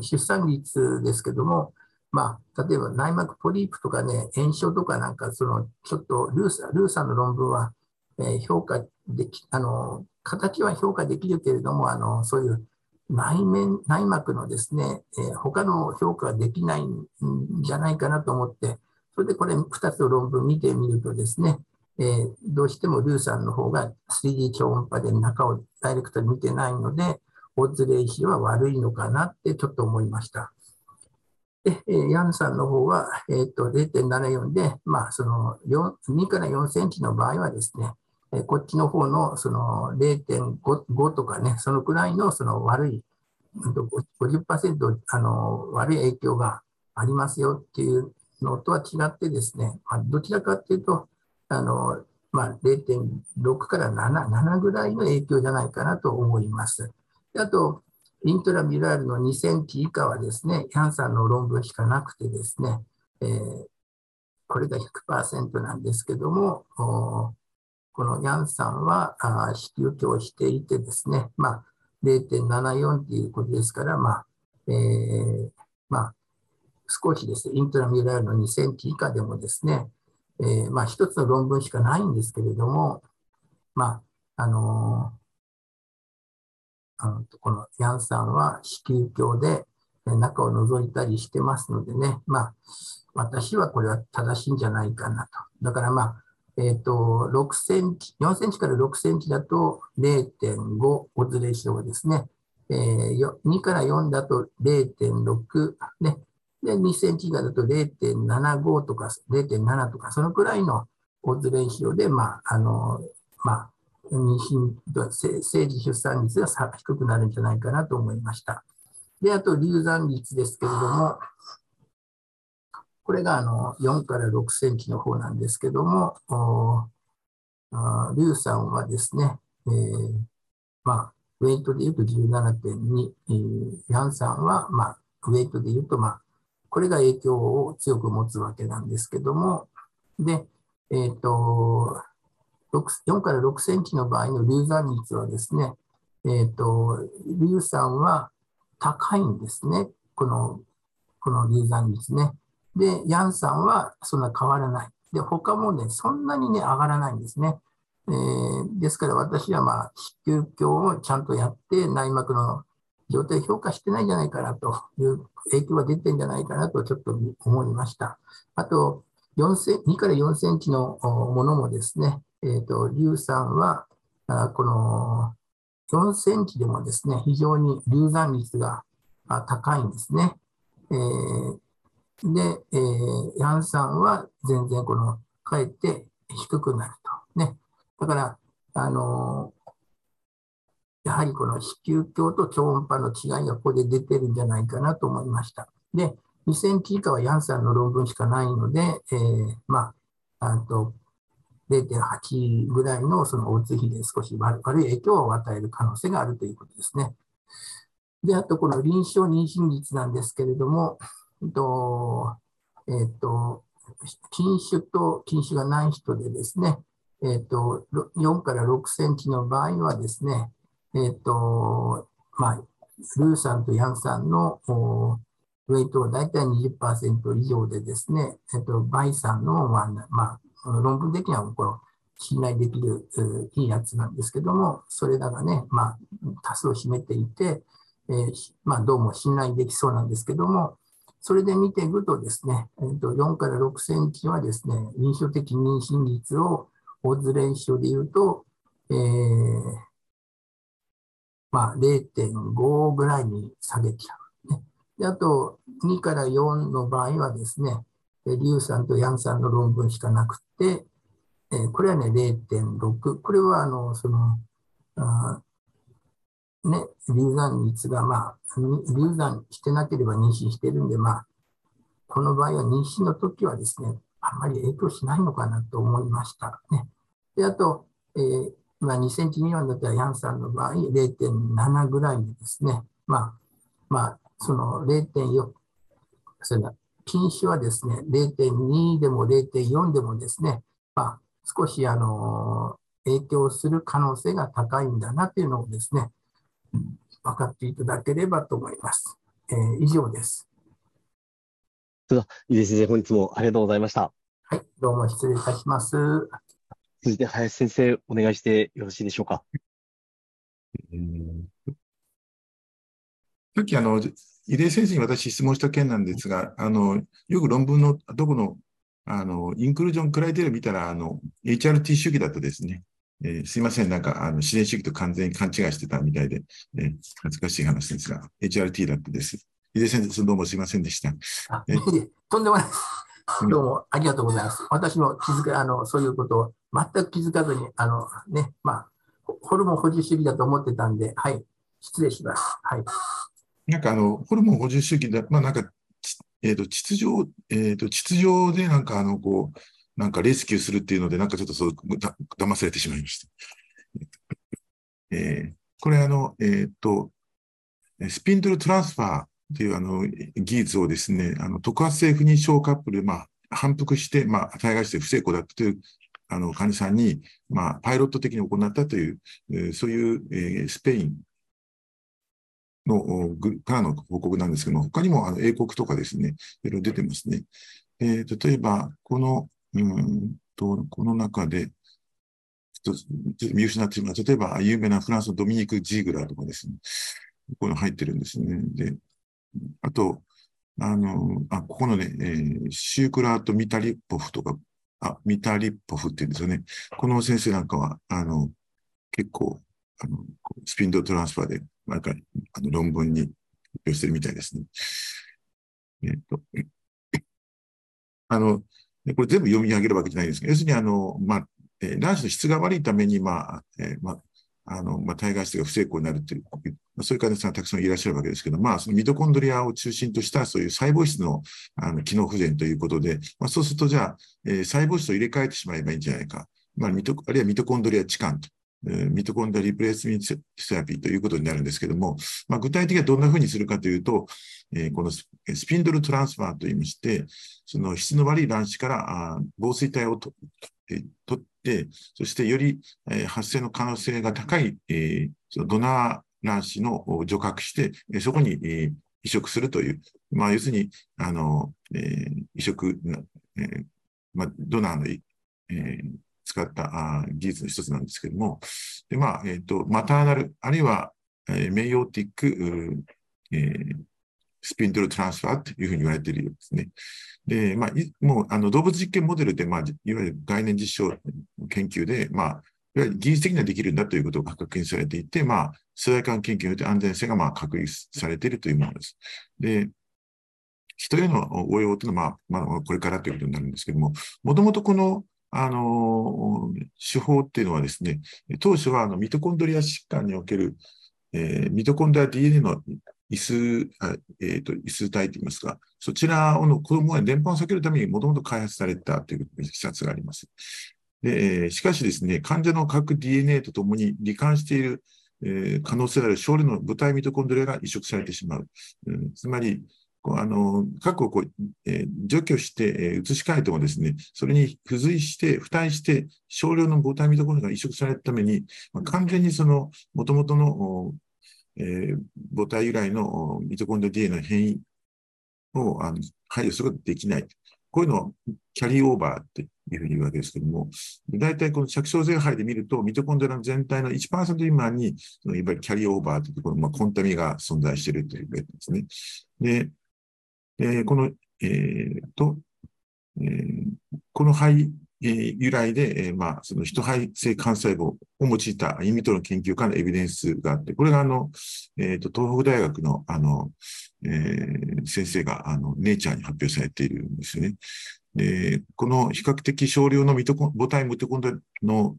出産率ですけども、まあ、例えば内膜ポリープとかね、炎症とかなんか、その、ちょっとルーサルーさんの論文は、え、評価でき、あの、形は評価できるけれども、あの、そういう内面、内膜のですね、え、他の評価ができないんじゃないかなと思って、それでこれ2つの論文見てみるとですね、えー、どうしてもルーさんの方が 3D 超音波で中をダイレクトに見てないので、オッズレイシーは悪いのかなってちょっと思いました。で、ヤンさんの方は、えー、と0.74で、まあ、その2から4センチの場合はですね、えこっちの方のその0.5とかね、そのくらいのその悪い、50%あの悪い影響がありますよっていうのとは違ってですね、まあ、どちらかっていうと、あのまあ、0.6から7、7ぐらいの影響じゃないかなと思います。あと、イントラビュラールの2センチ以下はですね、ヤンさんの論文しかなくてですね、えー、これが100%なんですけども、このヤンさんはあ子宮鏡していてですね、まあ、0.74ということですから、まあ、えー、まあ、少しですね、イントラミュラルの2センチ以下でもですね、えー、まあ、一つの論文しかないんですけれども、まあ、あのー、このヤンさんは子宮鏡で中を覗いたりしてますのでね、まあ、私はこれは正しいんじゃないかなと。だからまあ、え、ー、と、6センチ、4センチから6センチだと0.5オズレーションですね。えー、2から4だと0.6、ね。で、2センチ以下だと0.75とか0.7とか、そのくらいのオズレーションで、まあ、あの、まあ、妊娠、生児出産率が低くなるんじゃないかなと思いました。で、あと、流産率ですけれども、これがあの4から6センチの方なんですけども、硫酸はですね、えー、まあ、ウェイトで言うと17.2、えー、ヤン酸は、まあ、ウェイトで言うと、まあ、これが影響を強く持つわけなんですけども、で、えっ、ー、と、4から6センチの場合の硫酸率はですね、えっ、ー、と、硫酸は高いんですね。この、この硫酸率ね。で、ヤンさんはそんな変わらない。で、他もね、そんなにね、上がらないんですね。えー、ですから私はまあ、子宮鏡をちゃんとやって内膜の状態評価してないんじゃないかなという影響が出てるんじゃないかなとちょっと思いました。あと、4セ2から4センチのものもですね、え、ー、と、硫酸は、この4センチでもですね、非常に流産率が高いんですね。えーで、えー、ヤン酸は全然この、かえって低くなると。ね。だから、あの、やはりこの子宮鏡と超音波の違いがここで出てるんじゃないかなと思いました。で、2センチ以下はヤン酸の論文しかないので、えー、まあ、あと、0.8ぐらいのその大津比で少し悪い影響を与える可能性があるということですね。で、あとこの臨床妊娠率なんですけれども、と、えっ、と、禁酒と禁酒がない人でですね、えっ、と、4から6センチの場合はですね、えっ、ー、と、まあ、ルー酸とヤン酸のウェイトは大体20%以上でですね、えっ、と、バイ酸の、まあ、まあ、論文的にはこの信頼できるいいやつなんですけども、それらがね、まあ、多数を占めていて、えー、まあ、どうも信頼できそうなんですけども、それで見ていくとですね、えー、と4から6センチはですね、臨床的妊娠率をオズレーションで言うと、えー、まあ、0.5ぐらいに下げちゃう、ね。であと、2から4の場合はですね、リュウ酸とヤン酸の論文しかなくて、えー、これはね、0.6。これは、あの、その、あね、流産率が、まあ、流産してなければ妊娠してるんで、まあ、この場合は妊娠の時はですね、あんまり影響しないのかなと思いました。ね、であと、えー、まあ、2センチ未満だったらヤンさんの場合、0.7ぐらいでですね、まあ、まあ、その0.4、それ禁止はですね、0.2でも0.4でもですね、まあ、少しあの影響する可能性が高いんだなというのをですね、分かっていただければと思います。えー、以上です。では、井出先生、本日もありがとうございました。はい、どうも失礼いたします。続いて、林先生、お願いしてよろしいでしょうか？さっき、あの、井出先生に私質問した件なんですが、あの、よく論文のどこの、あの、インクルージョンクライテリア見たら、あの、HRT 主義だとですね、えー、すいません。なんか、あの、自然主義と完全に勘違いしてたみたいで、えー、恥ずかしい話ですが、HRT だったです。井出先生、どうもすいませんでした。えー、とんでもないです。どうもありがとうございます。私も気づか、あの、そういうことを全く気づかずに、あの、ね、まあ、ホルモン保持主義だと思ってたんで、はい、失礼します。はい。なんか、あの、ホルモン保持主義だ、まあ、なんか、えっ、ー、と、秩序、えっ、ー、と、秩序で、なんか、あの、こう、なんかレスキューするっていうので、なんかちょっとそう、だ騙されてしまいました。えー、これあの、えー、と、スピンドルトランスファーっていうあの技術をですね、あの特発性不妊症カップル、まあ、反復して、まあ、体外して不成功だったというあの患者さんに、まあ、パイロット的に行ったという、えー、そういう、えー、スペインのからの報告なんですけども、他にもあの英国とかですね、いろいろ出てますね。えー、例えば、この、うんと、この中で、ちょっと見失ってしまう。例えば、有名なフランスのドミニク・ジーグラーとかですね、こういうの入ってるんですね。で、あと、あの、あ、ここのね、えー、シュークラート・ミタリポフとか、あ、ミタリッポフって言うんですよね。この先生なんかは、あの、結構、あの、スピンドトランスファーで、毎回、あの、論文に発表してるみたいですね。えっ、と、あの、これ全部読み上げるわけじゃないですけど、要するに、あの、まあ、えー、卵子の質が悪いために、まあ、えー、まあ、あの、まあ、体外質が不成功になるという、まあ、そういう患者さんがたくさんいらっしゃるわけですけど、まあ、そのミトコンドリアを中心としたそういう細胞質のあの機能不全ということで、まあ、そうすると、じゃあ、えー、細胞質を入れ替えてしまえばいいんじゃないか。まあ、ミトあるいはミトコンドリア置換とえ。ミトコンドリアリプレイスミントセラピーということになるんですけども、まあ、具体的にはどんなふうにするかというと、えー、このスピンドルトランスファーといいまして、その質の悪い卵子からあ防水体をと、取って、そしてより、えー、発生の可能性が高い、えー、そのドナー卵子の除覚して、えー、そこに、えー、移植するという、まあ、要するに、あの、えー、移植、えーまあ、ドナーの、えー、使ったあ技術の一つなんですけども、でまあえーと、マターナル、あるいは、えー、メイオティック、えー、スピンドルトランスファーというふうに言われているようですね。で、まあ、もうあの動物実験モデルで、まあ、いわゆる概念実証研究で、まあ、いわゆる技術的にはできるんだということが確認されていて、まあ、世代間研究によって安全性がまあ確立されているというものです。で、人への応用というのは、まあ、まあ、これからということになるんですけども、もともとこのあの、手法っていうのはですね、当初はあのミトコンドリア疾患における、えー、ミトコンドリア DNA の異数、えーと、異数体といいますか、そちらの子供が伝播を避けるためにもともと開発されたといういきさつがあります。でしかしですね、患者の核 DNA とともに罹患している、えー、可能性のある少量の母体ミトコンドリアが移植されてしまう。うん、つまり、あの、核をこう、えー、除去して、えー、移し替えてもですね、それに付随して、付帯して、少量の母体ミトコンドリアが移植されるために、まあ、完全にその、もともとの、えー、母体由来のミトコンドリア DNA の変異をあの排除することができない。こういうのをキャリーオーバーっていうふうに言うわけですけども、大体この着床前肺で見ると、ミトコンドリアの全体の1%未満に、そのいわゆるキャリーオーバーというとこの、まあ、コンタミが存在しているというわけですね。で、えー、この、えー、と、えー、この肺、えー、由来で、えー、まあ、その人肺性幹細胞を用いたインビトロの研究からのエビデンスがあって、これがあの、えっ、ー、と、東北大学の、あの、えー、先生が、あの、ネイチャーに発表されているんですよね。で、この比較的少量のミトコン、母体ミトコンドの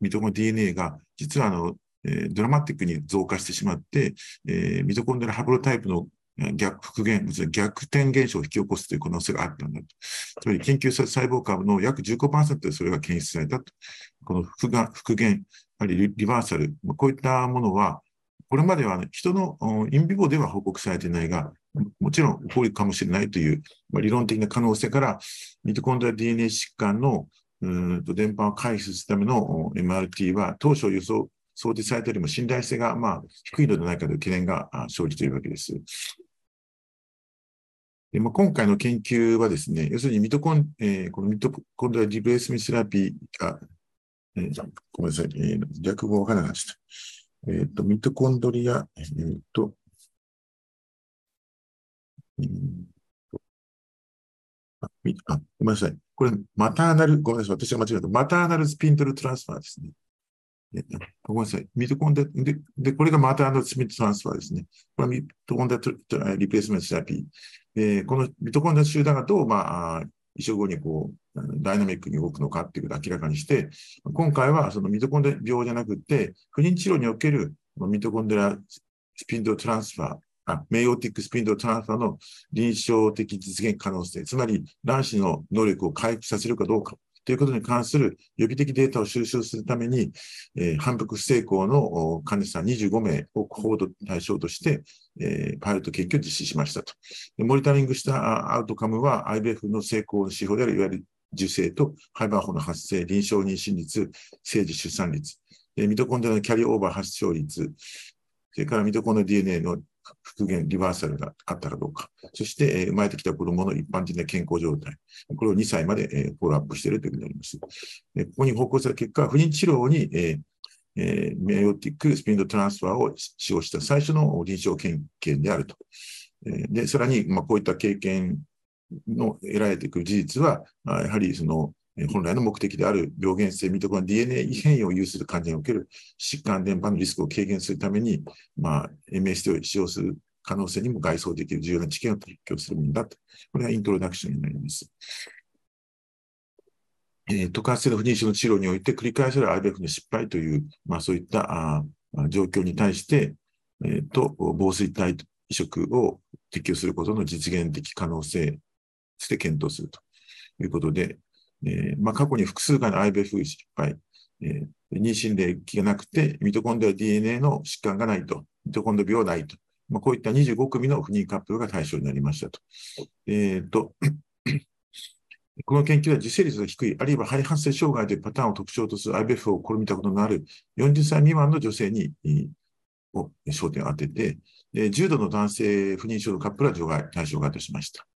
ミトコン DNA が、実はあの、えー、ドラマティックに増加してしまって、えー、ミトコンドリハブロタイプの逆復元、逆転現象を引き起こすという可能性があったんだと。つまり研究された細胞株の約15%でそれが検出されたと。この復元、復元あるいはリバーサル、こういったものは、これまでは人のインビボでは報告されていないが、もちろん起こるかもしれないという、理論的な可能性から、ミトコンドリア DNA 疾患のうん電波を回避するための MRT は当初予想想定されたよりも信頼性がまあ低いのではないかという懸念が生じているわけです。でまあ、今回の研究はですね、要するにミトコン、えー、このミトコンドリアリブレースミセラピー、あ、えー、ごめんなさい、えー、略語わからなかった。えっ、ー、と、ミトコンドリア、えっ、ー、と、あ、ごめんなさい。これ、マターナル、ごめんなさい。私が間違えた。マターナルスピントルトランスファーですね。えごめんなさい。ミトコンダ、で、でこれがマターナルスピントルトランスファーですね。これはミトコンダリプレイスメントセラピー。で、このミトコンダ集団がどう、まあ、移植後にこう、ダイナミックに動くのかっていうことを明らかにして、今回はそのミトコンド病じゃなくて、不妊治療におけるミトコンドラスピンドトランスファー、あメイオティックスピンドトランスファーの臨床的実現可能性、つまり卵子の能力を回復させるかどうか。ということに関する予備的データを収集するために、えー、反復不成功の患者さん25名をコード対象として、えー、パイロット研究を実施しましたと。モニタリングしたアウトカムは IBF の成功の指標であるいわゆる受精とハイバーホの発生、臨床妊娠率、生児出産率、ミトコンドリアのキャリーオーバー発症率、それからミトコンドリア DNA の復元、リバーサルがあったかどうか、そして、え、生まれてきた子供の一般的な健康状態、これを2歳まで、えー、フォローアップしているということになります。でここに報告された結果、不妊治療に、えーえー、メオティックスピンドトランスファーを使用した最初の臨床経験であると。え、で、さらに、まあ、こういった経験の得られてくる事実は、やはりその本来の目的である病原性ミトコン DNA 異変異を有する患者における疾患伝播のリスクを軽減するために、まあ、MST を使用する可能性にも外装できる重要な知見を提供するものだと。これがイントロダクションになります。えー、特発性の不妊症の治療において繰り返される IVF の失敗という、まあ、そういったあ状況に対して、えー、と防水体移植を適用することの実現的可能性として検討するということで、えー、まあ、過去に複数回の IVF 失敗、えー、妊娠例がなくて、ミトコンドリア DNA の疾患がないと、ミトコンドリア病ないと、まあ、こういった25組の不妊カップルが対象になりましたと。えーと [CLEARS THROAT] この研究は受精率が低い、あるいは肺発生障害というパターンを特徴とする IBF を試みたことのある40歳未満の女性にを焦点を当てて、重度の男性不妊症のカップルは除外対象外としました。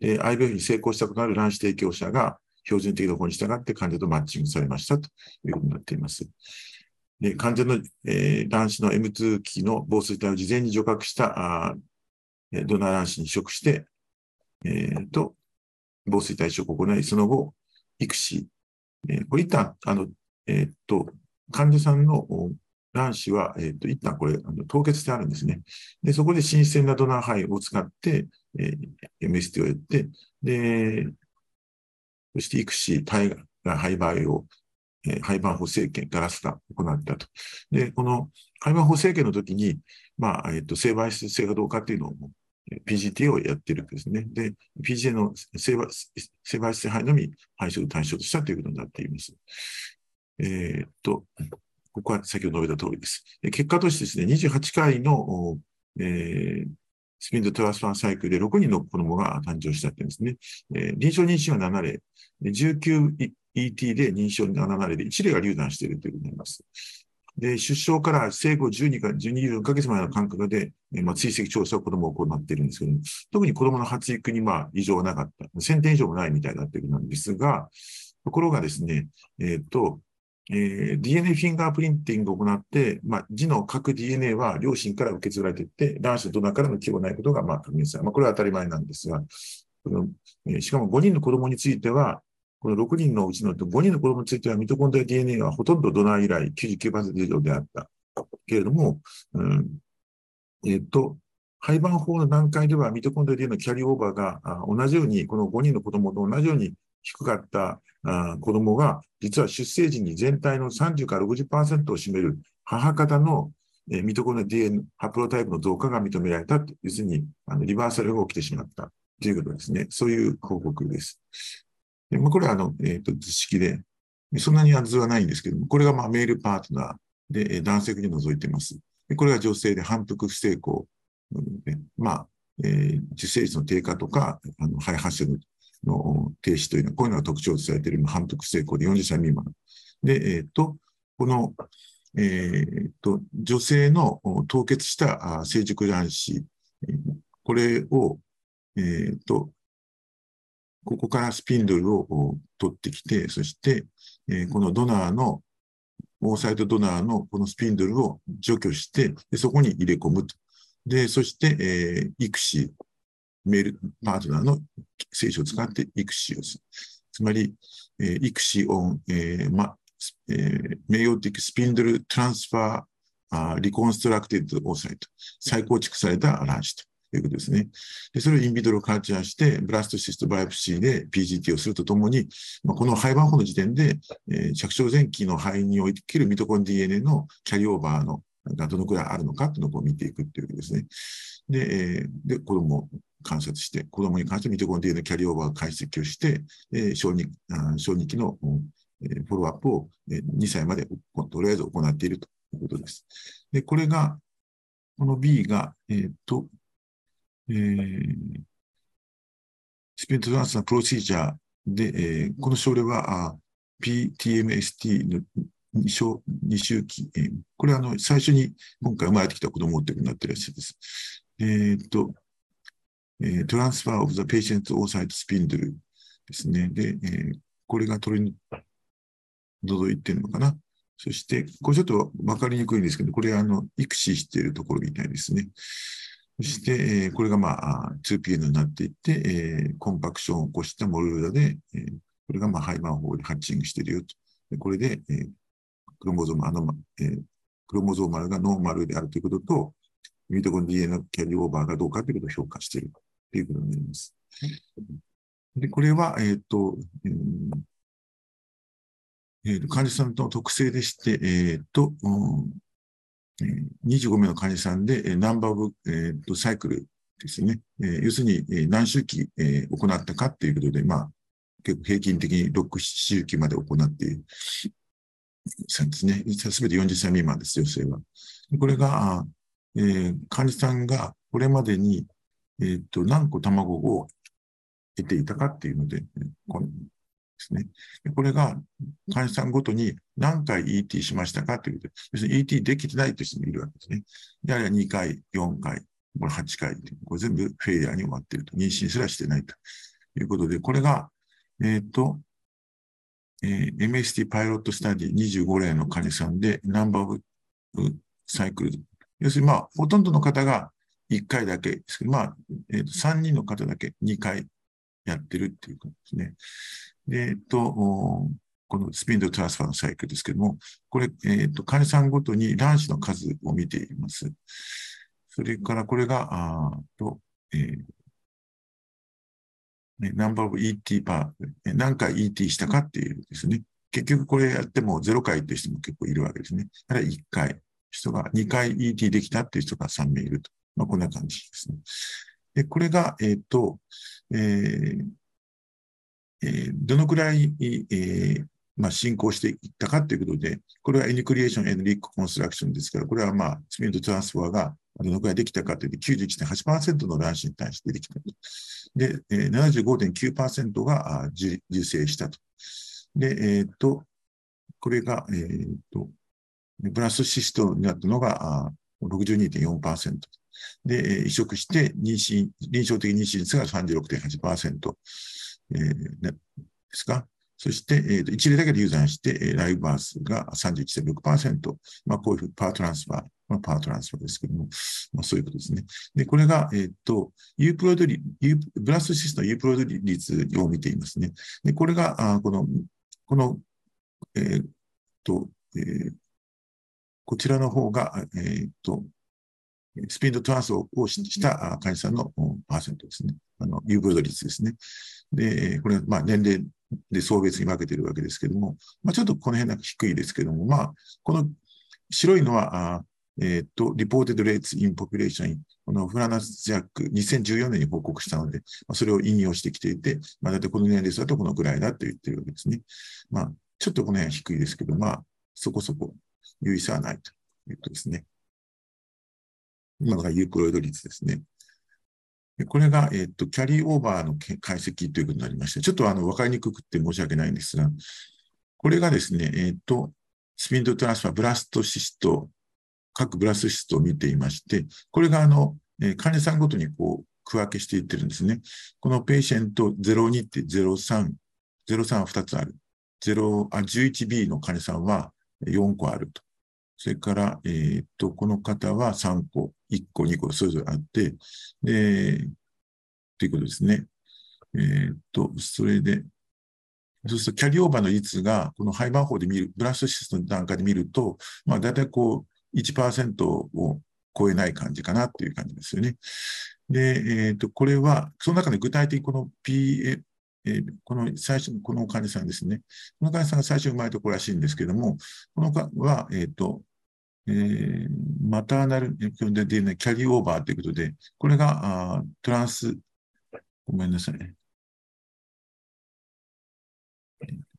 IBF に成功したことのある卵子提供者が標準的な方に従って患者とマッチングされましたということになっています。で患者の、えー、卵子の M2 機の防水体を事前に除覚したあドナー卵子に移植して、えー、と防水体移植を行い、その後、育児、えー、これ一旦、あの、えー、と、患者さんの卵子は、えー、と、一旦これ、あの凍結してあるんですね。で、そこで新鮮なドナー肺を使って、えー、MST をやって、で、そして育児、体が胚培を、えー、廃盤補正権、ガラスが行ったと。で、この廃盤補正権の時に、まあ、えっ、ー、と、生媒質性がどうかっていうのを PGT をやってるんですね。で、PGA の生媒生質性肺のみ排除を対象としたということになっています。えー、っと、ここは先ほど述べた通りです。結果としてですね、28回の、えー、スピンドトランスファーサイクルで6人の子供が誕生したってんですね。えー、臨床妊娠は7例、19ET で妊娠7例で1例が流産しているということになります。で、出生から生後12か12ヶ月前の間隔で、えまあ、追跡調査を子供を行っているんですけども、特に子供の発育にまあ異常はなかった。1000点以上もないみたいだっていうことなんですが、ところがですね、えっ、ー、と、えー、DNA フィンガープリンティングを行って、まあ、字の各 DNA は両親から受け継がれていって、卵子とドナーからの記号がないことがまあ確認されまあ、これは当たり前なんですが、このえー、しかも5人の子供については、この6人のうちの5人の子供については、ミトコンドリア DNA はほとんどドナー以来99%以上であった。けれども、うん、えっ、と、廃盤法の段階ではミトコンドリアのキャリーオーバーが同じように、この5人の子供と同じように低かったあ子供が、実は出生時に全体の30から60%を占める母方のえミトコンドリア DNA ハプロタイプの増加が認められた要するにあのリバーサルが起きてしまったということですね。そういう報告です。でまあ、これはあの、えーと、図式で、そんなに図はないんですけども、これがまあメールパートナーで、男性に除いてます。でこれが女性で反復不成功、まあ、えー、受精率の低下とか、あの肺発症の停止というのは、こういうのが特徴とされている反復不成功で40歳未満。で、えっ、ー、と、この、えー、と、女性の凍結した成熟卵子、これを、えっ、と、ここからスピンドルを取ってきて、そして、えこのドナーの、オーサイトドナーのこのスピンドルを除去して、でそこに入れ込むと。で、そして、えー、育児、メール、パートナーの聖書を使って育児をする。つまり、えー、育児オン、えーまえー、名誉的スピンドルトランスファー、あリコンストラクテッドオーサイト。再構築された卵子と。いうことですね。で、それをインビドロカルチャーして、ブラストシストバイオプシーで PGT をするとともに、まあ、この肺盤法の時点で、えー、着床前期の肺におけるミトコン DNA のキャリオーバーのがどのくらいあるのかというのを見ていくっていうわけですね。で、えー、で子供を観察して、子供に関してミトコン DNA のキャリーオーバー解析をして、えー、小児小児期の、えー、フォローアップを、えー、2歳までとりあえず行っているということです。で、これが、この B が、えっ、と、えー、スペントランスのプロシージャーで、えー、この症例は PTMST の2周二周期、えーこれはあの最初に今回生まれてきた子供っていうことになってるらしいです。えっと、えー、トランスファーオブザペーシェントオーサイトスピンドルですね。で、えーこれが取り除いてるのかな？そして、これちょっとわかりにくいんですけど、これあの、育児しているところみたいですね。そして、えーこれがまあ、2PN になっていって、えーコンパクションを起こしたモルーダで、えーこれがまあ、ハイマン法でハッチングしているよと。でこれで、えークロモゾーム、あの、えークロモゾーマルがノーマルであるということと、ミトコン DNA のキャリーオーバーがどうかということを評価しているということになります。で、これは、えっ、と、うんえー患者さんの特性でして、えっ、と、うんえー25名の患者さんで、えーナンバーブ、えーとサイクルですね。えー要するに、えー何周期、えー行ったかということで、まあ、結構平均的に6、7周期まで行っている。そうですね。すべて40歳未満です、女性は。これが、えー患者さんがこれまでに、えっ、と、何個卵を得ていたかっていうので、このですね。これが患者さんごとに何回 ET しましたかということで、要するに ET できてないという人もいるわけですね。であるいは2回、4回、これ8回、これ全部フェイリアに終わっていると。妊娠すらしてないということで、これが、えっ、と、えー MST パイロットスタディ25例の患者さんで、ナンバーオブサイクル。要するに、まあ、ほとんどの方が1回だけですけど、まあ、えーと3人の方だけ2回やってるっていうことですね。で、えっと、このスピンドトランスファーのサイクルですけども、これ、えっと、患者さんごとに卵子の数を見ています。それからこれが、あと、えー、ナンバーオブ ET パー、何回 ET したかっていうですね。結局これやっても0回っていう人も結構いるわけですね。ただ1回、人が2回 ET できたっていう人が3名いると。まあ、こんな感じですね。で、これが、えっ、と、えーえーどのくらい、えーまあ、進行していったかということで、これはエニクリエーション、エンリックコンストラクションですから、これはまあ、スピンドトランスファーがどのくらいできたかというと、91.8%の卵子に対してできた。で、えー75.9%があ受受精したと。で、えっ、と、これが、えっ、と、ブラストシストになったのが62.4%。で、移植して妊娠、臨床的妊娠率が36.8%、えーですか？そして、えーと一例だけで流産して、えーライブバースが31.6%。まあ、こういうふうにパートランスファー、まあ、パートランスファーですけども、まあ、そういうことですね。で、これが、えっ、と、ユープロドリ、ユブラストシストのユープロドリ率を見ていますね。で、これが、あこの、この、えーと、えーこちらの方が、えっ、と、スピードトランスをししたあ患者さんのうんパーセントですね。あの、有病度率ですね。で、これ、まあ、年齢で層別に分けているわけですけども、まあ、ちょっとこの辺なんか低いですけども、まあ、この白いのは、あえっ、と、reported rates in population、このフラナス・ジャック、2014年に報告したので、まあ、それを引用してきていて、まあ、だいたいこの年齢層だとこのぐらいだと言ってるわけですね。まあ、ちょっとこの辺は低いですけど、まあ、そこそこ優位差はないということですね。今のがユークロイド率ですね。これが、えっ、と、キャリーオーバーの解析ということになりまして、ちょっとあの、わかりにくくて申し訳ないんですが、これがですね、えっ、と、 spindle transfer、blastocyst、各 blastocyst を見ていまして、これがあの、えー患者さんごとにこう、区分けしていってるんですね。この patient 02って03、03は2つある。0あ 11B の患者さんは4個あると。それから、えーっと、この方は3個、1個、2個、それぞれあって、で、ということですね。えーっと、それで、そうすると、キャリオーバーの率が、このハイバー法で見る、ブラストシステムの段階で見ると、まあ、だいたいこう、1%を超えない感じかなっていう感じですよね。で、えーっと、これは、その中で具体的にこの PA、えーこの最初の、この患者さんですね。この患者さんが最初生まれた子らしいんですけども、この子は、えっ、と、えーマターナルで DNA キャリーオーバーということで、これがあトランス、ごめんなさい。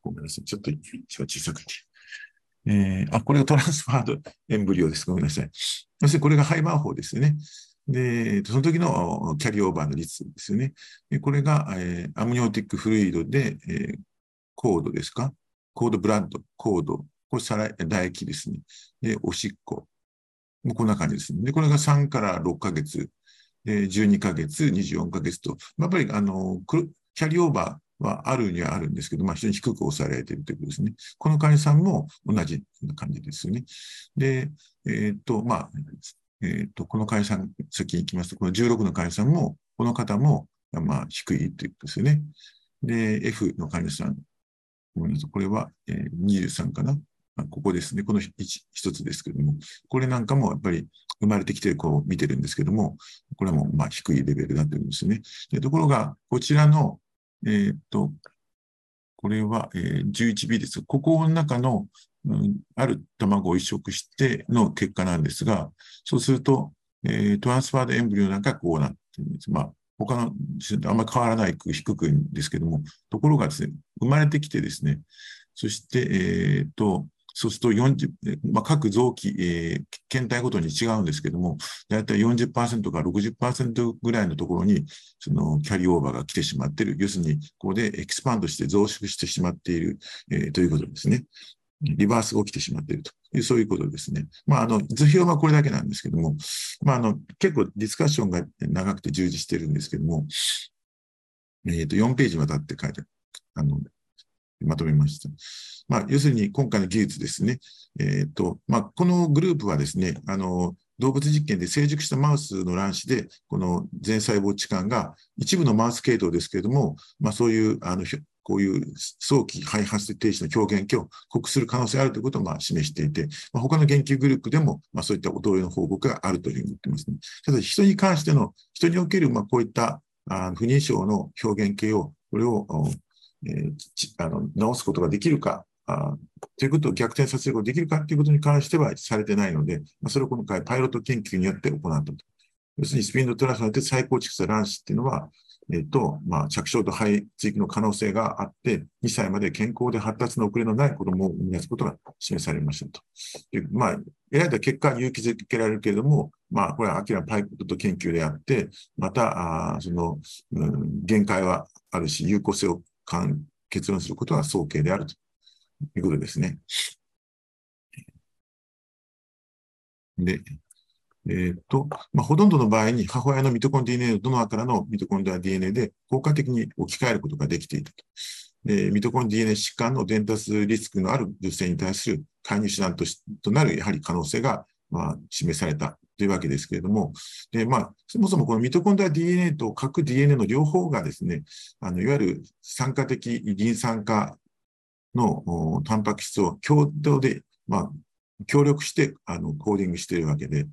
ごめんなさい。ちょっと一番小さくて。えーあ、これがトランスファードエンブリオです。ごめんなさい。そしてこれがハイマー法ですよね。で、その時のキャリオーバーの率ですよね。でこれが、えーアムニオティックフルイドで、えーコードですか？コードブラッド、コード、これ皿唾液ですね。で、おしっこ。もうこんな感じですね。で、これが3から6ヶ月、で12ヶ月、24ヶ月と、やっぱりあのキャリオーバーはあるにはあるんですけど、まあ、非常に低く抑えられているということですね。この患者さんも同じな感じですよね。で、えっ、と、まあ、えっ、と、この患者さん、先に行きますと、この16の患者さんも、この方も、まあ、低いということですよね。で、F の患者さん、ごめんなさい。これは、えー、23かな。まあ、ここですね。この一つですけども、これなんかもやっぱり生まれてきてこう見てるんですけども、これもまあ低いレベルだというんですね。でところが、こちらの、えー、っと、これは、えー、11B です。ここの中の、ある卵を移植しての結果なんですが、そうすると、えー、トランスファードエンブリオなんかこうなってるんです。まあ、他のあんまり変わらないく低くんですけども、ところがですね、生まれてきてですね、そして、えっ、と、そうすると40、まあ、各臓器、えー、検体ごとに違うんですけども、だいたい40%から60%ぐらいのところに、そのキャリーオーバーが来てしまっている。要するに、ここでエキスパンドして増殖してしまっている、えー、ということですね。リバースが起きてしまっているという、そういうことですね。まあ、あの、図表はこれだけなんですけども、まあ、あの、結構ディスカッションが長くて充実してるんですけども、えっ、ー、と、4ページにわたって書いて、あの、まとめました。まあ、要するに今回の技術ですね。えっ、ー、と、まあ、このグループはですね、あの、動物実験で成熟したマウスの卵子で、この全細胞置換が一部のマウス系統ですけれども、まあ、そういう、あの、こういう早期肺発停止の表現を告する可能性があるということをまあ示していて、まあ、他の研究グループでもまあそういった同様の報告があるというふうに言ってますね。ただ人に関しての、人におけるまあこういった不妊症の表現系を、これを、えー、あの直すことができるか、あということを逆転させることができるかということに関してはされてないので、まあ、それを今回パイロット研究によって行ったと。要するにスピンドトランスによって再構築した卵子っていうのは、えっと、まあ、着床と肺追記の可能性があって、2歳まで健康で発達の遅れのない子供を生み出すことが示されましたと。でまあ、得られた結果、勇気づけられるけれども、まあ、これは明らかパイロット研究であって、また、あその、うん、限界はあるし、有効性を結論することは早計であるということですね。で、えっ、と、まあ、ほとんどの場合に母親のミトコン DNA のドナーからのミトコンドリア DNA で効果的に置き換えることができていたと。でミトコン DNA 疾患の伝達リスクのある女性に対する介入手段としとなるやはり可能性が、まあ、示されたというわけですけれども、でまあ、そもそもこのミトコンドリア DNA と核 DNA の両方がですね、あのいわゆる酸化的リン酸化のタンパク質を共同で、まあ、協力してあのコーディングしているわけで、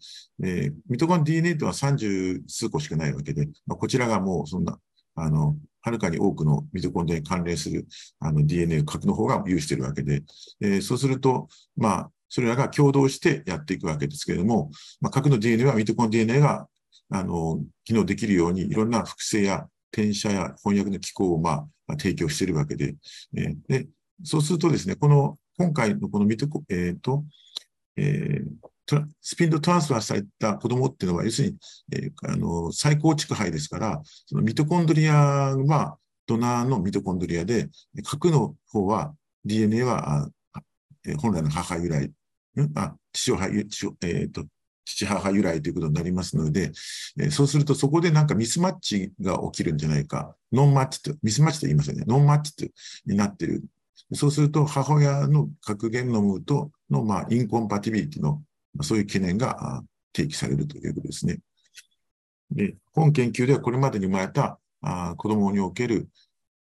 えー、ミトコン DNA とは30数個しかないわけで、まあ、こちらがもうそんな、あの、はるかに多くのミトコンドリアに関連するあの DNA 核の方が有しているわけで、えー、そうすると、まあ、それらが共同してやっていくわけですけれども、まあ、核の DNA はミトコン DNA があの機能できるように、いろんな複製や転写や翻訳の機構を、まあ、提供しているわけで、えー、でそうするとですね、この今回のこのミトコ、えっ、ー、と、えー、スピンドトランスファーされた子供っていうのは、要するに、えー、あの再構築肺ですから、そのミトコンドリアはドナーのミトコンドリアで、核の方は DNA は本来の母由来、あ父母、父えーと、父母由来ということになりますので、えー、そうするとそこでなんかミスマッチが起きるんじゃないか、ノンマッチと、ミスマッチと言いますよね、ノンマッチとになってる。そうすると母親の核ゲノムとの、まあ、インコンパティビリティの、そういう懸念が提起されるということですね。で本研究ではこれまでに生まれたあ子供における、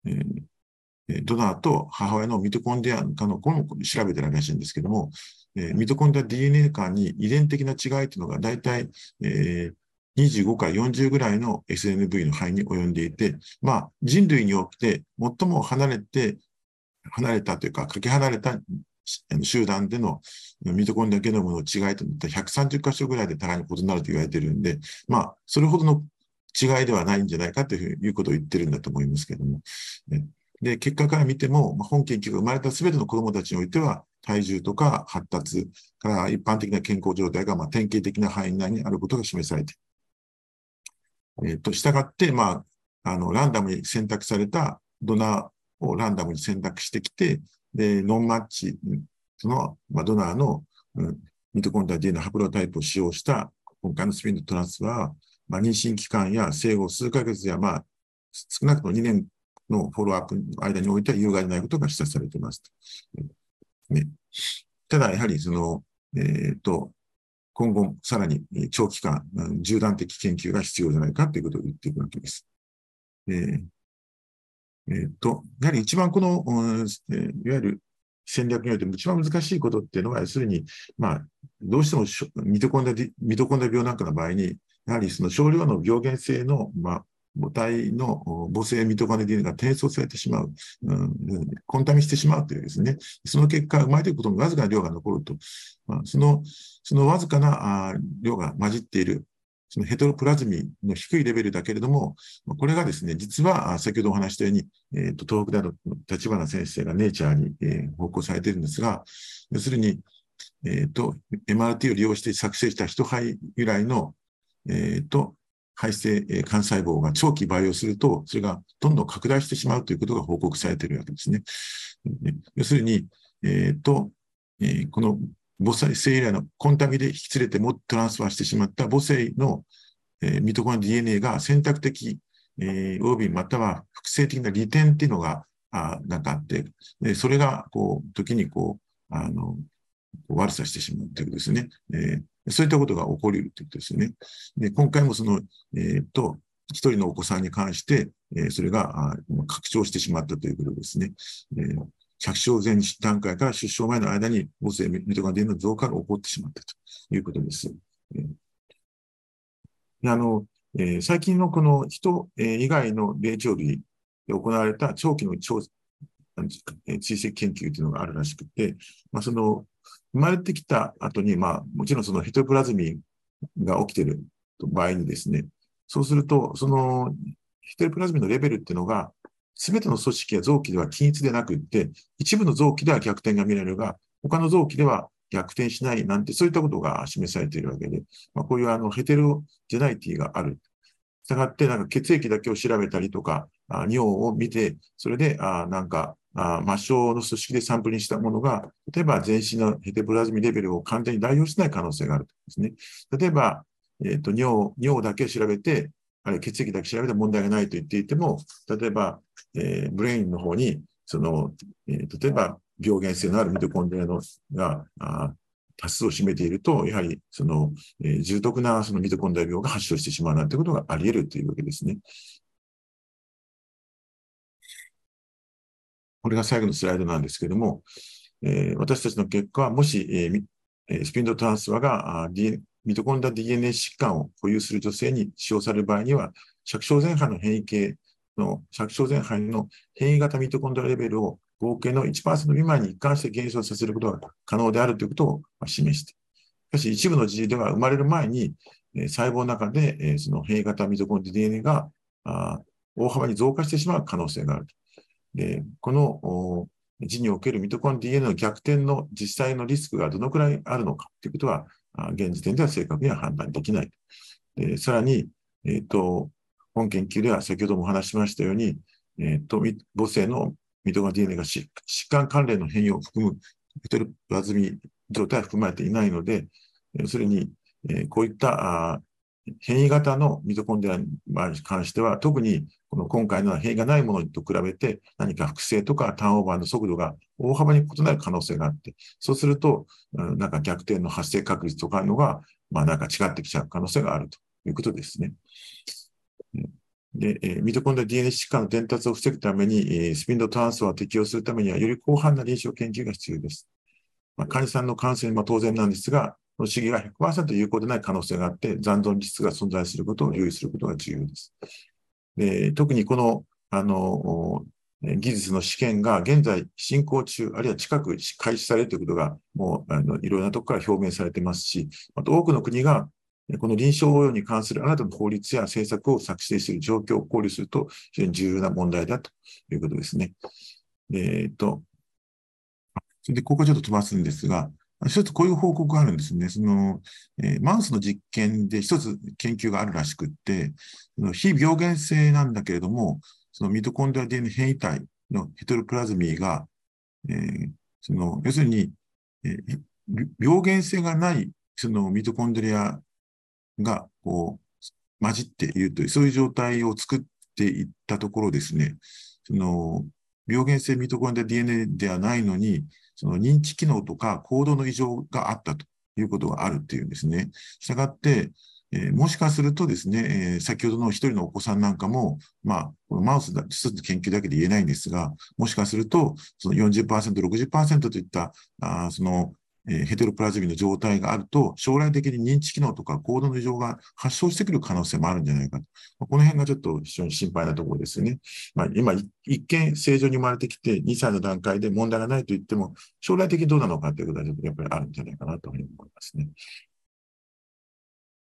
えー、ドナーと母親のミトコンディア化の子も調べてるらしいんですけども、えー、ミトコンディア DNA 間に遺伝的な違いというのが大体、えー、25から40ぐらいの SNV の範囲に及んでいて、まあ、人類において最も離れて、離れたというか、かけ離れた集団でのミトコンドリアゲノムの違いといった130箇所ぐらいで互いに異なると言われているんで、まあ、それほどの違いではないんじゃないかということを言ってるんだと思いますけども。で、結果から見ても、本研究が生まれたすべての子供たちにおいては、体重とか発達から一般的な健康状態がま典型的な範囲内にあることが示されている。えっ、ー、と、したがって、まあ、あの、ランダムに選択されたドナーをランダムに選択してきて、で、ノンマッチその、まあ、ドナーの、うん、ミトコンドリア DNA ハプロタイプを使用した今回のスピンドトランスは、まあ、妊娠期間や生後数ヶ月や、まあ、少なくとも2年のフォローアップの間においては有害でないことが示唆されています。ね、ただ、やはりその、え、ー、と、今後さらに長期間、縦断的研究が必要じゃないかということを言っていくわけです。えーえー、と、やはり一番この、えー、いわゆる戦略において一番難しいことっていうのは、要するに、まあ、どうしてもミトコンダミトコンダ病なんかの場合に、やはりその少量の病原性の、まあ、母体の母性ミトコンドリアが転送されてしまう、うん、コンタミしてしまうというですね、その結果、生まれていくことにわずかな量が残ると、まあ、その、そのわずかな量が混じっている、そのヘトロプラズミの低いレベルだけれども、これがですね、実は先ほどお話したように、えーと、東北大の立花先生がネイチャーに、え、報告されているんですが、要するに、えっ、ー、と、MRT を利用して作成した人肺由来の、えっ、ー、と、肺性幹細胞が長期培養すると、それがどんどん拡大してしまうということが報告されているわけですね。要するに、えっ、ー、と、え、この母性由来のコンタミで引き連れてもトランスファーしてしまった母性の、えー、ミトコン DNA が選択的、えー、及びまたは複製的な利点っていうのが、あなんかあって、でそれが、こう、時にこう、あの、悪さしてしまうということですね。えー、そういったことが起こり得るということですよね。で今回もその、えー、と、一人のお子さんに関して、えー、それが拡張してしまったということですね。えー、着床前段階から出生前の間に母性ミトコンドリアの増加が起こってしまったということです。えー、あのえー、最近のこの人、え、以外の霊長類で行われた長期の追跡研究というのがあるらしくて、まあ、その生まれてきた後に、まあ、もちろんそのヘトプラズミが起きている場合にですね、そうすると、そのヘトプラズミのレベルっていうのが、すべての組織や臓器では均一でなくって、一部の臓器では逆転が見られるが、他の臓器では逆転しないなんて、そういったことが示されているわけで、まあ、こういうあのヘテロジェナイティがある。したがって、なんか血液だけを調べたりとか、あ尿を見て、それで、あなんか、あ末梢の組織でサンプルにしたものが、例えば全身のヘテプラズミレベルを完全に代用しない可能性があるとですね。例えば、えっ、ー、と尿、尿だけ調べて、あるいは血液だけ調べて問題がないと言っていても、例えば、えー、ブレインの方に、その、えー、例えば病原性のあるミトコンドリアのがあ多数を占めていると、やはりその、えー、重篤なそのミトコンドリア病が発症してしまうなんてことがあり得るというわけですね。これが最後のスライドなんですけれども、えー、私たちの結果は、もし、えー、スピンドトランスファーがミトコンドリア DNA 疾患を保有する女性に使用される場合には、尺小前半の変異系の尺小前半の変異型ミトコンドリアレベルを合計の1%未満に一貫して減少させることが可能であるということを示して、しかし一部の事例では生まれる前に、細胞の中でその変異型ミトコンドリア DNA が大幅に増加してしまう可能性がある。でこの字におけるミトコン DNA の逆転の実際のリスクがどのくらいあるのかということは、現時点では正確には判断できない。でさらに、えーと、本研究では先ほどもお話しましたように、えーと、母性のミトコン DNA が疾患関連の変異を含むヘトルプラズミ状態は含まれていないので、要するに、えー、こういった変異型のミトコンドリアに関しては、特にこの今回の変異がないものと比べて、何か複製とかターンオーバーの速度が大幅に異なる可能性があって、そうすると、なんか逆転の発生確率とかのが、まあなんか違ってきちゃう可能性があるということですね。で、えミトコンドリア DNA 疾患の伝達を防ぐために、えスピンドトランスを適用するためには、より広範な臨床研究が必要です。まあ、患者さんの感染は当然なんですが、の試技が100%有効でない可能性があって、残存リスクが存在することを留意することが重要です。で特にこのあの技術の試験が現在進行中、あるいは近く開始されるということが、もうあのいろいろなところから表明されてますし、あと多くの国がこの臨床応用に関するあなたの法律や政策を作成する状況を考慮すると、非常に重要な問題だということですね。えっ、と、それで、ここちょっと飛ばすんですが、一つこういう報告があるんですね。その、えー、マウスの実験で一つ研究があるらしくって、その非病原性なんだけれども、そのミトコンドリア DNA 変異体のヘトロプラズミーが、えー、その要するに、えー病原性がないそのミトコンドリアがこう混じっているという、そういう状態を作っていったところですね、その病原性ミトコンドリア DNA ではないのに、その認知機能とか行動の異常があったということがあるっていうんですね。したがって、えー、もしかするとですね、えー、先ほどの一人のお子さんなんかも、まあ、このマウスだ、一つの研究だけで言えないんですが、もしかすると、その40%、60%といった、あそのえヘテロプラズミの状態があると、将来的に認知機能とか行動の異常が発症してくる可能性もあるんじゃないかと。この辺がちょっと非常に心配なところですよね。まあ、今、一見正常に生まれてきて、2歳の段階で問題がないと言っても、将来的にどうなのかということは、やっぱりあるんじゃないかなというふうに思いますね。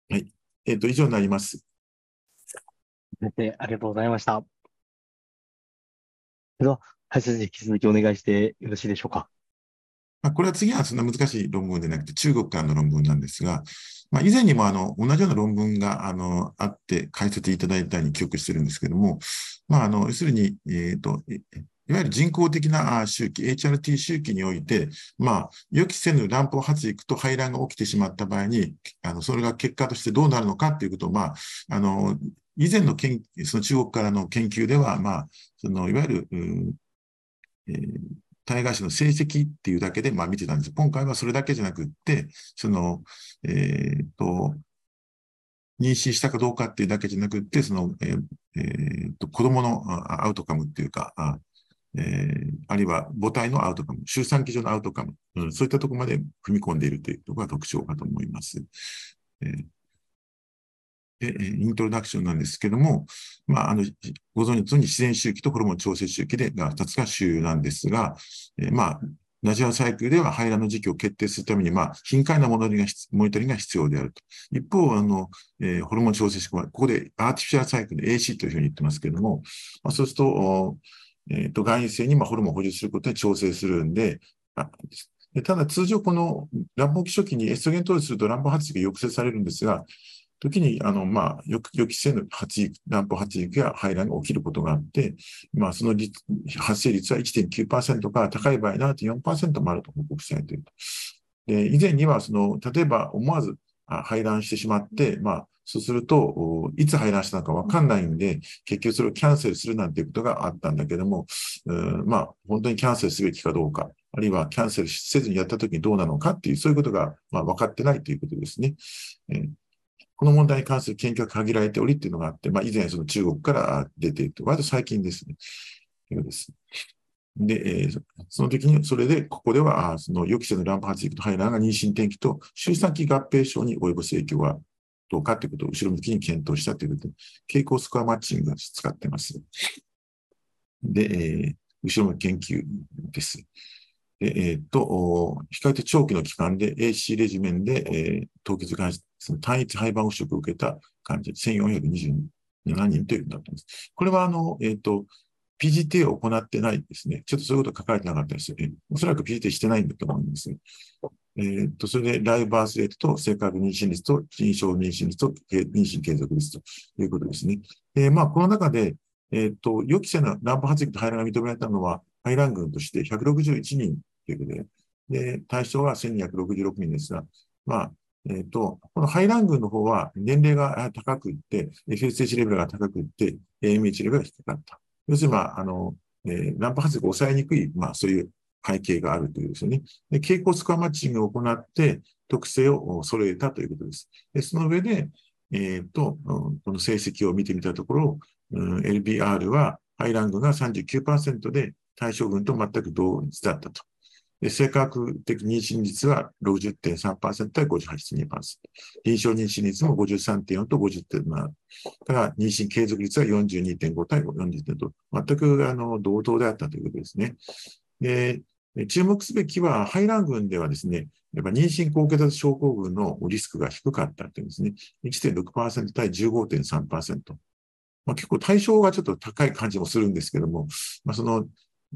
はい。えっ、ー、と、以上になります。先生、ありがとうございました。では、林先生、引き続きお願いしてよろしいでしょうか。まあ、これは次はそんな難しい論文でなくて、中国からの論文なんですが、まあ、以前にもあの同じような論文があのあって解説いただいたように記憶してるんですけども、まあ、あの要するに、えーと、いわゆる人工的な周期、HRT 周期において、まあ、予期せぬ乱暴発育と排卵が起きてしまった場合に、あのそれが結果としてどうなるのかということを、まあ、あの以前の研その中国からの研究では、まあ、そのいわゆる、えー大河市の成績っていうだけで、まあ見てたんです。今回はそれだけじゃなくって、その、えっ、と、妊娠したかどうかっていうだけじゃなくって、その、えーえー、と子供のアウトカムっていうか、あ,、えー、あるいは母体のアウトカム、周産期上のアウトカム、うん、そういったところまで踏み込んでいるというところが特徴かと思います。えー、イントロダクションなんですけども、まあ、あの、ご存知のように自然周期とホルモン調整周期で、が2つが主流なんですが、えー、まあ、ナジュラルサイクルでは排卵の時期を決定するために、まあ、頻回なモニタリングが必要であると。一方、あの、えー、ホルモン調整周期は、ここでアーティフィシャルサイクルで AC というふうに言ってますけども、まあ、そうすると、え、ー、と、外因性にまあホルモンを補充することで調整するんで、あただ通常この卵胞期初期にエストゲン投与すると卵胞発育が抑制されるんですが、時に、あの、まあ、予期せぬ発育、卵胞発育や排卵が起きることがあって、まあ、その発生率は1.9%から高い場合7.4%もあると報告されていると。で、以前には、その、例えば思わず排卵してしまって、まあ、そうすると、いつ排卵したのかわかんないんで、結局それをキャンセルするなんていうことがあったんだけども、まあ、本当にキャンセルすべきかどうか、あるいはキャンセルせずにやったときにどうなのかっていう、そういうことが、まあ、分かってないということですね。えーこの問題に関する研究が限られておりっていうのがあって、まあ、以前その中国から出ていると、割と最近ですね。です。で、えー、その時に、それで、ここでは、その予期せぬ卵胞発育と排卵が妊娠転機と周産期合併症に及ぼす影響はどうかということを後ろ向きに検討したということで、傾向スコアマッチングを使ってます。で、えー、後ろ向き研究です。でえっ、と、比較的長期の期間で AC レジメンで、えー、凍結がその単一廃盤汚職を受けた患者1427人というふうになっています。これは、あの、えっ、ー、と、PGT を行ってないですね。ちょっとそういうこと書かれてなかったですよね。おそらく PGT してないんだと思うんです。えっ、と、それでライブバースレートと正確妊娠率と臨床妊娠率と妊娠継続率ということですね。で、まあ、この中で、えっ、と、予期せな卵胞発育と排卵が認められたのは、排卵群として161人ということで、で、対象は1266人ですが、まあ、えっ、ー、と、この排卵群の方は年齢が高くいって、FSH レベルが高くいって、AMH レベルが低かった。要するに、まあ、あの、えー、卵発育を抑えにくい、まあ、そういう背景があるというですね。で、傾向スコアマッチングを行って、特性を揃えたということです。でその上で、えっ、ー、と、この成績を見てみたところ、うん、LBR は排卵群が39%で対象群と全く同一だったと。で正確的妊娠率は60.3%対58.2%。臨床妊娠率も53.4と50.7。だから妊娠継続率は42.5対40.5。全くあの同等であったということですね。で注目すべきは、排卵群ではですね、やっぱ妊娠高血圧症候群のリスクが低かったというんですね。1.6%対15.3%。まあ、結構対象がちょっと高い感じもするんですけども、まあ、その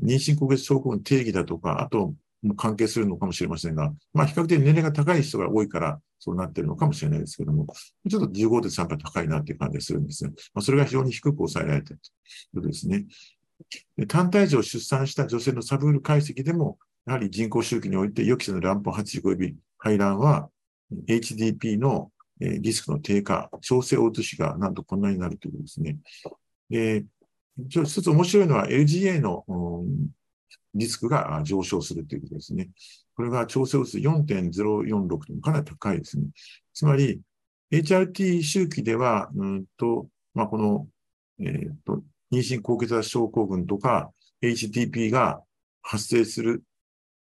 妊娠高血圧症候群の定義だとか、あと関係するのかもしれませんが、まあ、比較的年齢が高い人が多いから、そうなってるのかもしれないですけども、ちょっと15.3倍高いなっていう感じがするんですね。まあ、それが非常に低く抑えられているということですね。単体児を出産した女性のサブール解析でも、やはり人工周期において予期せぬ乱歩85及び排卵は HDP のリスクの低下、調整落としがなんとこんなになるということですね。で、ちょ一つ面白いのは LGA の、うんリスクが上昇するということですね。これが調整数4.046とかなり高いですね。つまり、HRT 周期では、うんと、まあ、この、えーと、妊娠高血圧症候群とか HTP が発生する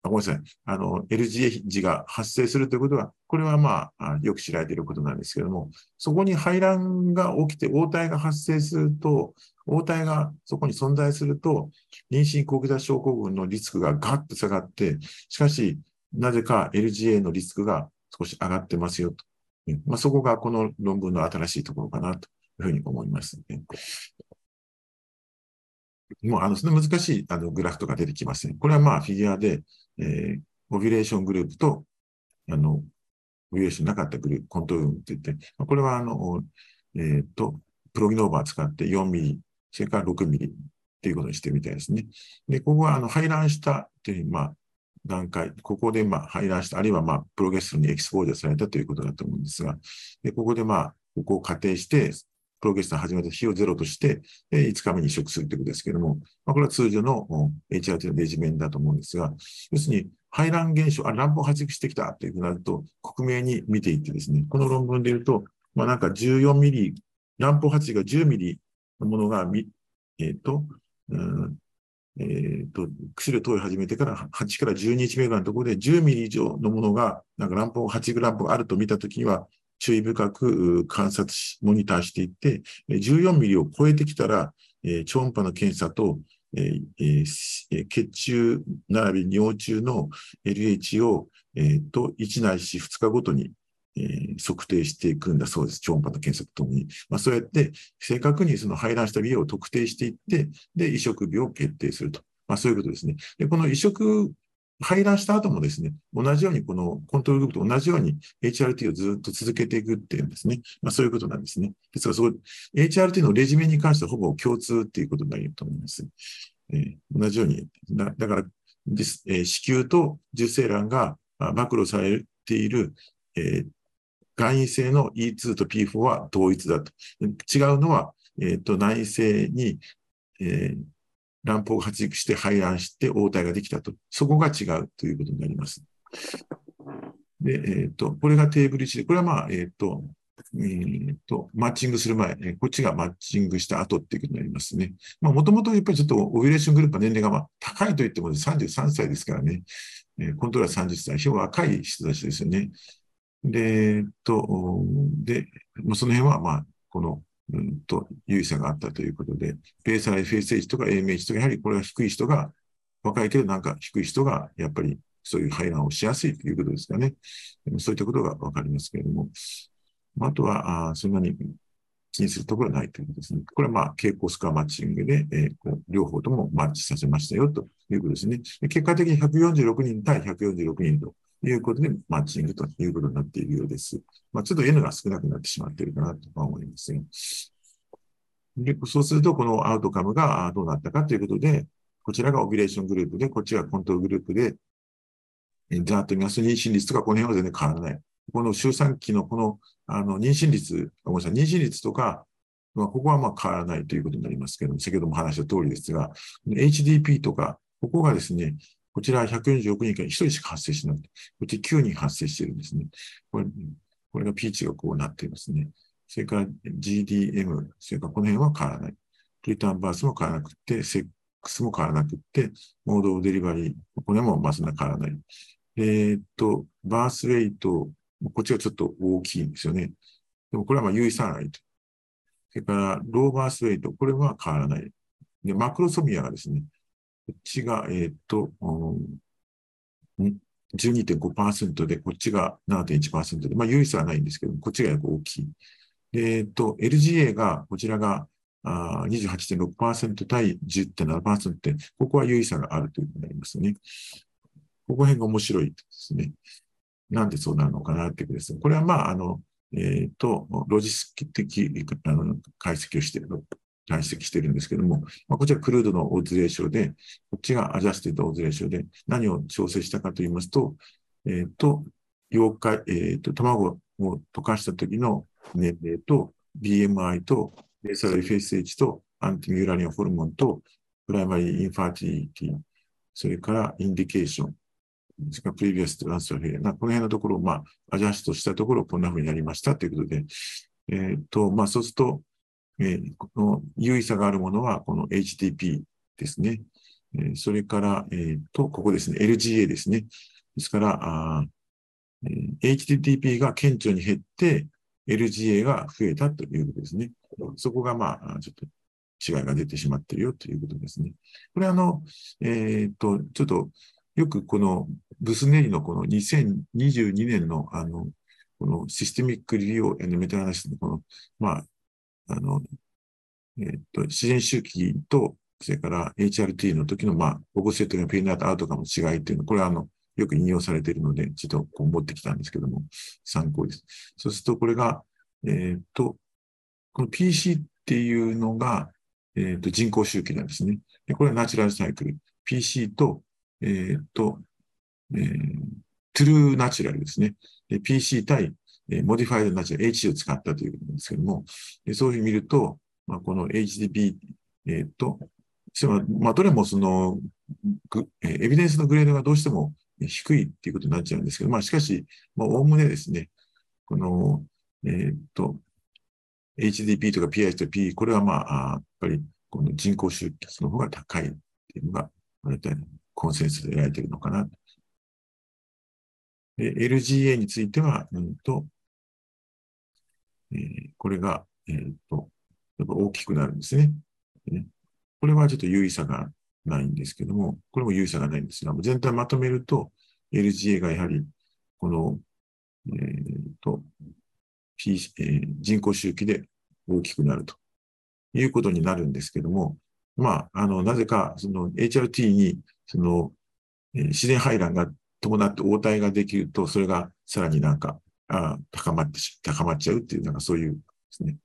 ごめんなさい。あの、LGA 値が発生するということは、これはまあ、よく知られていることなんですけれども、そこに排卵が起きて、応体が発生すると、応体がそこに存在すると、妊娠高血圧症候群のリスクがガッと下がって、しかし、なぜか LGA のリスクが少し上がってますよと。まあ、そこがこの論文の新しいところかなというふうに思います、ね。もう、あの、その難しいあのグラフとか出てきません。これはまあ、フィギュアで、えー、オビュレーショングループと、あの、オビュレーションなかったグループ、コントロールって言って、これはあの、えっ、と、プロギノーバー使って4ミリ、それから6ミリっていうことにしてみたいですね。で、ここはあの、排卵したっていう、まあ、段階、ここでまあ、排卵した、あるいはまあ、プロゲステロンにエキスポージャーされたということだと思うんですが、で、ここでまあ、ここを仮定して、プロゲステロン始めた日をゼロとして、で5日目に移植するということですけれども、まあ、これは通常の HRT のレジメンだと思うんですが、要するに排卵現象、あ、卵胞発育してきたというふうになると、克明に見ていってですね、この論文で言うと、まあなんか14ミリ、卵胞発育が10ミリのものが、えっ、と、うんえっ、と、薬を投与始めてから8から12日目ぐらいのところで10ミリ以上のものが、なんか卵胞、発育卵胞があると見たときには、注意深く観察し、モニターしていって、14ミリを超えてきたら、超音波の検査と、血中並び尿中の LH を、えーと1ないし2日ごとに、えー測定していくんだそうです。超音波の検査とともに。まあ、そうやって正確にその排卵した美容を特定していって、で、移植日を決定すると。まあ、そういうことですね。で、この移植排卵した後もですね、同じようにこのコントロールグループと同じように HRT をずっと続けていくっていうんですね。まあそういうことなんですね。ですからそこ、HRT のレジメに関してはほぼ共通っていうことになると思います。えー同じように、なだから、ですえー子宮と受精卵が暴露されている、えー外因性の E2 と P4 は同一だと。違うのは、えっ、と、内性に、えー卵胞が発育して排卵して応体ができたと。そこが違うということになります。で、えっ、と、これがテーブル1で、これはまあ、えっ、と、えっと、マッチングする前、こっちがマッチングした後っていうことになりますね。まあ、もともとやっぱりちょっとオビュレーショングループは年齢がまあ高いと言っても33歳ですからね。えーコントローラー30歳、非常に若い人たちですよね。で、えっと、で、まあその辺はまあ、この、うんと、優位差があったということで、ベース FSH とか AMH とか、やはりこれが低い人が、若いけどなんか低い人が、やっぱりそういう排卵をしやすいということですかね。そういったことがわかりますけれども。あとは、あそんなに気にするところはないということですね。これはまあ、傾向スコアマッチングで、えー両方ともマッチさせましたよということですね。結果的に146人対146人ということで、マッチングということになっているようです。まあ、ちょっと N が少なくなってしまっているかなとは思いますが。でそうすると、このアウトカムがどうなったかということで、こちらがオビレーショングループで、こっちがコントロールグループで、ざーっと見ます、妊娠率とかこの辺は全然変わらない。この周産期のこの、あの、妊娠率、ごめんなさい、妊娠率とか、まあ、ここはまあ変わらないということになりますけども、先ほども話した通りですが、HDP とか、ここがですね、こちらは146人から1人しか発生しない。こっち9人発生しているんですね。これ、これが P 値がこうなっていますね。それから GDM、それからこの辺は変わらない。リターンバースも変わらなくて、セックスも変わらなくて、モードデリバリー、これもまあそんな変わらない。えーっと、バースレイト、こっちがちょっと大きいんですよね。でもこれはまあ有意産愛と。それから、ローバースレイト、これは変わらない。で、マクロソミアがですね、こっちが、えーっと、うん？12.5%で、こっちが7.1%で、まあ、有意差はないんですけど、こっちがやっぱ大きい。えーっと、LGA が、こちらが、あー28.6%対10.7%って、ここは有意差があるということになりますね。ここ辺が面白いですね。なんでそうなるのかなっていうことです。これはまあ、あの、えっ、と、ロジス的あの解析をしている退積してるんですけども、まあ、こちらクルードのオズレーションで、こっちが adjusted odds ratio で、何を調整したかと言いますと、えっ、と、溶解、えっ、と、卵を溶かした時の年齢と、BMI と、 basal FSH と、 anti-Müllerian hormone と、 primary infertility、それから indication、それから previous transfer、この辺のところを、まあ、アジャストしたところをこんな風になりましたということで、えっ、と、まあ、そうすると、えー、この優位差があるものは、この HTP ですね。えー、それから、えー、と、ここですね、LGA ですね。ですから、えー、HTTP が顕著に減って、LGA が増えたということですね。そこが、まあ、ちょっと違いが出てしまっているよということですね。これあの、えっ、と、ちょっと、よくこのブスネリのこの2022年のあの、このシステミックリリオメタアナシスのこの、まあ、あの、えっ、と、自然周期と、それから HRT の時の、まあ、オボセットがペイナートアウトカムの違いっていうの、これはあの、よく引用されているので、ちょっとこう持ってきたんですけども、参考です。そうすると、これが、えっ、と、この PC っていうのが、えっ、と、人工周期なんですね。でこれはナチュラルサイクル。PC と、えっ、と、えー、 true natural ですね。で PC 対、えー、 modified natural H を使ったということなんですけども、でそういうふうに見ると、まあ、この HDP、えっ、と、まあ、どれもその、えー、エビデンスのグレードがどうしても低いっていうことになっちゃうんですけど、まあ、しかし、まあ、おおむねですね、この、えっ、と、HDP とか PI と P、これはまあ、やっぱりこの人工出血の方が高いっていうのが、大体コンセンスで得られているのかな。LGA については、うんと、えー、これが、えっ、と、やっぱ大きくなるんですね。ねこれはちょっと優位差がないんですけども、これも優位差がないんですが、全体まとめると、LGA がやはり、この、えっ、と、P えー、人工周期で大きくなるということになるんですけども、まあ、あの、なぜか、その HRT に、その、えー、自然排卵が伴って応対ができると、それがさらになんか、あ高まって高まっちゃうっていう、なんかそういうですね。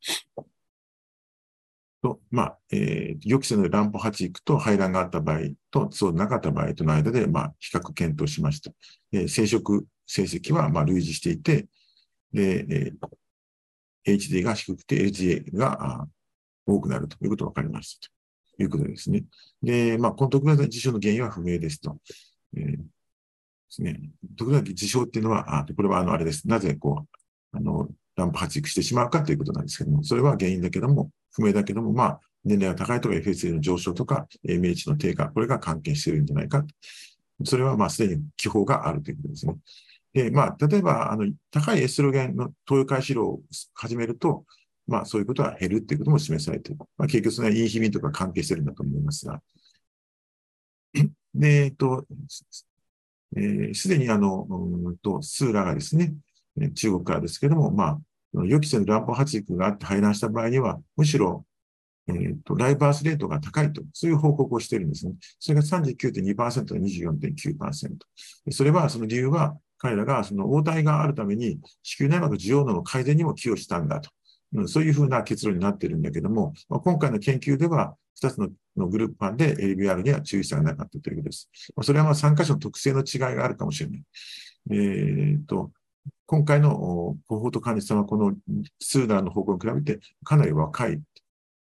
と、まあ、えー、予期せぬ乱歩発育と排卵があった場合と、そうなかった場合との間で、まあ、比較検討しました。えー、生殖成績は、まあ、類似していて、で、えー、HD が低くて LGA が多くなるということが分かりましたということですね。で、まあ、この特別な事象の原因は不明ですと。えー、ですね。特別な事象っていうのは、あこれはあの、あれです。なぜこう、あの、ランプ発育してしまうかということなんですけども、それは原因だけども、不明だけども、まあ、年齢が高いとか FSA の上昇とか MH の低下、これが関係しているんじゃないか。それはまあ、すでに気泡があるということですね。で、まあ、例えば、あの、高いエストロゲンの投与開始量を始めると、まあ、そういうことは減るっていうことも示されている。まあ、結局、それはインヒビンとか関係してるんだと思いますが。で、えっと、す、え、で、にあの、うんと、スーラがですね、中国からですけども、まあ、予期せぬ乱暴発育があって排卵した場合には、むしろ、え、ー、と、ライバースレートが高いと、そういう報告をしているんですね。それが39.2%が24.9%。それは、その理由は、彼らがその応対があるために子宮内膜需要の改善にも寄与したんだと。うん、そういうふうな結論になっているんだけども、まあ、今回の研究では2つののグループ間で LBR には注意差がなかったということです。まあ、それはまあ3箇所の特性の違いがあるかもしれない。えー、と今回のコホート管理さんはこのスーダーの方向に比べてかなり若い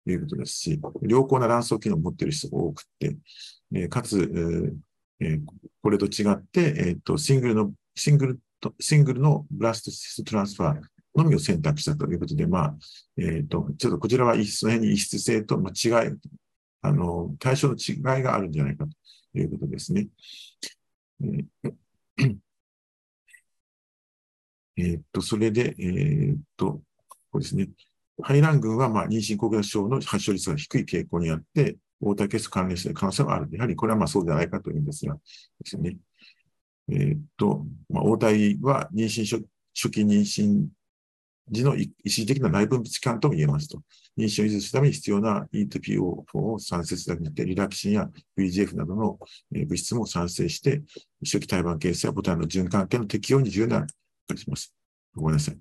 ということですし、良好な卵巣機能を持っている人が多くて、えかつ、えー、これと違って、えーとシングルのシングル、シングルのブラストシストトランスファーのみを選択したということで、まあ、えっ、ー、と、ちょっとこちらはその辺に異質性と、まあ、違い、あの、対象の違いがあるんじゃないかということですね。えっと、それで、え、っと、ここですね。排卵群は、まあ、妊娠高血症の発症率が低い傾向にあって、大体血関連している可能性はある。やはりこれはまあそうじゃないかというんですが、ですね。えー、っと、まあ、応対は妊娠初期妊娠時の一時的な内分泌期間とも言えますと。妊娠を維持するために必要な E2PO4 を産生するだけにて、リラキシンや VGF などの物質も産生して、初期胎盤形成や母体の循環系の適用に重要な感じします。ごめんなさい。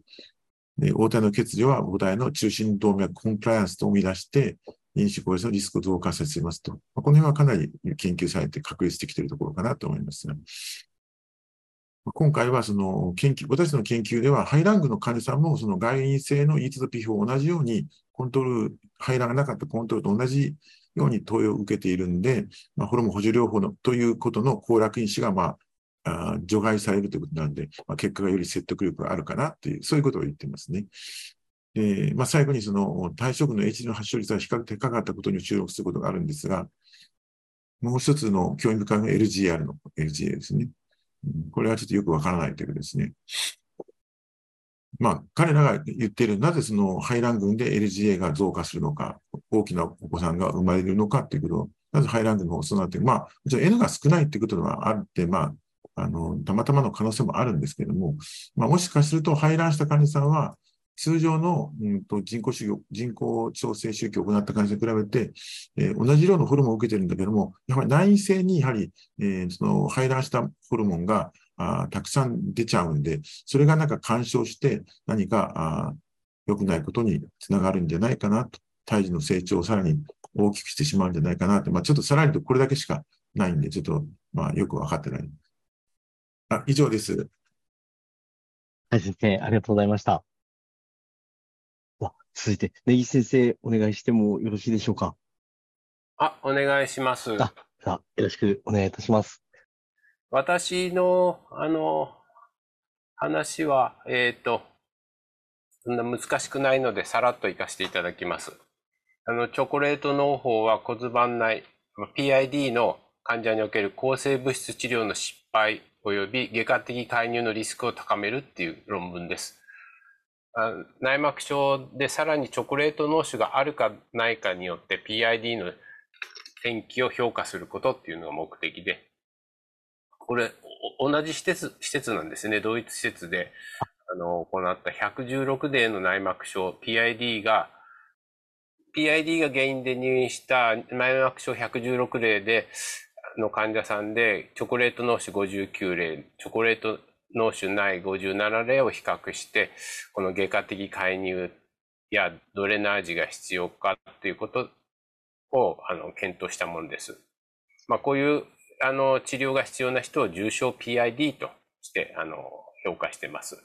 で、応体の欠如は母体の中心動脈コンプライアンスと生み出して、因子抗ウイルスのリスクを増加させますと。まあ、この辺はかなり研究されて確立できているところかなと思いますが。今回はその研究、私の研究では、ハイラングの患者さんもその外因性の E と P 法同じように、コントロール、排卵がなかったコントロールと同じように投与を受けているんで、まあ、ホルモン補助療法のということの抗楽因子が、まあ、あ除外されるということなんで、まあ、結果がより説得力があるかなという、そういうことを言ってますね。で、まあ、最後にその退職の H の発症率が比較的高かったことに注目することがあるんですが、もう一つの興味深いのが LGR の LGA ですね。これはちょっとよくわからないというかですね。まあ、彼らが言っている、なぜその排卵群で LGA が増加するのか、大きなお子さんが生まれるのかっていうことを、なぜ排卵群の方がそうなっている。まあ、もちろん N が少ないっていうことはあって、まあ、あの、たまたまの可能性もあるんですけれども、まあ、もしかすると排卵した患者さんは、通常の、うんと、人工宗教、人工調整宗教を行った患者に比べて、えー、同じ量のホルモンを受けてるんだけども、やはり内因性にやはり、えー、その排卵したホルモンがあたくさん出ちゃうんで、それがなんか干渉して何かあ良くないことにつながるんじゃないかなと、胎児の成長をさらに大きくしてしまうんじゃないかなって、まあ、ちょっとさらにとこれだけしかないんで、ちょっと、まあ、よくわかってない。あ、以上です。はい、先生、ありがとうございました。続いて、根岸先生、お願いしてもよろしいでしょうか？あ、お願いします。あ、さあ、よろしくお願いいたします。私の、あの、話は、えっ、ー、と、そんな難しくないので、さらっと行かせていただきます。あの、チョコレート農法は骨盤内、PID の患者における抗生物質治療の失敗及び外科的介入のリスクを高めるっていう論文です。内膜症でさらにチョコレート脳腫があるかないかによって PID の転機を評価することっていうのが目的で、これ、同じ施設、施設なんですね。同一施設で、あの、行った116例の内膜症、PID が、PID が原因で入院した内膜症116例で、の患者さんで、チョコレート脳腫59例、チョコレート脳腫内57例を比較して、この外科的介入やドレナージが必要かということをあの検討したものです。まあ、こういうあの治療が必要な人を重症 PID としてあの評価しています。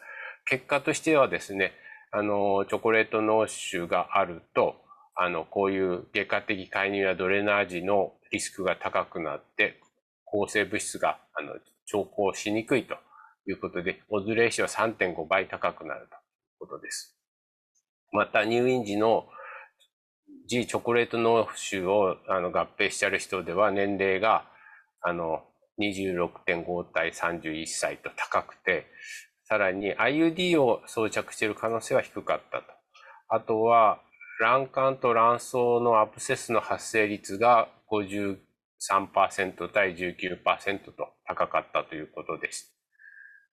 結果としてはですね、あのチョコレート脳腫があると、あのこういう外科的介入やドレナージのリスクが高くなって、抗生物質があの調光しにくいということで、オズレーシは3.5倍高くなるということです。また、入院時の G チョコレート脳腫をあの合併してある人では、年齢があの26.5対31歳と高くて、さらに IUD を装着している可能性は低かったと。あとは、卵管と卵巣のアプセスの発生率が53%対19%と高かったということです。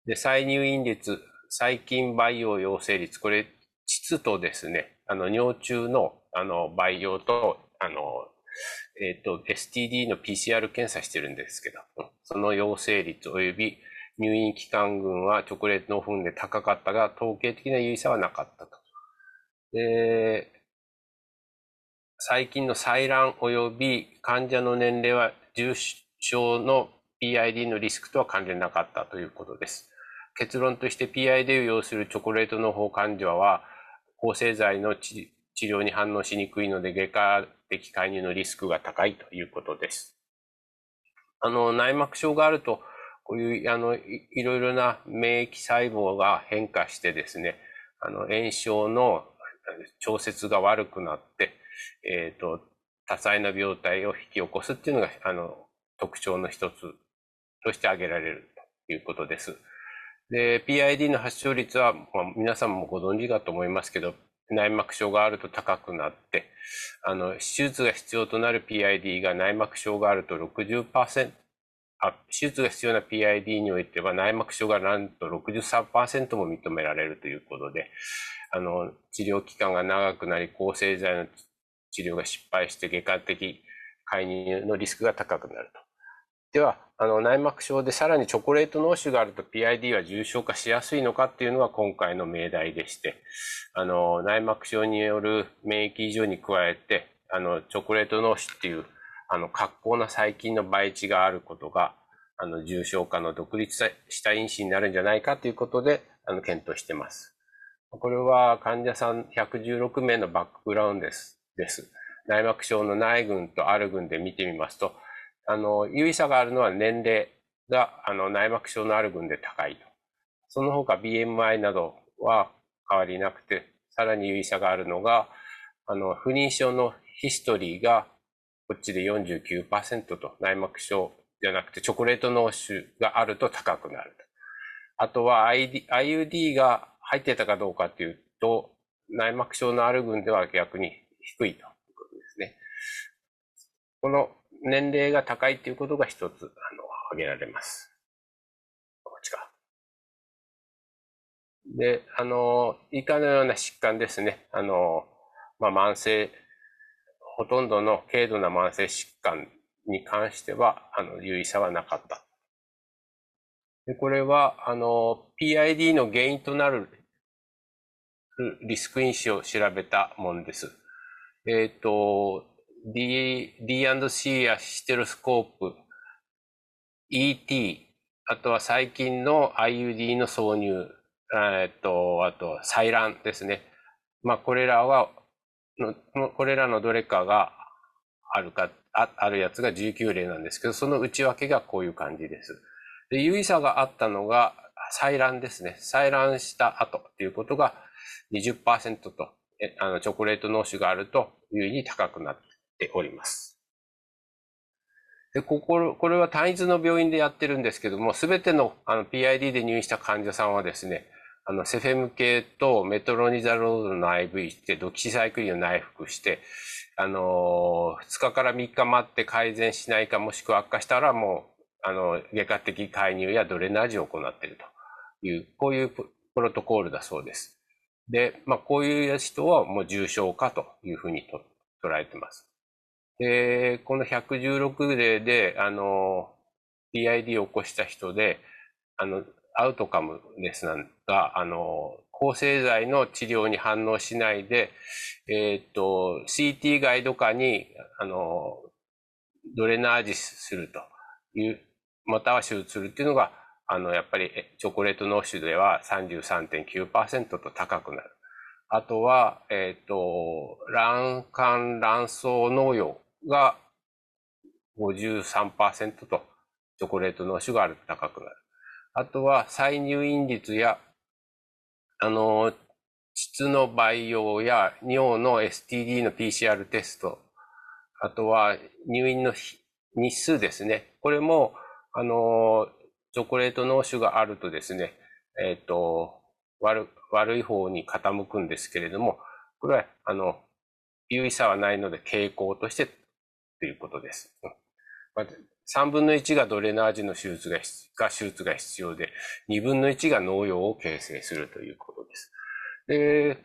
で、再入院率、細菌培養陽性率、これ、膣とですね、あの、尿中の、あの、培養と、あの、えっ、ー、と、STD の PCR 検査してるんですけど、その陽性率及び入院期間群はチョコレートの糞で高かったが、統計的な有意差はなかったと。で、最近の採卵及び患者の年齢は重症の PID のリスクとは関連なかったということです。結論として PID を要するチョコレートの方患者は、抗生剤の治療に反応しにくいので、外科的介入のリスクが高いということです。あの、内膜症があると、こういう、あの、いろいろな免疫細胞が変化してですね、あの、炎症の調節が悪くなって、えっ、ー、と、多彩な病態を引き起こすっていうのが、あの、特徴の一つとして挙げられるということです。で、PID の発症率は、まあ、皆さんもご存知かと思いますけど、内膜症があると高くなって、あの、手術が必要となる PID が内膜症があると60%、あ手術が必要な PID においては内膜症がなんと63%も認められるということで、あの、治療期間が長くなり、抗生剤の治療が失敗して外科的介入のリスクが高くなると。では、あの内膜症でさらにチョコレート脳腫があると PID は重症化しやすいのかっていうのが今回の命題でして、あの内膜症による免疫異常に加えて、あの、チョコレート脳腫っていう、あの、格好な細菌の培地があることが、あの、重症化の独立した因子になるんじゃないかということで、あの、検討してます。これは患者さん116名のバックグラウンドです。です内膜症の内群とある群で見てみますと、あの、有意差があるのは年齢が、あの、内膜症のある群で高いと。その他 BMI などは変わりなくて、さらに有意差があるのが、あの、不妊症のヒストリーがこっちで49%と内膜症じゃなくてチョコレート脳腫があると高くなると。あとは IUD が入ってたかどうかっていうと、内膜症のある群では逆に低いということですね。この年齢が高いということが一つ、あの、挙げられます。こっちか。で、あの、以下のような疾患ですね。あの、まあ、慢性、ほとんどの軽度な慢性疾患に関しては、あの、有意差はなかった。でこれは、あの、PID の原因となるリスク因子を調べたものです。えっ、ー、と、D、D&C やシテロスコープ、ET、あとは最近の IUD の挿入、えっ、と、あと、採卵ですね。まあ、これらは、これらのどれかがあるか、ああるやつが19例なんですけど、その内訳がこういう感じです。で、有意差があったのが、採卵ですね。採卵した後っていうことが20%と、あの、チョコレート脳腫があると、優位に高くなっております。で、ここ、これは単一の病院でやってるんですけども、すべてのあの PID で入院した患者さんはですね、あの、セフェム系とメトロニザロードの IV して、ドキシサイクリンを内服して、あのー、2日から3日待って改善しないか、もしくは悪化したらもう、あの、外科的介入やドレナージを行っているという、こういうプロトコールだそうです。で、まあ、こういう人はもう重症化というふうにと捉えてます。で、この116例で、あの、PID を起こした人で、あの、アウトカムですが、あの、抗生剤の治療に反応しないで、えっ、と、CT ガイド下に、あの、ドレナージするという、または手術するっていうのがあの、やっぱりチョコレート脳腫では33.9%と高くなる。あとは、えっ、ー、と、卵管卵巣農用が53%とチョコレート脳腫があると高くなる。あとは再入院率や、あの、膣の培養や尿の STD の PCR テスト、あとは入院の日数ですね。これも、あの、チョコレート脳腫があるとですね、えっ、ー、と、悪、悪い方に傾くんですけれども、これは、あの、有意差はないので傾向としてということです。ま3分の1がドレナージの手術がが手術が必要で、2分の1が農用を形成するということです。で、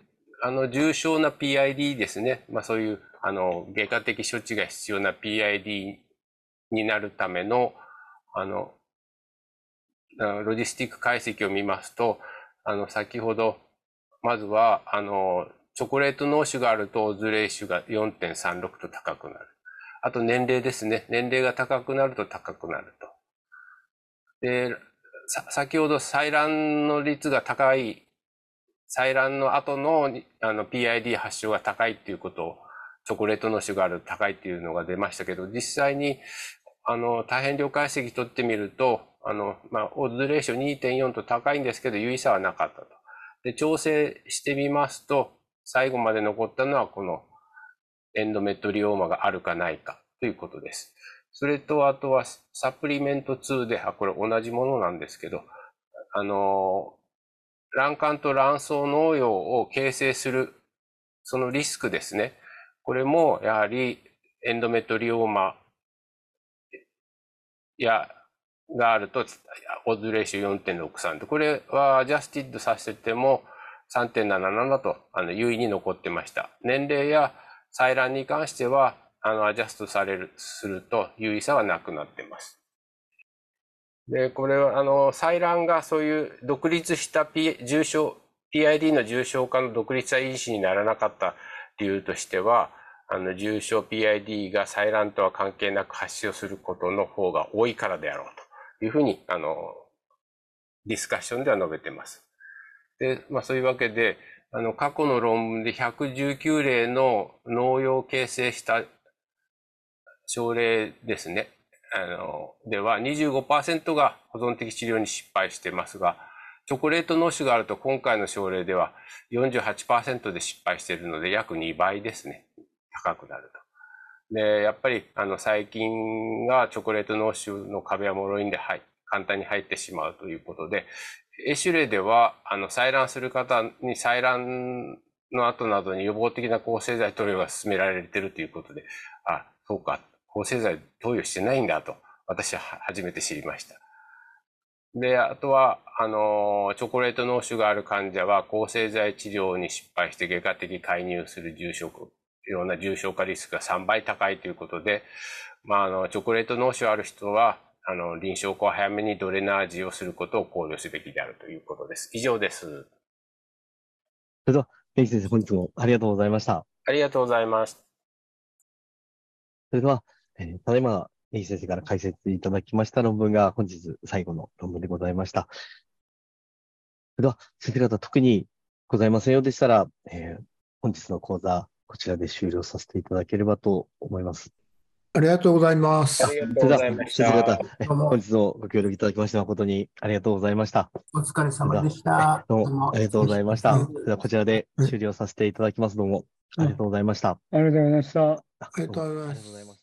あの、重症な PID ですね。まあそういう、あの、外科的処置が必要な PID になるための、あの、ロジスティック解析を見ますと、あの、先ほど、まずは、あの、チョコレート脳腫があると、オズレーシュが4.36と高くなる。あと年齢ですね。年齢が高くなると高くなると。で、先ほど採卵の率が高い、採卵の後のあの PID 発症が高いっていうことを、チョコレート脳腫がある高いっていうのが出ましたけど、実際に、あの、大変量解析取ってみると、あの、まあ、オズレーション2.4と高いんですけど、有意差はなかったと。で、調整してみますと、最後まで残ったのはこのエンドメトリオーマがあるかないかということです。それと、あとはサプリメント2で、あ、これ同じものなんですけど、あの、卵管と卵巣農用を形成する、そのリスクですね。これも、やはりエンドメトリオーマやがあると、オズレーション4.63と、これはアジャスティッドさせても3.77と、あの、優位に残ってました。年齢や採卵に関しては、あの、アジャストされる、すると優位差はなくなってます。で、これは、あの、採卵がそういう独立した、P、重症、PID の重症化の独立した因子にならなかった理由としては、あの重症 PID が採卵とは関係なく発症することの方が多いからであろうというふうに、あの、ディスカッションでは述べてます。で、まあそういうわけで、あの、過去の論文で119例の農業を形成した症例ですね。あの、では25%が保存的治療に失敗してますが、チョコレート脳腫があると今回の症例では48%で失敗しているので約2倍ですね。高くなると。で、やっぱりあの細菌がチョコレート脳腫の壁やモロインで入簡単に入ってしまうということで、A 種例ではあの採卵する方に採卵の後などに予防的な抗生剤投与が進められているということで、あ、そうか、抗生剤投与してないんだと私は初めて知りました。で、あとは、あの、チョコレート脳腫がある患者は抗生剤治療に失敗して外科的介入する重症ような重症化リスクが3倍高いということで、まあ、あの、チョコレート脳腫ある人は、あの、臨床後早めにドレナージをすることを考慮すべきであるということです。以上です。それでは、根岸先生、本日もありがとうございました。ありがとうございます。それでは、えーただいま、根岸先生から解説いただきました論文が本日最後の論文でございました。それでは、先生方特にございませんようでしたら、えー本日の講座、こちらで終了させていただければと思います。ありがとうございますあ。りがとそうございました。、本日のご協力いただきまして誠にありがとうございました。お疲れ様でした。どうもありがとうございました。ではこちらで終了させていただきます。どうもありがとうございました。ありがとうございました。ありがとうございますど